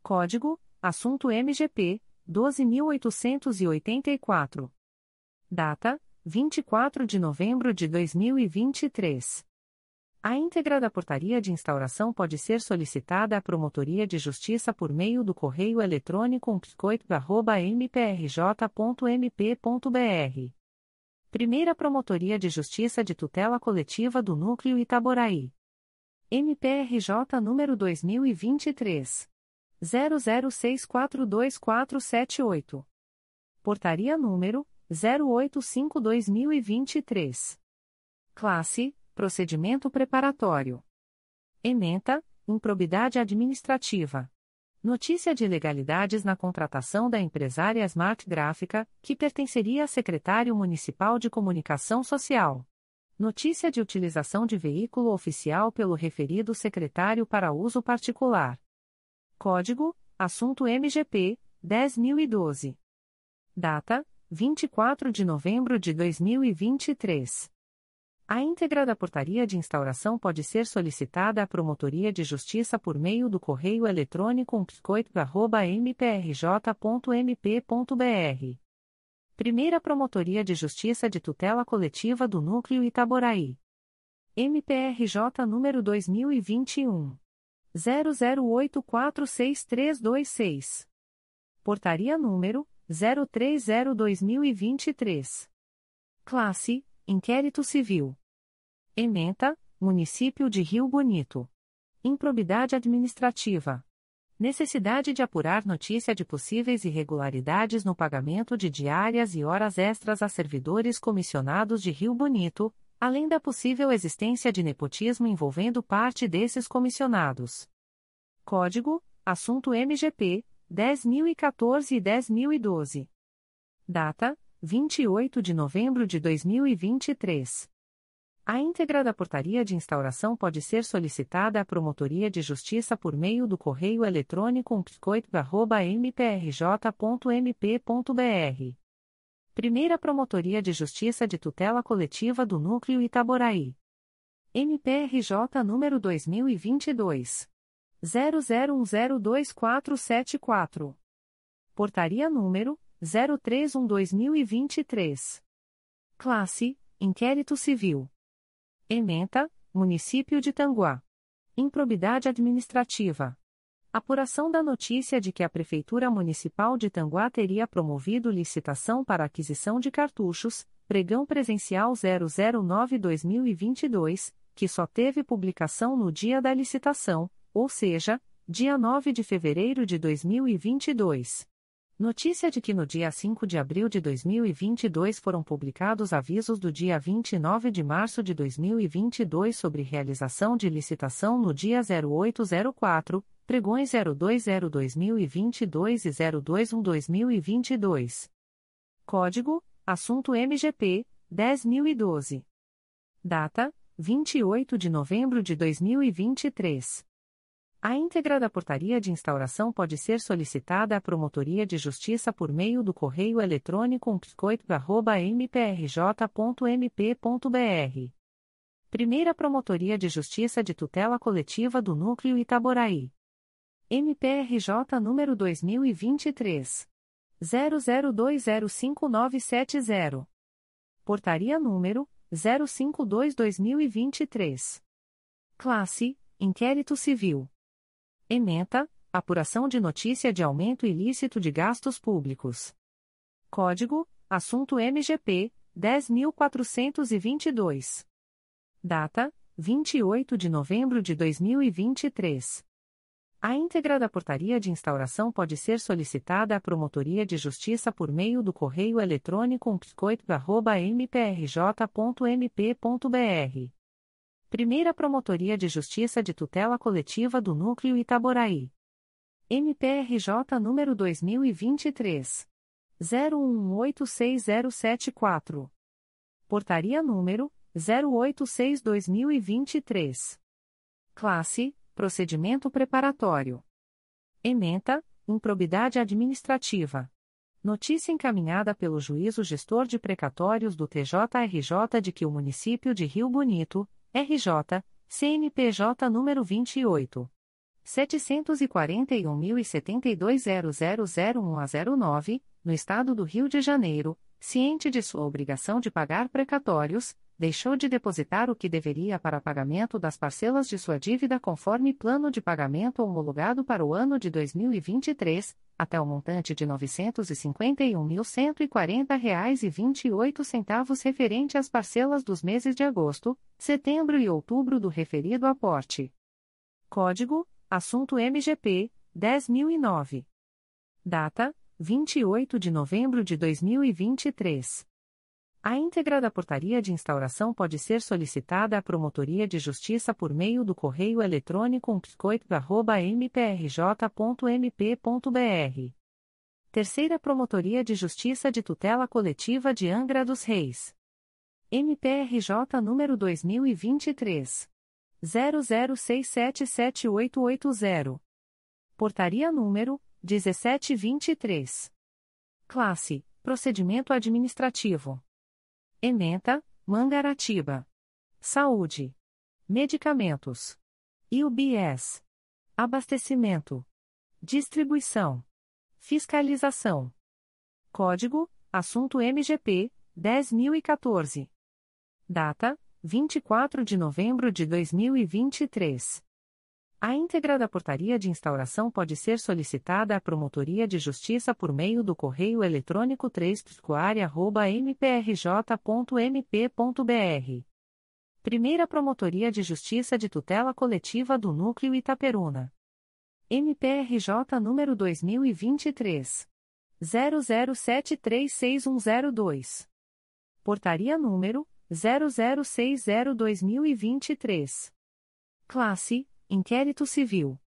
Código: Assunto MGP 12884. Data: 24 de novembro de 2023. A íntegra da portaria de instauração pode ser solicitada à Promotoria de Justiça por meio do correio eletrônico psicoito.mprj.mp.br. Primeira Promotoria de Justiça de Tutela Coletiva do Núcleo Itaboraí. MPRJ número 2023. 00642478. Portaria número 085-2023. Classe: Procedimento preparatório. Ementa: Improbidade administrativa. Notícia de ilegalidades na contratação da empresária Smart Gráfica, que pertenceria a secretário municipal de comunicação social. Notícia de utilização de veículo oficial pelo referido secretário para uso particular. Código: Assunto MGP 10012. Data: 24 de novembro de 2023. A íntegra da portaria de instauração pode ser solicitada à Promotoria de Justiça por meio do correio eletrônico umpcoit.mprj.mp.br. Primeira Promotoria de Justiça de Tutela Coletiva do Núcleo Itaboraí. MPRJ número 2021. 00846326. Portaria número 030-2023. Classe Inquérito Civil. Ementa, Município de Rio Bonito. Improbidade Administrativa. Necessidade de apurar notícia de possíveis irregularidades no pagamento de diárias e horas extras a servidores comissionados de Rio Bonito, além da possível existência de nepotismo envolvendo parte desses comissionados. Código: Assunto MGP 10014 e 10012. Data: 28 de novembro de 2023. A íntegra da portaria de instauração pode ser solicitada à Promotoria de Justiça por meio do correio eletrônico umpcoit.mprj.mp.br. Primeira Promotoria de Justiça de Tutela Coletiva do Núcleo Itaboraí. MPRJ número 2022. 00102474. Portaria número 031-2023. Classe: Inquérito Civil. Ementa: Município de Tanguá. Improbidade Administrativa. Apuração da notícia de que a Prefeitura Municipal de Tanguá teria promovido licitação para aquisição de cartuchos, pregão presencial 009-2022, que só teve publicação no dia da licitação, ou seja, dia 9 de fevereiro de 2022. Notícia de que no dia 5 de abril de 2022 foram publicados avisos do dia 29 de março de 2022 sobre realização de licitação no dia 0804, pregões 0202-2022 e 021-2022. Código: Assunto MGP 10012. Data: 28 de novembro de 2023. A íntegra da portaria de instauração pode ser solicitada à Promotoria de Justiça por meio do correio eletrônico umpcoit.mprj.mp.br. Primeira Promotoria de Justiça de Tutela Coletiva do Núcleo Itaboraí. MPRJ número 2023. 00205970. Portaria número 052-2023. Classe: Inquérito Civil. Ementa, apuração de notícia de aumento ilícito de gastos públicos. Código: Assunto MGP 10422. Data: 28 de novembro de 2023. A íntegra da portaria de instauração pode ser solicitada à Promotoria de Justiça por meio do correio eletrônico psicoit.mprj.mp.br Primeira Promotoria de Justiça de Tutela Coletiva do Núcleo Itaboraí. MPRJ número 2023 01186074. Portaria número 086/2023. Classe: Procedimento preparatório. Ementa: Improbidade administrativa. Notícia encaminhada pelo Juízo Gestor de Precatórios do TJRJ de que o município de Rio Bonito RJ, CNPJ número 28. 741.072.0001 a 09, no Estado do Rio de Janeiro, ciente de sua obrigação de pagar precatórios, deixou de depositar o que deveria para pagamento das parcelas de sua dívida conforme plano de pagamento homologado para o ano de 2023, até o montante de R$ 951.140,28 referente às parcelas dos meses de agosto, setembro e outubro do referido aporte. Código: Assunto MGP 10009. Data: 28 de novembro de 2023. A íntegra da portaria de instauração pode ser solicitada à Promotoria de Justiça por meio do correio eletrônico psicoip.mprj.mp.br. Terceira Promotoria de Justiça de Tutela Coletiva de Angra dos Reis. MPRJ número 2023. 00677880. Portaria número 1723. Classe: Procedimento Administrativo. Ementa, Mangaratiba. Saúde. Medicamentos. UBS. Abastecimento. Distribuição. Fiscalização. Código: Assunto MGP 10014. Data: 24 de novembro de 2023. A íntegra da portaria de instauração pode ser solicitada à Promotoria de Justiça por meio do correio eletrônico 3 mprj.mp.br. Primeira Promotoria de Justiça de Tutela Coletiva do Núcleo Itaperuna. MPRJ número 2023. 00736102. Portaria número 0060-2023. Classe Inquérito Civil.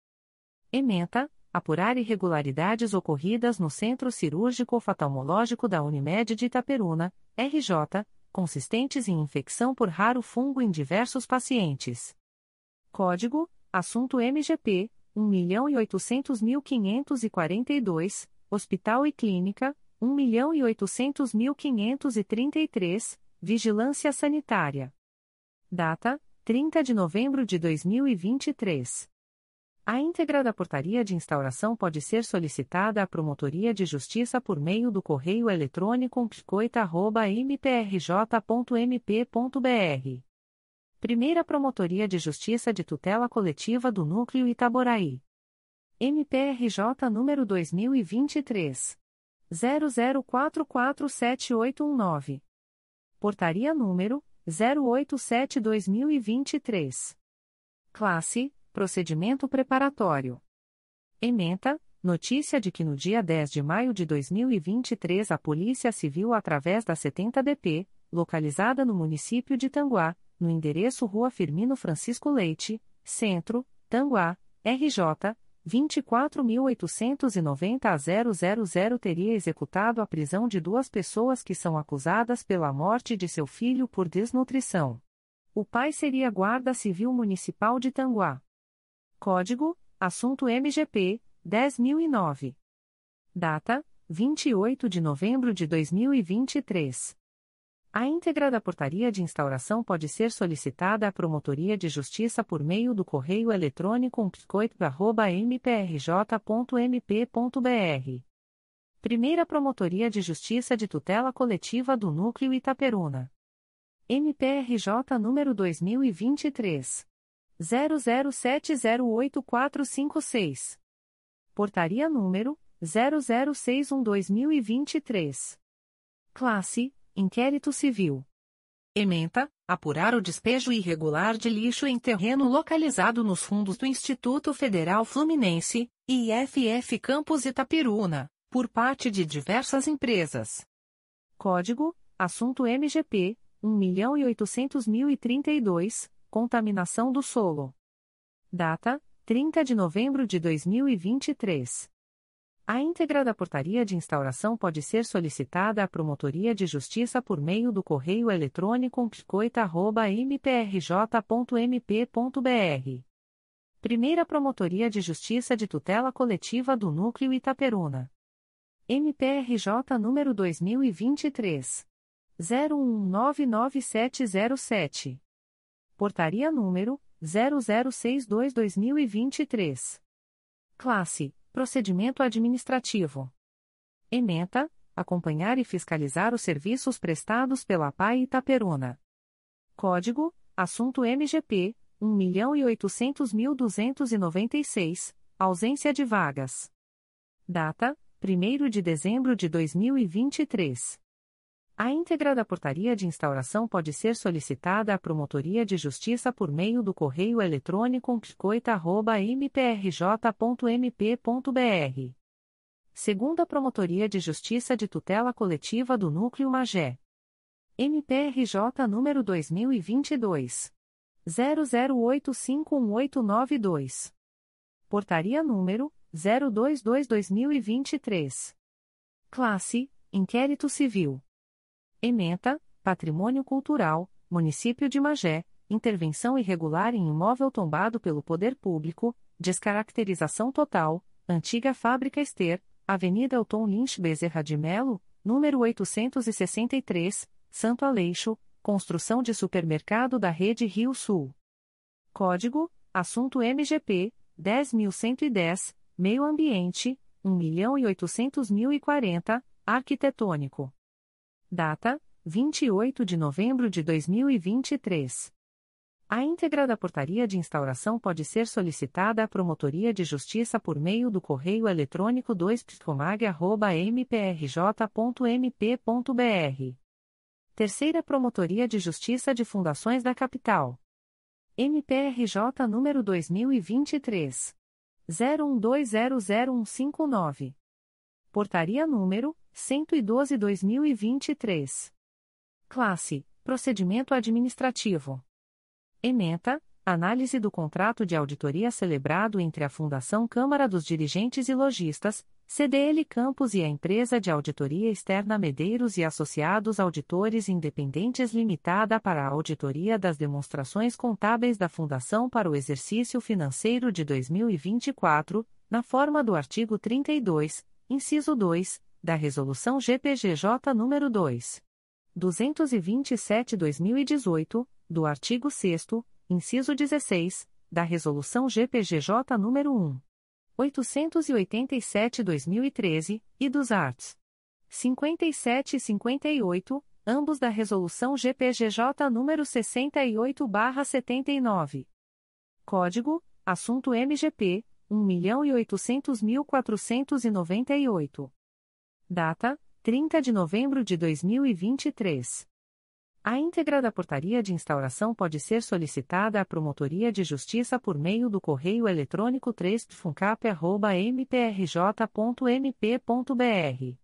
Ementa, apurar irregularidades ocorridas no Centro Cirúrgico Oftalmológico da Unimed de Itaperuna, RJ, consistentes em infecção por raro fungo em diversos pacientes. Código: Assunto MGP 1.800.542, Hospital e Clínica 1.800.533, Vigilância Sanitária. Data: 30 de novembro de 2023. A íntegra da portaria de instauração pode ser solicitada à Promotoria de Justiça por meio do correio eletrônico psicoita.mprj.mp.br. Primeira Promotoria de Justiça de Tutela Coletiva do Núcleo Itaboraí. MPRJ número 2023. 00447819. Portaria número 087-2023. Classe: Procedimento Preparatório. Ementa: Notícia de que no dia 10 de maio de 2023 a Polícia Civil, através da 70DP, localizada no município de Tanguá, no endereço Rua Firmino Francisco Leite, Centro, Tanguá, RJ, 24.890 a 000 teria executado a prisão de duas pessoas que são acusadas pela morte de seu filho por desnutrição. O pai seria Guarda Civil Municipal de Tanguá. Código: Assunto MGP 10009. Data: 28 de novembro de 2023. A íntegra da portaria de instauração pode ser solicitada à Promotoria de Justiça por meio do correio eletrônico psicoip.mprj.mp.br. Primeira Promotoria de Justiça de Tutela Coletiva do Núcleo Itaperuna. MPRJ número 2023. 00708456. Portaria número 0061-2023. Classe Inquérito Civil. Ementa, apurar o despejo irregular de lixo em terreno localizado nos fundos do Instituto Federal Fluminense, IFF Campus Itapiruna, por parte de diversas empresas. Código: Assunto MGP 1.800.032, Contaminação do solo. Data: 30 de novembro de 2023. A íntegra da portaria de instauração pode ser solicitada à Promotoria de Justiça por meio do correio eletrônico psicoita.mprj.mp.br. Primeira Promotoria de Justiça de Tutela Coletiva do Núcleo Itaperuna. MPRJ número 2023. 01999707. Portaria número 0062-2023. Classe Procedimento Administrativo. Ementa, acompanhar e fiscalizar os serviços prestados pela PAI Itaperuna. Código, Assunto MGP, 1.800.296, ausência de vagas. Data, 1 de dezembro de 2023. A íntegra da portaria de instauração pode ser solicitada à Promotoria de Justiça por meio do correio eletrônico psicoita.mprj.mp.br. Segunda Promotoria de Justiça de Tutela Coletiva do Núcleo Magé. MPRJ número 2022 00851892. Portaria número 022-2023. Classe: Inquérito Civil. Ementa: Patrimônio Cultural, Município de Magé, intervenção irregular em imóvel tombado pelo poder público, descaracterização total, antiga fábrica Ester, Avenida Elton Lynch Bezerra de Melo, número 863, Santo Aleixo, construção de supermercado da Rede Rio Sul. Código: Assunto MGP 10110, Meio Ambiente 1.800.040, Arquitetônico. Data: 28 de novembro de 2023. A íntegra da portaria de instauração pode ser solicitada à Promotoria de Justiça por meio do correio eletrônico 2psicomag.mprj.mp.br. Terceira Promotoria de Justiça de Fundações da Capital. MPRJ número 2023. 01200159. Portaria número 112/2023. Classe: Procedimento administrativo. Ementa: Análise do contrato de auditoria celebrado entre a Fundação Câmara dos Dirigentes e Lojistas, CDL Campos e a Empresa de Auditoria Externa Medeiros e Associados Auditores Independentes Limitada para a auditoria das demonstrações contábeis da Fundação para o exercício financeiro de 2024, na forma do artigo 32, inciso 2, da Resolução GPGJ nº 2. 227/2018 do artigo 6 inciso 16, da Resolução GPGJ nº 1. 887/2013, e dos arts. 57 e 58, ambos da Resolução GPGJ nº 68/79. Código: Assunto MGP 1.800.498. Data: 30 de novembro de 2023. A íntegra da portaria de instauração pode ser solicitada à Promotoria de Justiça por meio do correio eletrônico 3funcap.mprj.mp.br.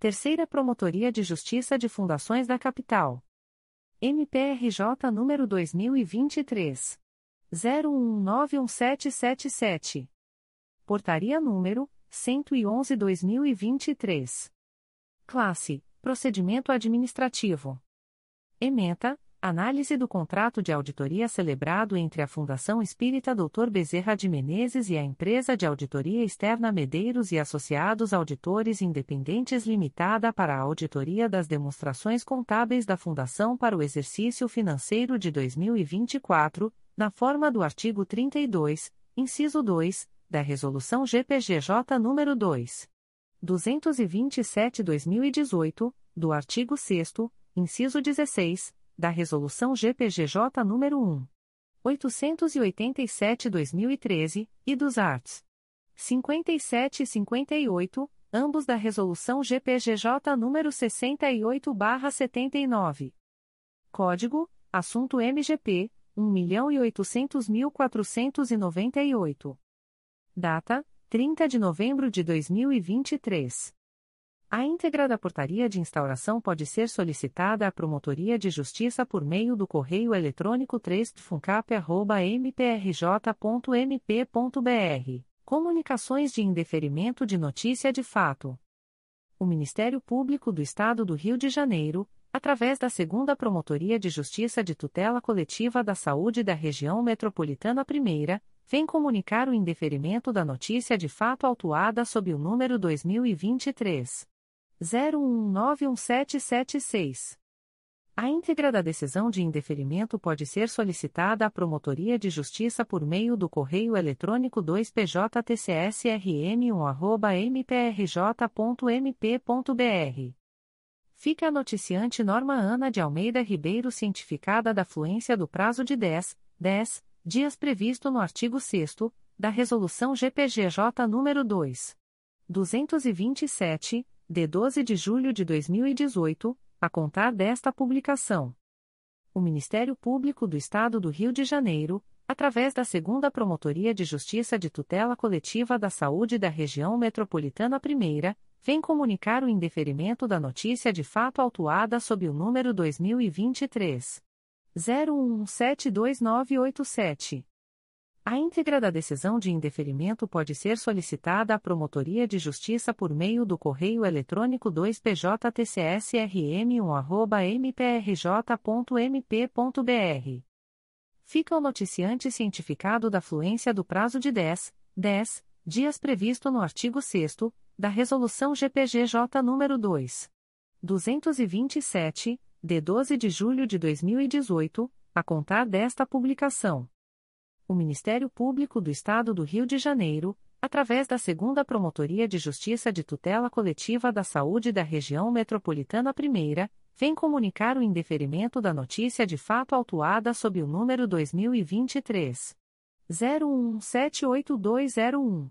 Terceira Promotoria de Justiça de Fundações da Capital. MPRJ número 2023. 01191777. Portaria número 111/2023. Classe: Procedimento administrativo. Ementa, análise do contrato de auditoria celebrado entre a Fundação Espírita Dr. Bezerra de Menezes e a Empresa de Auditoria Externa Medeiros e Associados Auditores Independentes Limitada para a auditoria das demonstrações contábeis da Fundação para o exercício financeiro de 2024, na forma do artigo 32, inciso 2, da Resolução GPGJ nº 2. 227/2018, do artigo 6 inciso 16, da Resolução GPGJ nº 1. 887/2013 e dos arts. 57 e 58, ambos da Resolução GPGJ nº 68/79. Código: Assunto MGP 1.800.498. Data: 30 de novembro de 2023. A íntegra da portaria de instauração pode ser solicitada à Promotoria de Justiça por meio do correio eletrônico 3funcap.mprj.mp.br. Comunicações de indeferimento de notícia de fato. O Ministério Público do Estado do Rio de Janeiro, através da Segunda Promotoria de Justiça de Tutela Coletiva da Saúde da Região Metropolitana I, vem comunicar o indeferimento da notícia de fato autuada sob o número 2023 01191776. A íntegra da decisão de indeferimento pode ser solicitada à Promotoria de Justiça por meio do correio eletrônico 2PJTCSRM1@mprj.mp.br. Fica a noticiante Norma Ana de Almeida Ribeiro cientificada da fluência do prazo de 10, 10 dias previsto no artigo 6 da Resolução GPGJ nº 2. 227 de 12 de julho de 2018, a contar desta publicação. O Ministério Público do Estado do Rio de Janeiro, através da Segunda Promotoria de Justiça de Tutela Coletiva da Saúde da Região Metropolitana I, vem comunicar o indeferimento da notícia de fato autuada sob o número 2023 01172987. A íntegra da decisão de indeferimento pode ser solicitada à Promotoria de Justiça por meio do correio eletrônico 2PJTCSRM1@mprj.mp.br. Fica o noticiante cientificado da fluência do prazo de 10, 10 dias previsto no artigo 6 da Resolução GPGJ nº 2. 227, de 12 de julho de 2018, a contar desta publicação. O Ministério Público do Estado do Rio de Janeiro, através da Segunda Promotoria de Justiça de Tutela Coletiva da Saúde da Região Metropolitana I, vem comunicar o indeferimento da notícia de fato autuada sob o número 2023 01178201.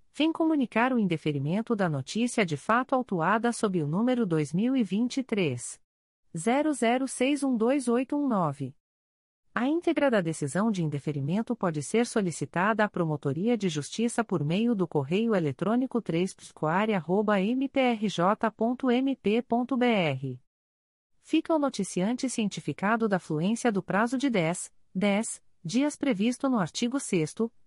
vem comunicar o indeferimento da notícia de fato autuada sob o número 2023 00612819. A íntegra da decisão de indeferimento pode ser solicitada à Promotoria de Justiça por meio do correio eletrônico 3 mprj.mp.br. Fica o noticiante cientificado da fluência do prazo de 10, 10 dias previsto no artigo 6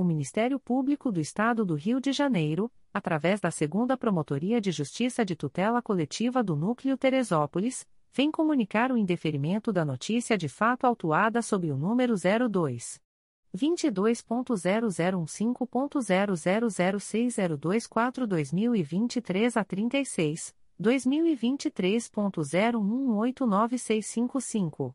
o Ministério Público do Estado do Rio de Janeiro, através da Segunda Promotoria de Justiça de Tutela Coletiva do Núcleo Teresópolis, vem comunicar o indeferimento da notícia de fato autuada sob o número 02 22.0015.0006024-2023 a 36, 2023.01189655.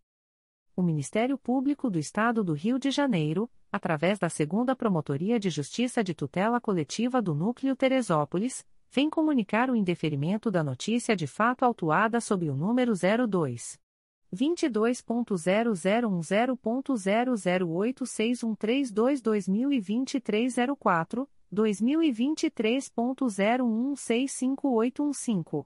O Ministério Público do Estado do Rio de Janeiro, através da Segunda Promotoria de Justiça de Tutela Coletiva do Núcleo Teresópolis, vem comunicar o indeferimento da notícia de fato autuada sob o número 02 22.0010.00861322023 04, 2023.01658515.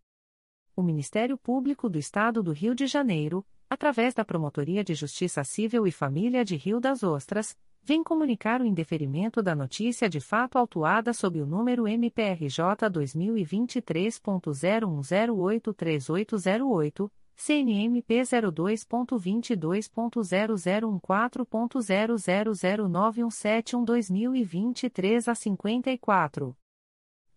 O Ministério Público do Estado do Rio de Janeiro, através da Promotoria de Justiça Civil e Família de Rio das Ostras, vem comunicar o indeferimento da notícia de fato autuada sob o número MPRJ 2023.01083808, CNMP 02.22.0014.0009171-2023 a 54.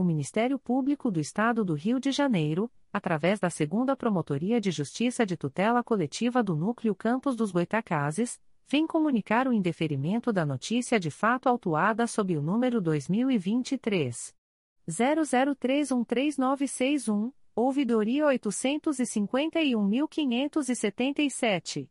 O Ministério Público do Estado do Rio de Janeiro, através da Segunda Promotoria de Justiça de Tutela Coletiva do Núcleo Campos dos Goitacazes, vem comunicar o indeferimento da notícia de fato autuada sob o número 2023 00313961, ouvidoria 851.577.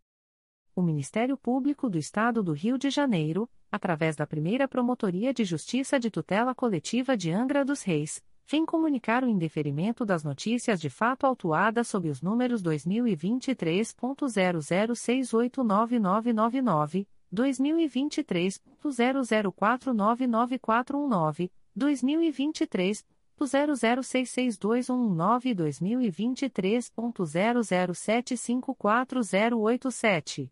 O Ministério Público do Estado do Rio de Janeiro, através da primeira Promotoria de Justiça de Tutela Coletiva de Angra dos Reis, vem comunicar o indeferimento das notícias de fato autuadas sob os números 2023.00689999, 2023.00499419, 2023 00662119 e 2023.00754087.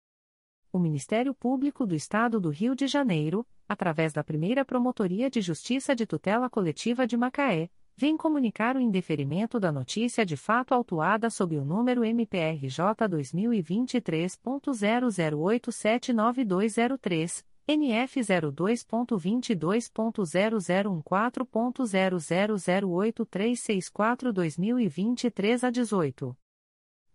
O Ministério Público do Estado do Rio de Janeiro, através da primeira Promotoria de Justiça de Tutela Coletiva de Macaé, vem comunicar o indeferimento da notícia de fato autuada sob o número MPRJ 2023.00879203, NF 02.22.0014.0008364-2023 a 18.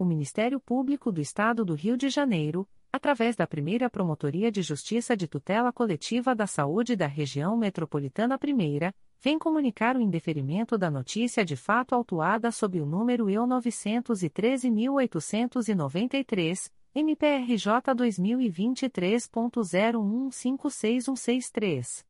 O Ministério Público do Estado do Rio de Janeiro, através da primeira Promotoria de Justiça de Tutela Coletiva da Saúde da Região Metropolitana I, vem comunicar o indeferimento da notícia de fato autuada sob o número EU 913.893, MPRJ 2023.01566163.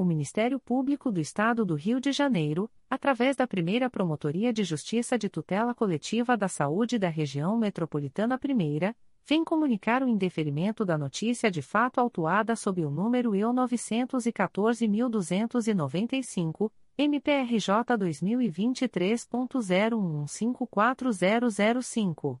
O Ministério Público do Estado do Rio de Janeiro, através da primeira Promotoria de Justiça de Tutela Coletiva da Saúde da Região Metropolitana I, vem comunicar o indeferimento da notícia de fato autuada sob o número EU 914.295, MPRJ 2023.0154005.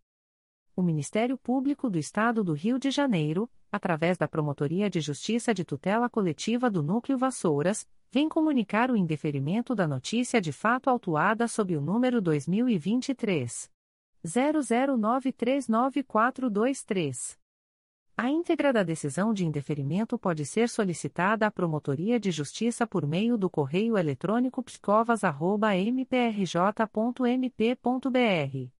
O Ministério Público do Estado do Rio de Janeiro, através da Promotoria de Justiça de Tutela Coletiva do Núcleo Vassouras, vem comunicar o indeferimento da notícia de fato autuada sob o número 2023 00939423. A íntegra da decisão de indeferimento pode ser solicitada à Promotoria de Justiça por meio do correio eletrônico pscovas.mprj.mp.br.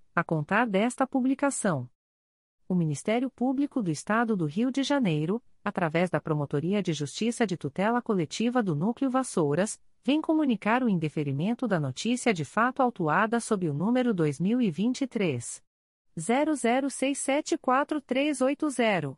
a contar desta publicação. O Ministério Público do Estado do Rio de Janeiro, através da Promotoria de Justiça de Tutela Coletiva do Núcleo Vassouras, vem comunicar o indeferimento da notícia de fato autuada sob o número 2023 00674380.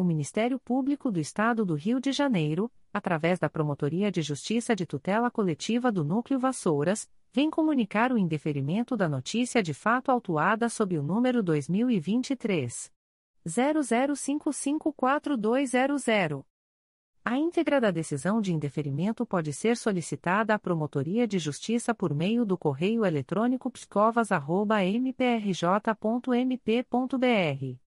O Ministério Público do Estado do Rio de Janeiro, através da Promotoria de Justiça de Tutela Coletiva do Núcleo Vassouras, vem comunicar o indeferimento da notícia de fato autuada sob o número 2023 00554200. A íntegra da decisão de indeferimento pode ser solicitada à Promotoria de Justiça por meio do correio eletrônico pscovas.mprj.mp.br.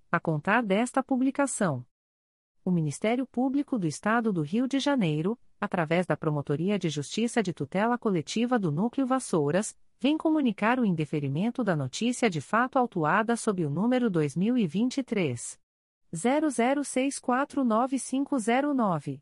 a contar desta publicação. O Ministério Público do Estado do Rio de Janeiro, através da Promotoria de Justiça de Tutela Coletiva do Núcleo Vassouras, vem comunicar o indeferimento da notícia de fato autuada sob o número 2023 00649509.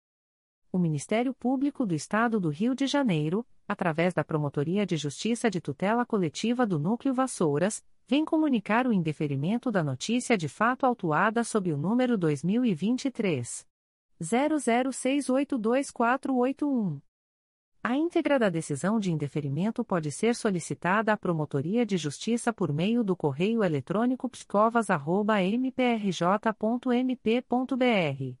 o Ministério Público do Estado do Rio de Janeiro, através da Promotoria de Justiça de Tutela Coletiva do Núcleo Vassouras, vem comunicar o indeferimento da notícia de fato autuada sob o número 2023 00682481. A íntegra da decisão de indeferimento pode ser solicitada à Promotoria de Justiça por meio do correio eletrônico pscovas.mprj.mp.br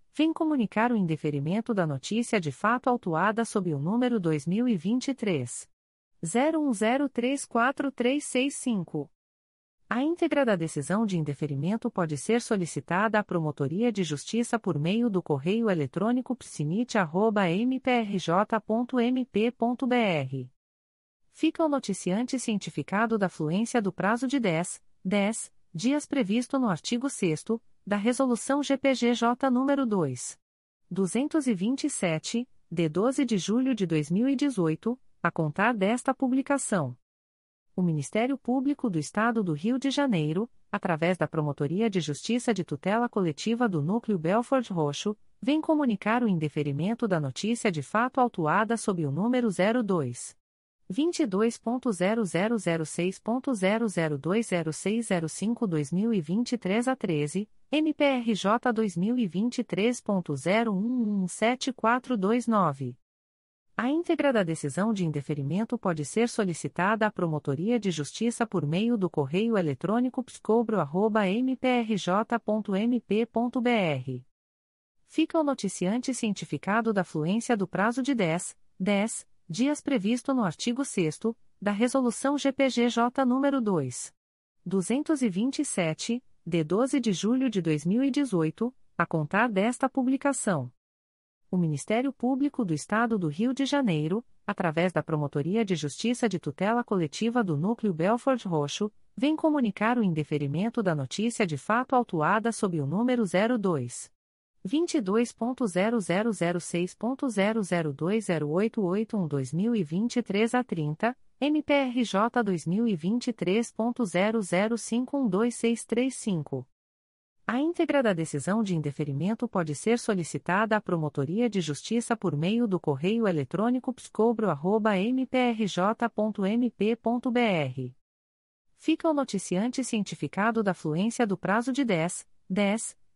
vem comunicar o indeferimento da notícia de fato autuada sob o número 2023 01034365. A íntegra da decisão de indeferimento pode ser solicitada à Promotoria de Justiça por meio do correio eletrônico psinit.mprj.mp.br. Fica o noticiante cientificado da fluência do prazo de 10, 10 dias previsto no artigo 6 da Resolução GPGJ nº 2. 227, de 12 de julho de 2018, a contar desta publicação. O Ministério Público do Estado do Rio de Janeiro, através da Promotoria de Justiça de Tutela Coletiva do Núcleo Belford Roxo, vem comunicar o indeferimento da notícia de fato autuada sob o número 02 22.0006.0020605-2023 a 13, MPRJ 2023.0117429. A íntegra da decisão de indeferimento pode ser solicitada à Promotoria de Justiça por meio do correio eletrônico pscobro.mprj.mp.br. Fica o noticiante cientificado da fluência do prazo de 10, 10 dias previsto no artigo 6 da Resolução GPGJ nº 2. 227, de 12 de julho de 2018, a contar desta publicação. O Ministério Público do Estado do Rio de Janeiro, através da Promotoria de Justiça de Tutela Coletiva do Núcleo Belford Roxo, vem comunicar o indeferimento da notícia de fato autuada sob o número 02 22.0006.0020881-2023 a 30, MPRJ 2023.00512635. A íntegra da decisão de indeferimento pode ser solicitada à Promotoria de Justiça por meio do correio eletrônico pscobro.mprj.mp.br. Fica o noticiante cientificado da fluência do prazo de 10, 10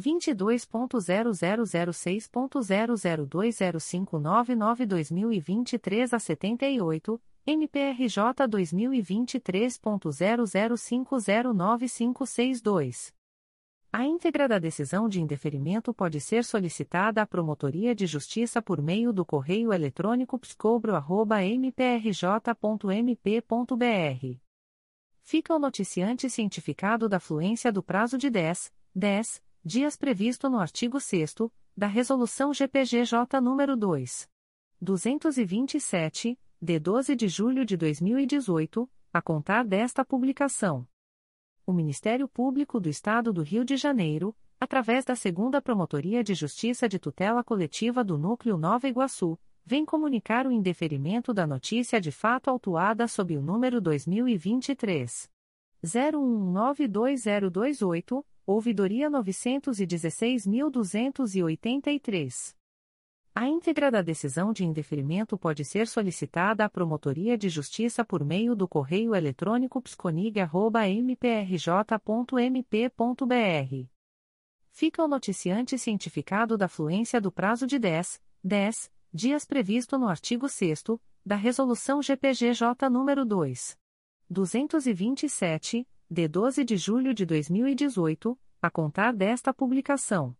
22.0006.0020599-2023 a 78, MPRJ 2023.00509562. A íntegra da decisão de indeferimento pode ser solicitada à Promotoria de Justiça por meio do correio eletrônico pscobro.mprj.mp.br. Fica o noticiante cientificado da fluência do prazo de 10, 10 dias previsto no artigo 6 da Resolução GPGJ nº 2. 227, de 12 de julho de 2018, a contar desta publicação. O Ministério Público do Estado do Rio de Janeiro, através da Segunda Promotoria de Justiça de Tutela Coletiva do Núcleo Nova Iguaçu, vem comunicar o indeferimento da notícia de fato autuada sob o número 2023 01192028, ouvidoria 916.283. A íntegra da decisão de indeferimento pode ser solicitada à Promotoria de Justiça por meio do correio eletrônico psconig.mprj.mp.br. Fica o noticiante cientificado da fluência do prazo de 10, 10 dias previsto no artigo 6 da Resolução GPGJ nº 2. 227, de 12 de julho de 2018, a contar desta publicação.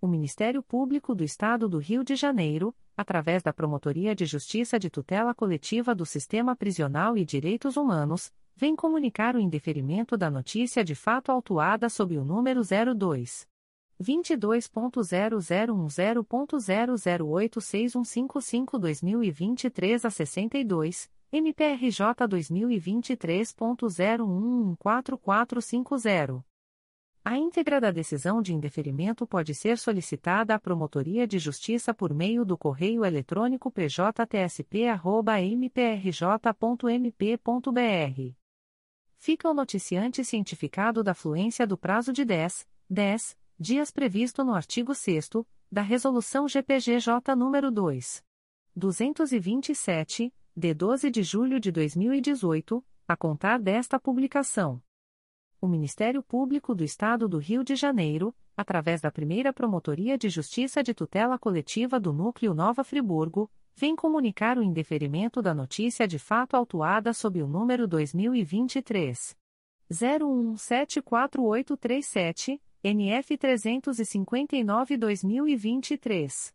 O Ministério Público do Estado do Rio de Janeiro, através da Promotoria de Justiça de Tutela Coletiva do Sistema Prisional e Direitos Humanos, vem comunicar o indeferimento da notícia de fato autuada sob o número 02 22.0010.0086155-2023 a 62, MPRJ 2023.0114450. A íntegra da decisão de indeferimento pode ser solicitada à Promotoria de Justiça por meio do correio eletrônico pjtsp.mprj.mp.br. Fica o noticiante cientificado da fluência do prazo de 10, 10 dias previsto no artigo 6 da Resolução GPGJ nº 2. 227, de 12 de julho de 2018, a contar desta publicação. O Ministério Público do Estado do Rio de Janeiro, através da primeira Promotoria de Justiça de Tutela Coletiva do Núcleo Nova Friburgo, vem comunicar o indeferimento da notícia de fato autuada sob o número 2023 01174837 NF 359-2023.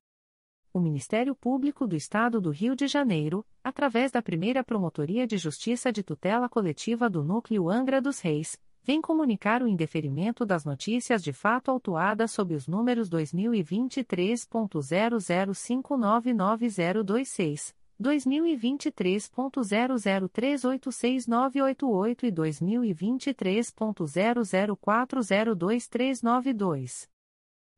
O Ministério Público do Estado do Rio de Janeiro, através da primeira Promotoria de Justiça de Tutela Coletiva do Núcleo Angra dos Reis, vem comunicar o indeferimento das notícias de fato autuadas sob os números 2023.00599026. 2023.00386988 e 2023.00402392.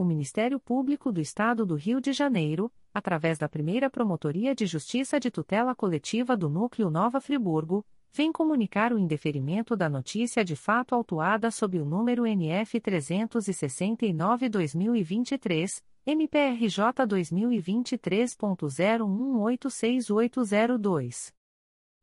O Ministério Público do Estado do Rio de Janeiro, através da primeira Promotoria de Justiça de Tutela Coletiva do Núcleo Nova Friburgo, vem comunicar o indeferimento da notícia de fato autuada sob o número NF 369-2023 MPRJ 2023.0186802.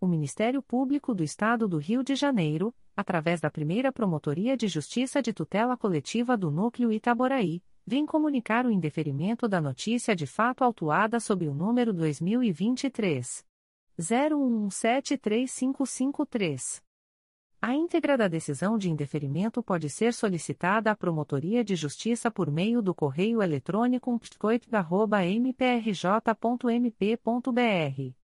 O Ministério Público do Estado do Rio de Janeiro, através da primeira Promotoria de Justiça de Tutela Coletiva do Núcleo Itaboraí, vem comunicar o indeferimento da notícia de fato autuada sob o número 2023 01173553. A íntegra da decisão de indeferimento pode ser solicitada à Promotoria de Justiça por meio do correio eletrônico psicoip.mprj.mp.br.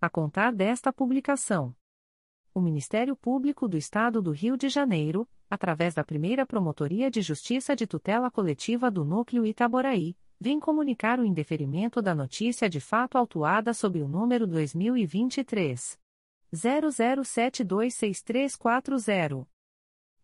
a contar desta publicação. O Ministério Público do Estado do Rio de Janeiro, através da primeira Promotoria de Justiça de Tutela Coletiva do Núcleo Itaboraí, vem comunicar o indeferimento da notícia de fato autuada sob o número 2023 00726340.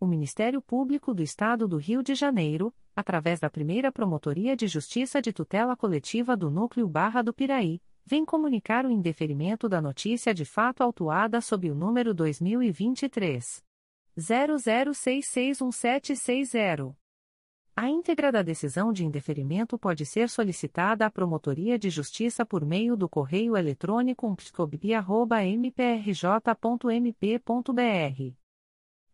O Ministério Público do Estado do Rio de Janeiro, através da primeira Promotoria de Justiça de Tutela Coletiva do Núcleo Barra do Piraí, vem comunicar o indeferimento da notícia de fato autuada sob o número 2023. 00661760. A íntegra da decisão de indeferimento pode ser solicitada à Promotoria de Justiça por meio do correio eletrônico pscobi.mprj.mp.br.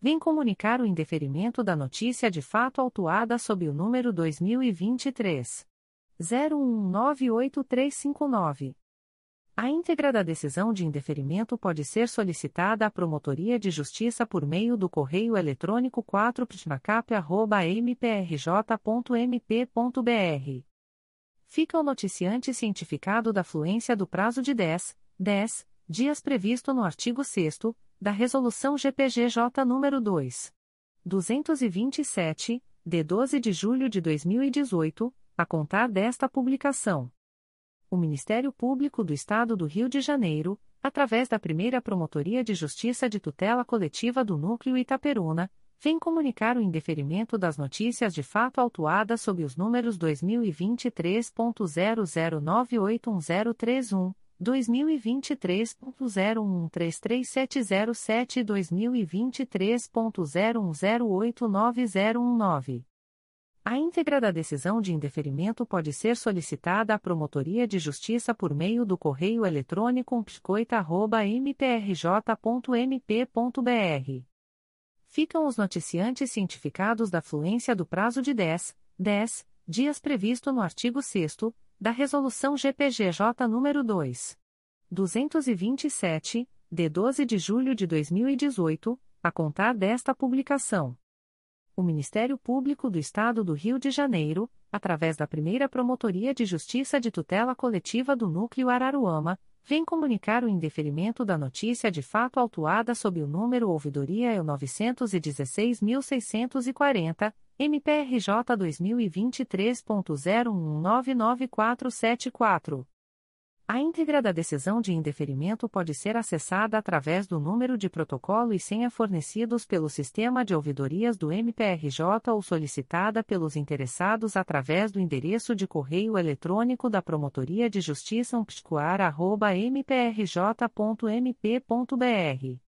vem comunicar o indeferimento da notícia de fato autuada sob o número 2023 01198359. A íntegra da decisão de indeferimento pode ser solicitada à Promotoria de Justiça por meio do correio eletrônico 4ptnacap.mprj.mp.br. Fica o noticiante cientificado da fluência do prazo de 10, 10 dias previsto no artigo 6 da Resolução GPGJ nº 2. 227, de 12 de julho de 2018, a contar desta publicação. O Ministério Público do Estado do Rio de Janeiro, através da primeira Promotoria de Justiça de Tutela Coletiva do Núcleo Itaperuna, vem comunicar o indeferimento das notícias de fato autuadas sob os números 2023.00981031, 2023.01133707 e 2023.01089019. A íntegra da decisão de indeferimento pode ser solicitada à Promotoria de Justiça por meio do correio eletrônico psicoita.mprj.mp.br. Ficam os noticiantes cientificados da fluência do prazo de 10, 10 dias previsto no artigo 6 da Resolução GPGJ nº 2. 227, de 12 de julho de 2018, a contar desta publicação. O Ministério Público do Estado do Rio de Janeiro, através da primeira Promotoria de Justiça de Tutela Coletiva do Núcleo Araruama, vem comunicar o indeferimento da notícia de fato autuada sob o número Ouvidoria EU 916.640, MPRJ 2023.0199474. A íntegra da decisão de indeferimento pode ser acessada através do número de protocolo e senha fornecidos pelo sistema de ouvidorias do MPRJ ou solicitada pelos interessados através do endereço de correio eletrônico da Promotoria de Justiça umpticoar.mprj.mp.br.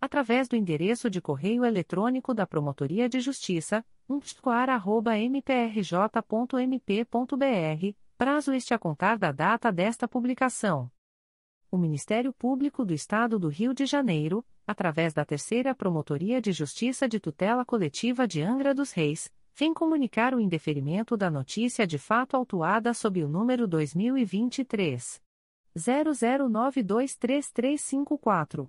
através do endereço de correio eletrônico da Promotoria de Justiça, umptcoar.mprj.mp.br, prazo este a contar da data desta publicação. O Ministério Público do Estado do Rio de Janeiro, através da Terceira Promotoria de Justiça de Tutela Coletiva de Angra dos Reis, vem comunicar o indeferimento da notícia de fato autuada sob o número 2023 00923354.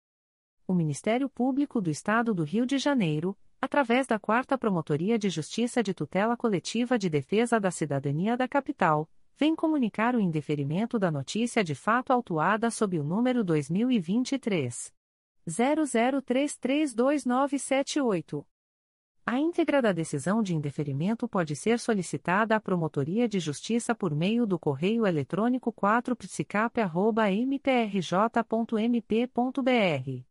O Ministério Público do Estado do Rio de Janeiro, através da 4 Promotoria de Justiça de Tutela Coletiva de Defesa da Cidadania da Capital, vem comunicar o indeferimento da notícia de fato autuada sob o número 2023 00332978. A íntegra da decisão de indeferimento pode ser solicitada à Promotoria de Justiça por meio do correio eletrônico 4psicap.mprj.mp.br.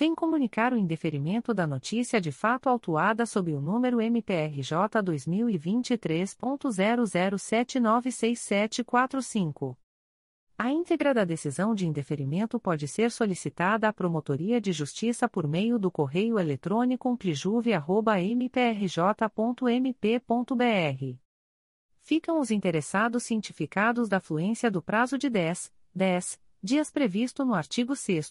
vem comunicar o indeferimento da notícia de fato autuada sob o número MPRJ 2023.00796745. A íntegra da decisão de indeferimento pode ser solicitada à Promotoria de Justiça por meio do correio eletrônico umplijuve.mprj.mp.br ficam os interessados cientificados da fluência do prazo de 10, 10 dias previsto no artigo 6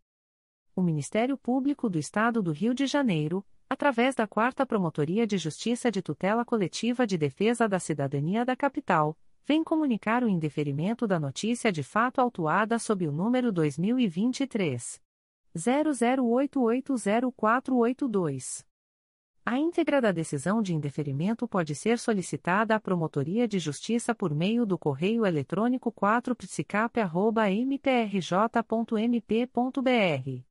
O Ministério Público do Estado do Rio de Janeiro, através da 4 Promotoria de Justiça de Tutela Coletiva de Defesa da Cidadania da Capital, vem comunicar o indeferimento da notícia de fato autuada sob o número 2023 00880482. A íntegra da decisão de indeferimento pode ser solicitada à Promotoria de Justiça por meio do correio eletrônico 4psicap.mprj.mp.br.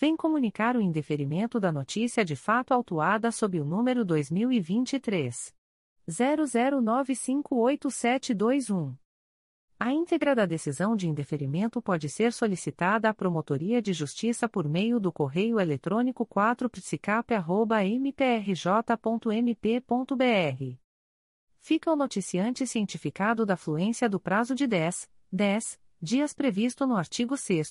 vem comunicar o indeferimento da notícia de fato autuada sob o número 2023 00958721. A íntegra da decisão de indeferimento pode ser solicitada à Promotoria de Justiça por meio do correio eletrônico 4psicap.mprj.mp.br fica o noticiante cientificado da fluência do prazo de 10, 10 dias previsto no artigo 6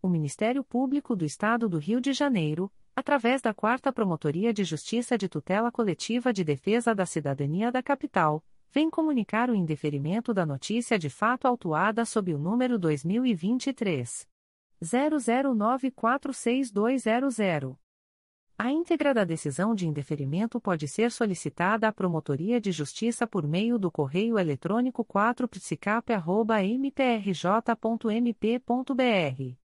O Ministério Público do Estado do Rio de Janeiro, através da 4 Promotoria de Justiça de Tutela Coletiva de Defesa da Cidadania da Capital, vem comunicar o indeferimento da notícia de fato autuada sob o número 2023 00946200. A íntegra da decisão de indeferimento pode ser solicitada à Promotoria de Justiça por meio do correio eletrônico 4psicap.mprj.mp.br.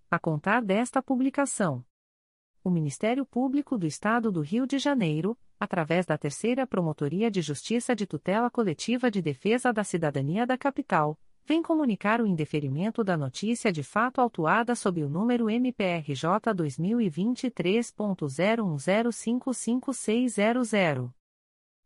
a contar desta publicação. O Ministério Público do Estado do Rio de Janeiro, através da Terceira Promotoria de Justiça de Tutela Coletiva de Defesa da Cidadania da Capital, vem comunicar o indeferimento da notícia de fato autuada sob o número MPRJ 2023.01055600.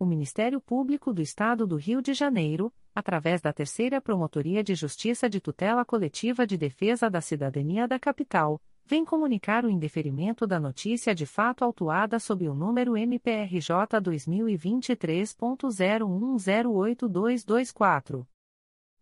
O Ministério Público do Estado do Rio de Janeiro, através da Terceira Promotoria de Justiça de Tutela Coletiva de Defesa da Cidadania da Capital, vem comunicar o indeferimento da notícia de fato autuada sob o número MPRJ 2023.01082224.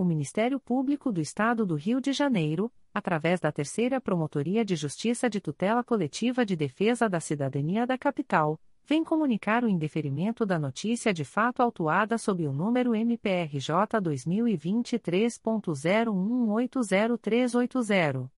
O Ministério Público do Estado do Rio de Janeiro, através da Terceira Promotoria de Justiça de Tutela Coletiva de Defesa da Cidadania da Capital, vem comunicar o indeferimento da notícia de fato autuada sob o número MPRJ 2023.01180380.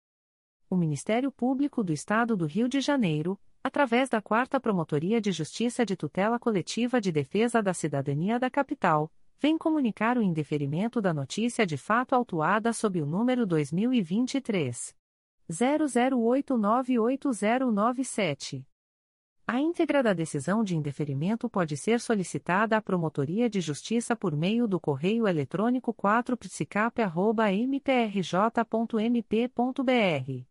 o Ministério Público do Estado do Rio de Janeiro, através da Quarta Promotoria de Justiça de Tutela Coletiva de Defesa da Cidadania da Capital, vem comunicar o indeferimento da notícia de fato autuada sob o número 2023 00898097. A íntegra da decisão de indeferimento pode ser solicitada à Promotoria de Justiça por meio do correio eletrônico 4psicap.mprj.mp.br.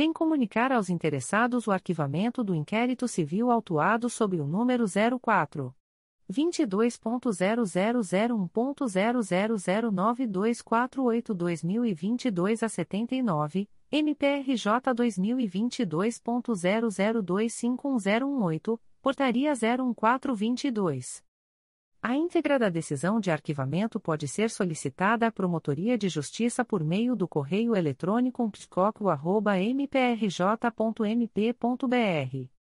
vem comunicar aos interessados o arquivamento do inquérito civil autuado sob o número 04. 22.0001.0009248-2022 a 79, MPRJ 2022.00251018, Portaria 01422. A íntegra da decisão de arquivamento pode ser solicitada à Promotoria de Justiça por meio do correio eletrônico psicoco.mprj.mp.br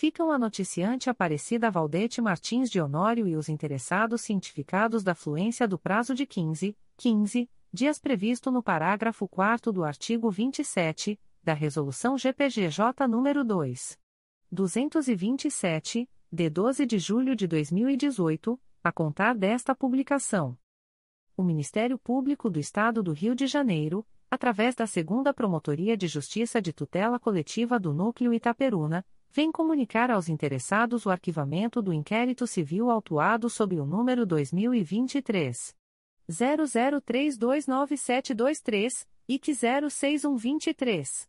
ficam a noticiante Aparecida Valdete Martins de Honório e os interessados cientificados da fluência do prazo de 15, 15 dias previsto no parágrafo 4 do artigo 27 da Resolução GPGJ nº 2. 227, de 12 de julho de 2018, a contar desta publicação. O Ministério Público do Estado do Rio de Janeiro, através da Segunda Promotoria de Justiça de Tutela Coletiva do Núcleo Itaperuna, vem comunicar aos interessados o arquivamento do inquérito civil autuado sob o número 2023 00329723 e que 06123.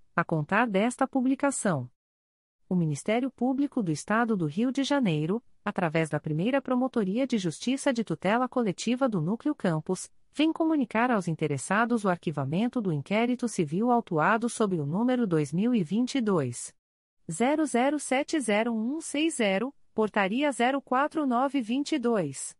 a contar desta publicação. O Ministério Público do Estado do Rio de Janeiro, através da primeira Promotoria de Justiça de Tutela Coletiva do Núcleo Campos, vem comunicar aos interessados o arquivamento do inquérito civil autuado sob o número 2022 00701160, Portaria 04922.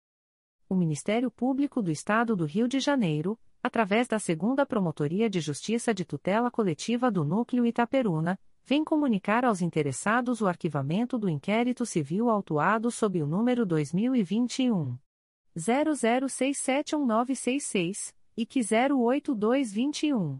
O Ministério Público do Estado do Rio de Janeiro, através da Segunda Promotoria de Justiça de Tutela Coletiva do Núcleo Itaperuna, vem comunicar aos interessados o arquivamento do inquérito civil autuado sob o número 2021 00671966 e que 08221.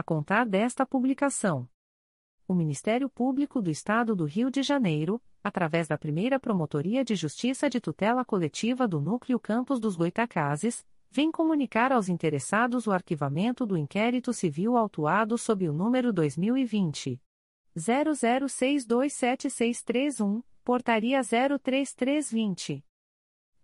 a contar desta publicação. O Ministério Público do Estado do Rio de Janeiro, através da primeira Promotoria de Justiça de Tutela Coletiva do Núcleo Campos dos Goitacazes, vem comunicar aos interessados o arquivamento do inquérito civil autuado sob o número 2020 00627631, Portaria 03320.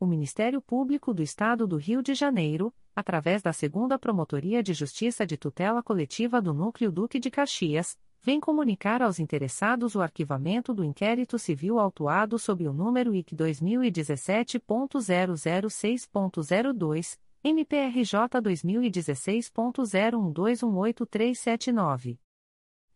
O Ministério Público do Estado do Rio de Janeiro, através da Segunda Promotoria de Justiça de Tutela Coletiva do Núcleo Duque de Caxias, vem comunicar aos interessados o arquivamento do inquérito civil autuado sob o número IC 2017.006.02, MPRJ 2016.01218379.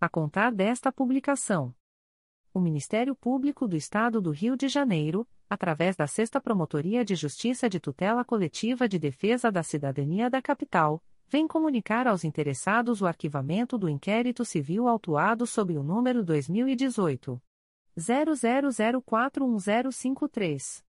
a contar desta publicação. O Ministério Público do Estado do Rio de Janeiro, através da Sexta Promotoria de Justiça de Tutela Coletiva de Defesa da Cidadania da Capital, vem comunicar aos interessados o arquivamento do inquérito civil autuado sob o número 2018 00041053.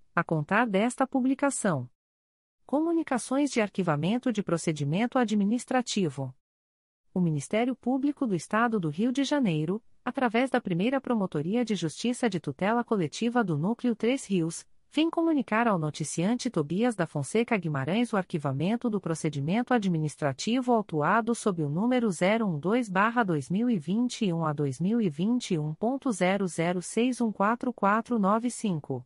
a contar desta publicação. Comunicações de arquivamento de procedimento administrativo. O Ministério Público do Estado do Rio de Janeiro, através da primeira Promotoria de Justiça de Tutela Coletiva do Núcleo 3 Rios, vem comunicar ao noticiante Tobias da Fonseca Guimarães o arquivamento do procedimento administrativo autuado sob o número 012-2021 a 2021.00614495.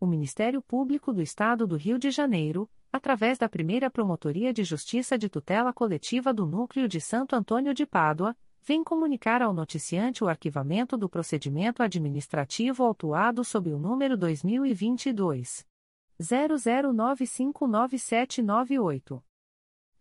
O Ministério Público do Estado do Rio de Janeiro, através da primeira Promotoria de Justiça de Tutela Coletiva do Núcleo de Santo Antônio de Pádua, vem comunicar ao noticiante o arquivamento do procedimento administrativo autuado sob o número 2022 00959798.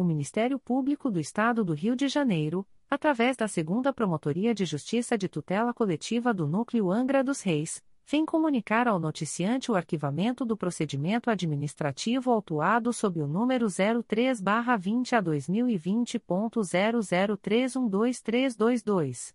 O Ministério Público do Estado do Rio de Janeiro, através da Segunda Promotoria de Justiça de Tutela Coletiva do Núcleo Angra dos Reis, vem comunicar ao noticiante o arquivamento do procedimento administrativo autuado sob o número 03/20 a 2020.00312322.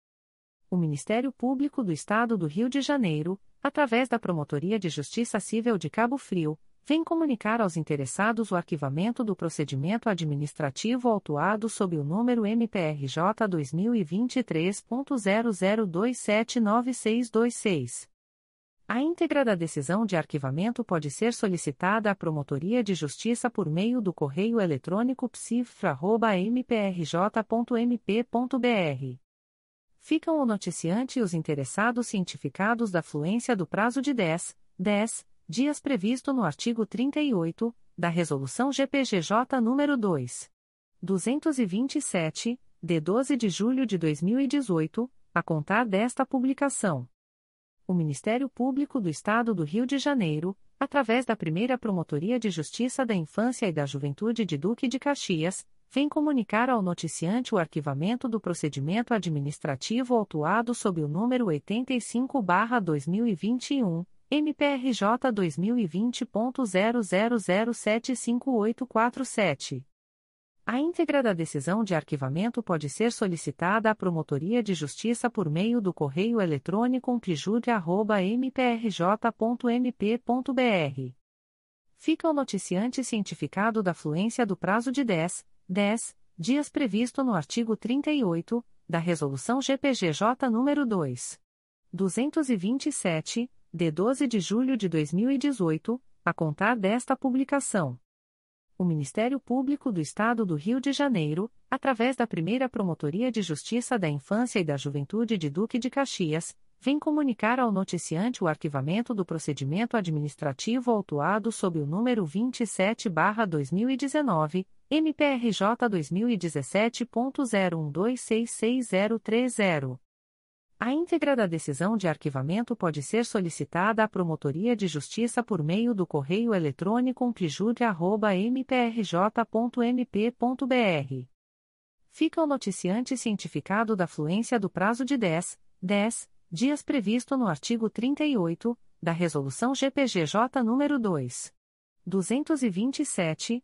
o Ministério Público do Estado do Rio de Janeiro, através da Promotoria de Justiça Civil de Cabo Frio, vem comunicar aos interessados o arquivamento do procedimento administrativo autuado sob o número MPRJ 2023.00279626. A íntegra da decisão de arquivamento pode ser solicitada à Promotoria de Justiça por meio do correio eletrônico psifra.mprj.mp.br ficam o noticiante e os interessados cientificados da fluência do prazo de 10, 10 dias previsto no artigo 38 da Resolução GPGJ nº 2. 227, de 12 de julho de 2018, a contar desta publicação. O Ministério Público do Estado do Rio de Janeiro, através da primeira Promotoria de Justiça da Infância e da Juventude de Duque de Caxias, vem comunicar ao noticiante o arquivamento do procedimento administrativo autuado sob o número 85-2021, MPRJ 2020.00075847. A íntegra da decisão de arquivamento pode ser solicitada à Promotoria de Justiça por meio do correio eletrônico umplijude.mprj.mp.br. Fica o noticiante cientificado da fluência do prazo de 10, 10 dias previsto no artigo 38 da Resolução GPGJ nº 2. 227, de 12 de julho de 2018, a contar desta publicação. O Ministério Público do Estado do Rio de Janeiro, através da primeira Promotoria de Justiça da Infância e da Juventude de Duque de Caxias, vem comunicar ao noticiante o arquivamento do procedimento administrativo autuado sob o número 27-2019, MPRJ 2017.01266030. A íntegra da decisão de arquivamento pode ser solicitada à Promotoria de Justiça por meio do correio eletrônico umplijude.mprj.mp.br. Fica o noticiante cientificado da fluência do prazo de 10, 10 dias previsto no artigo 38 da Resolução GPGJ nº 2. 227,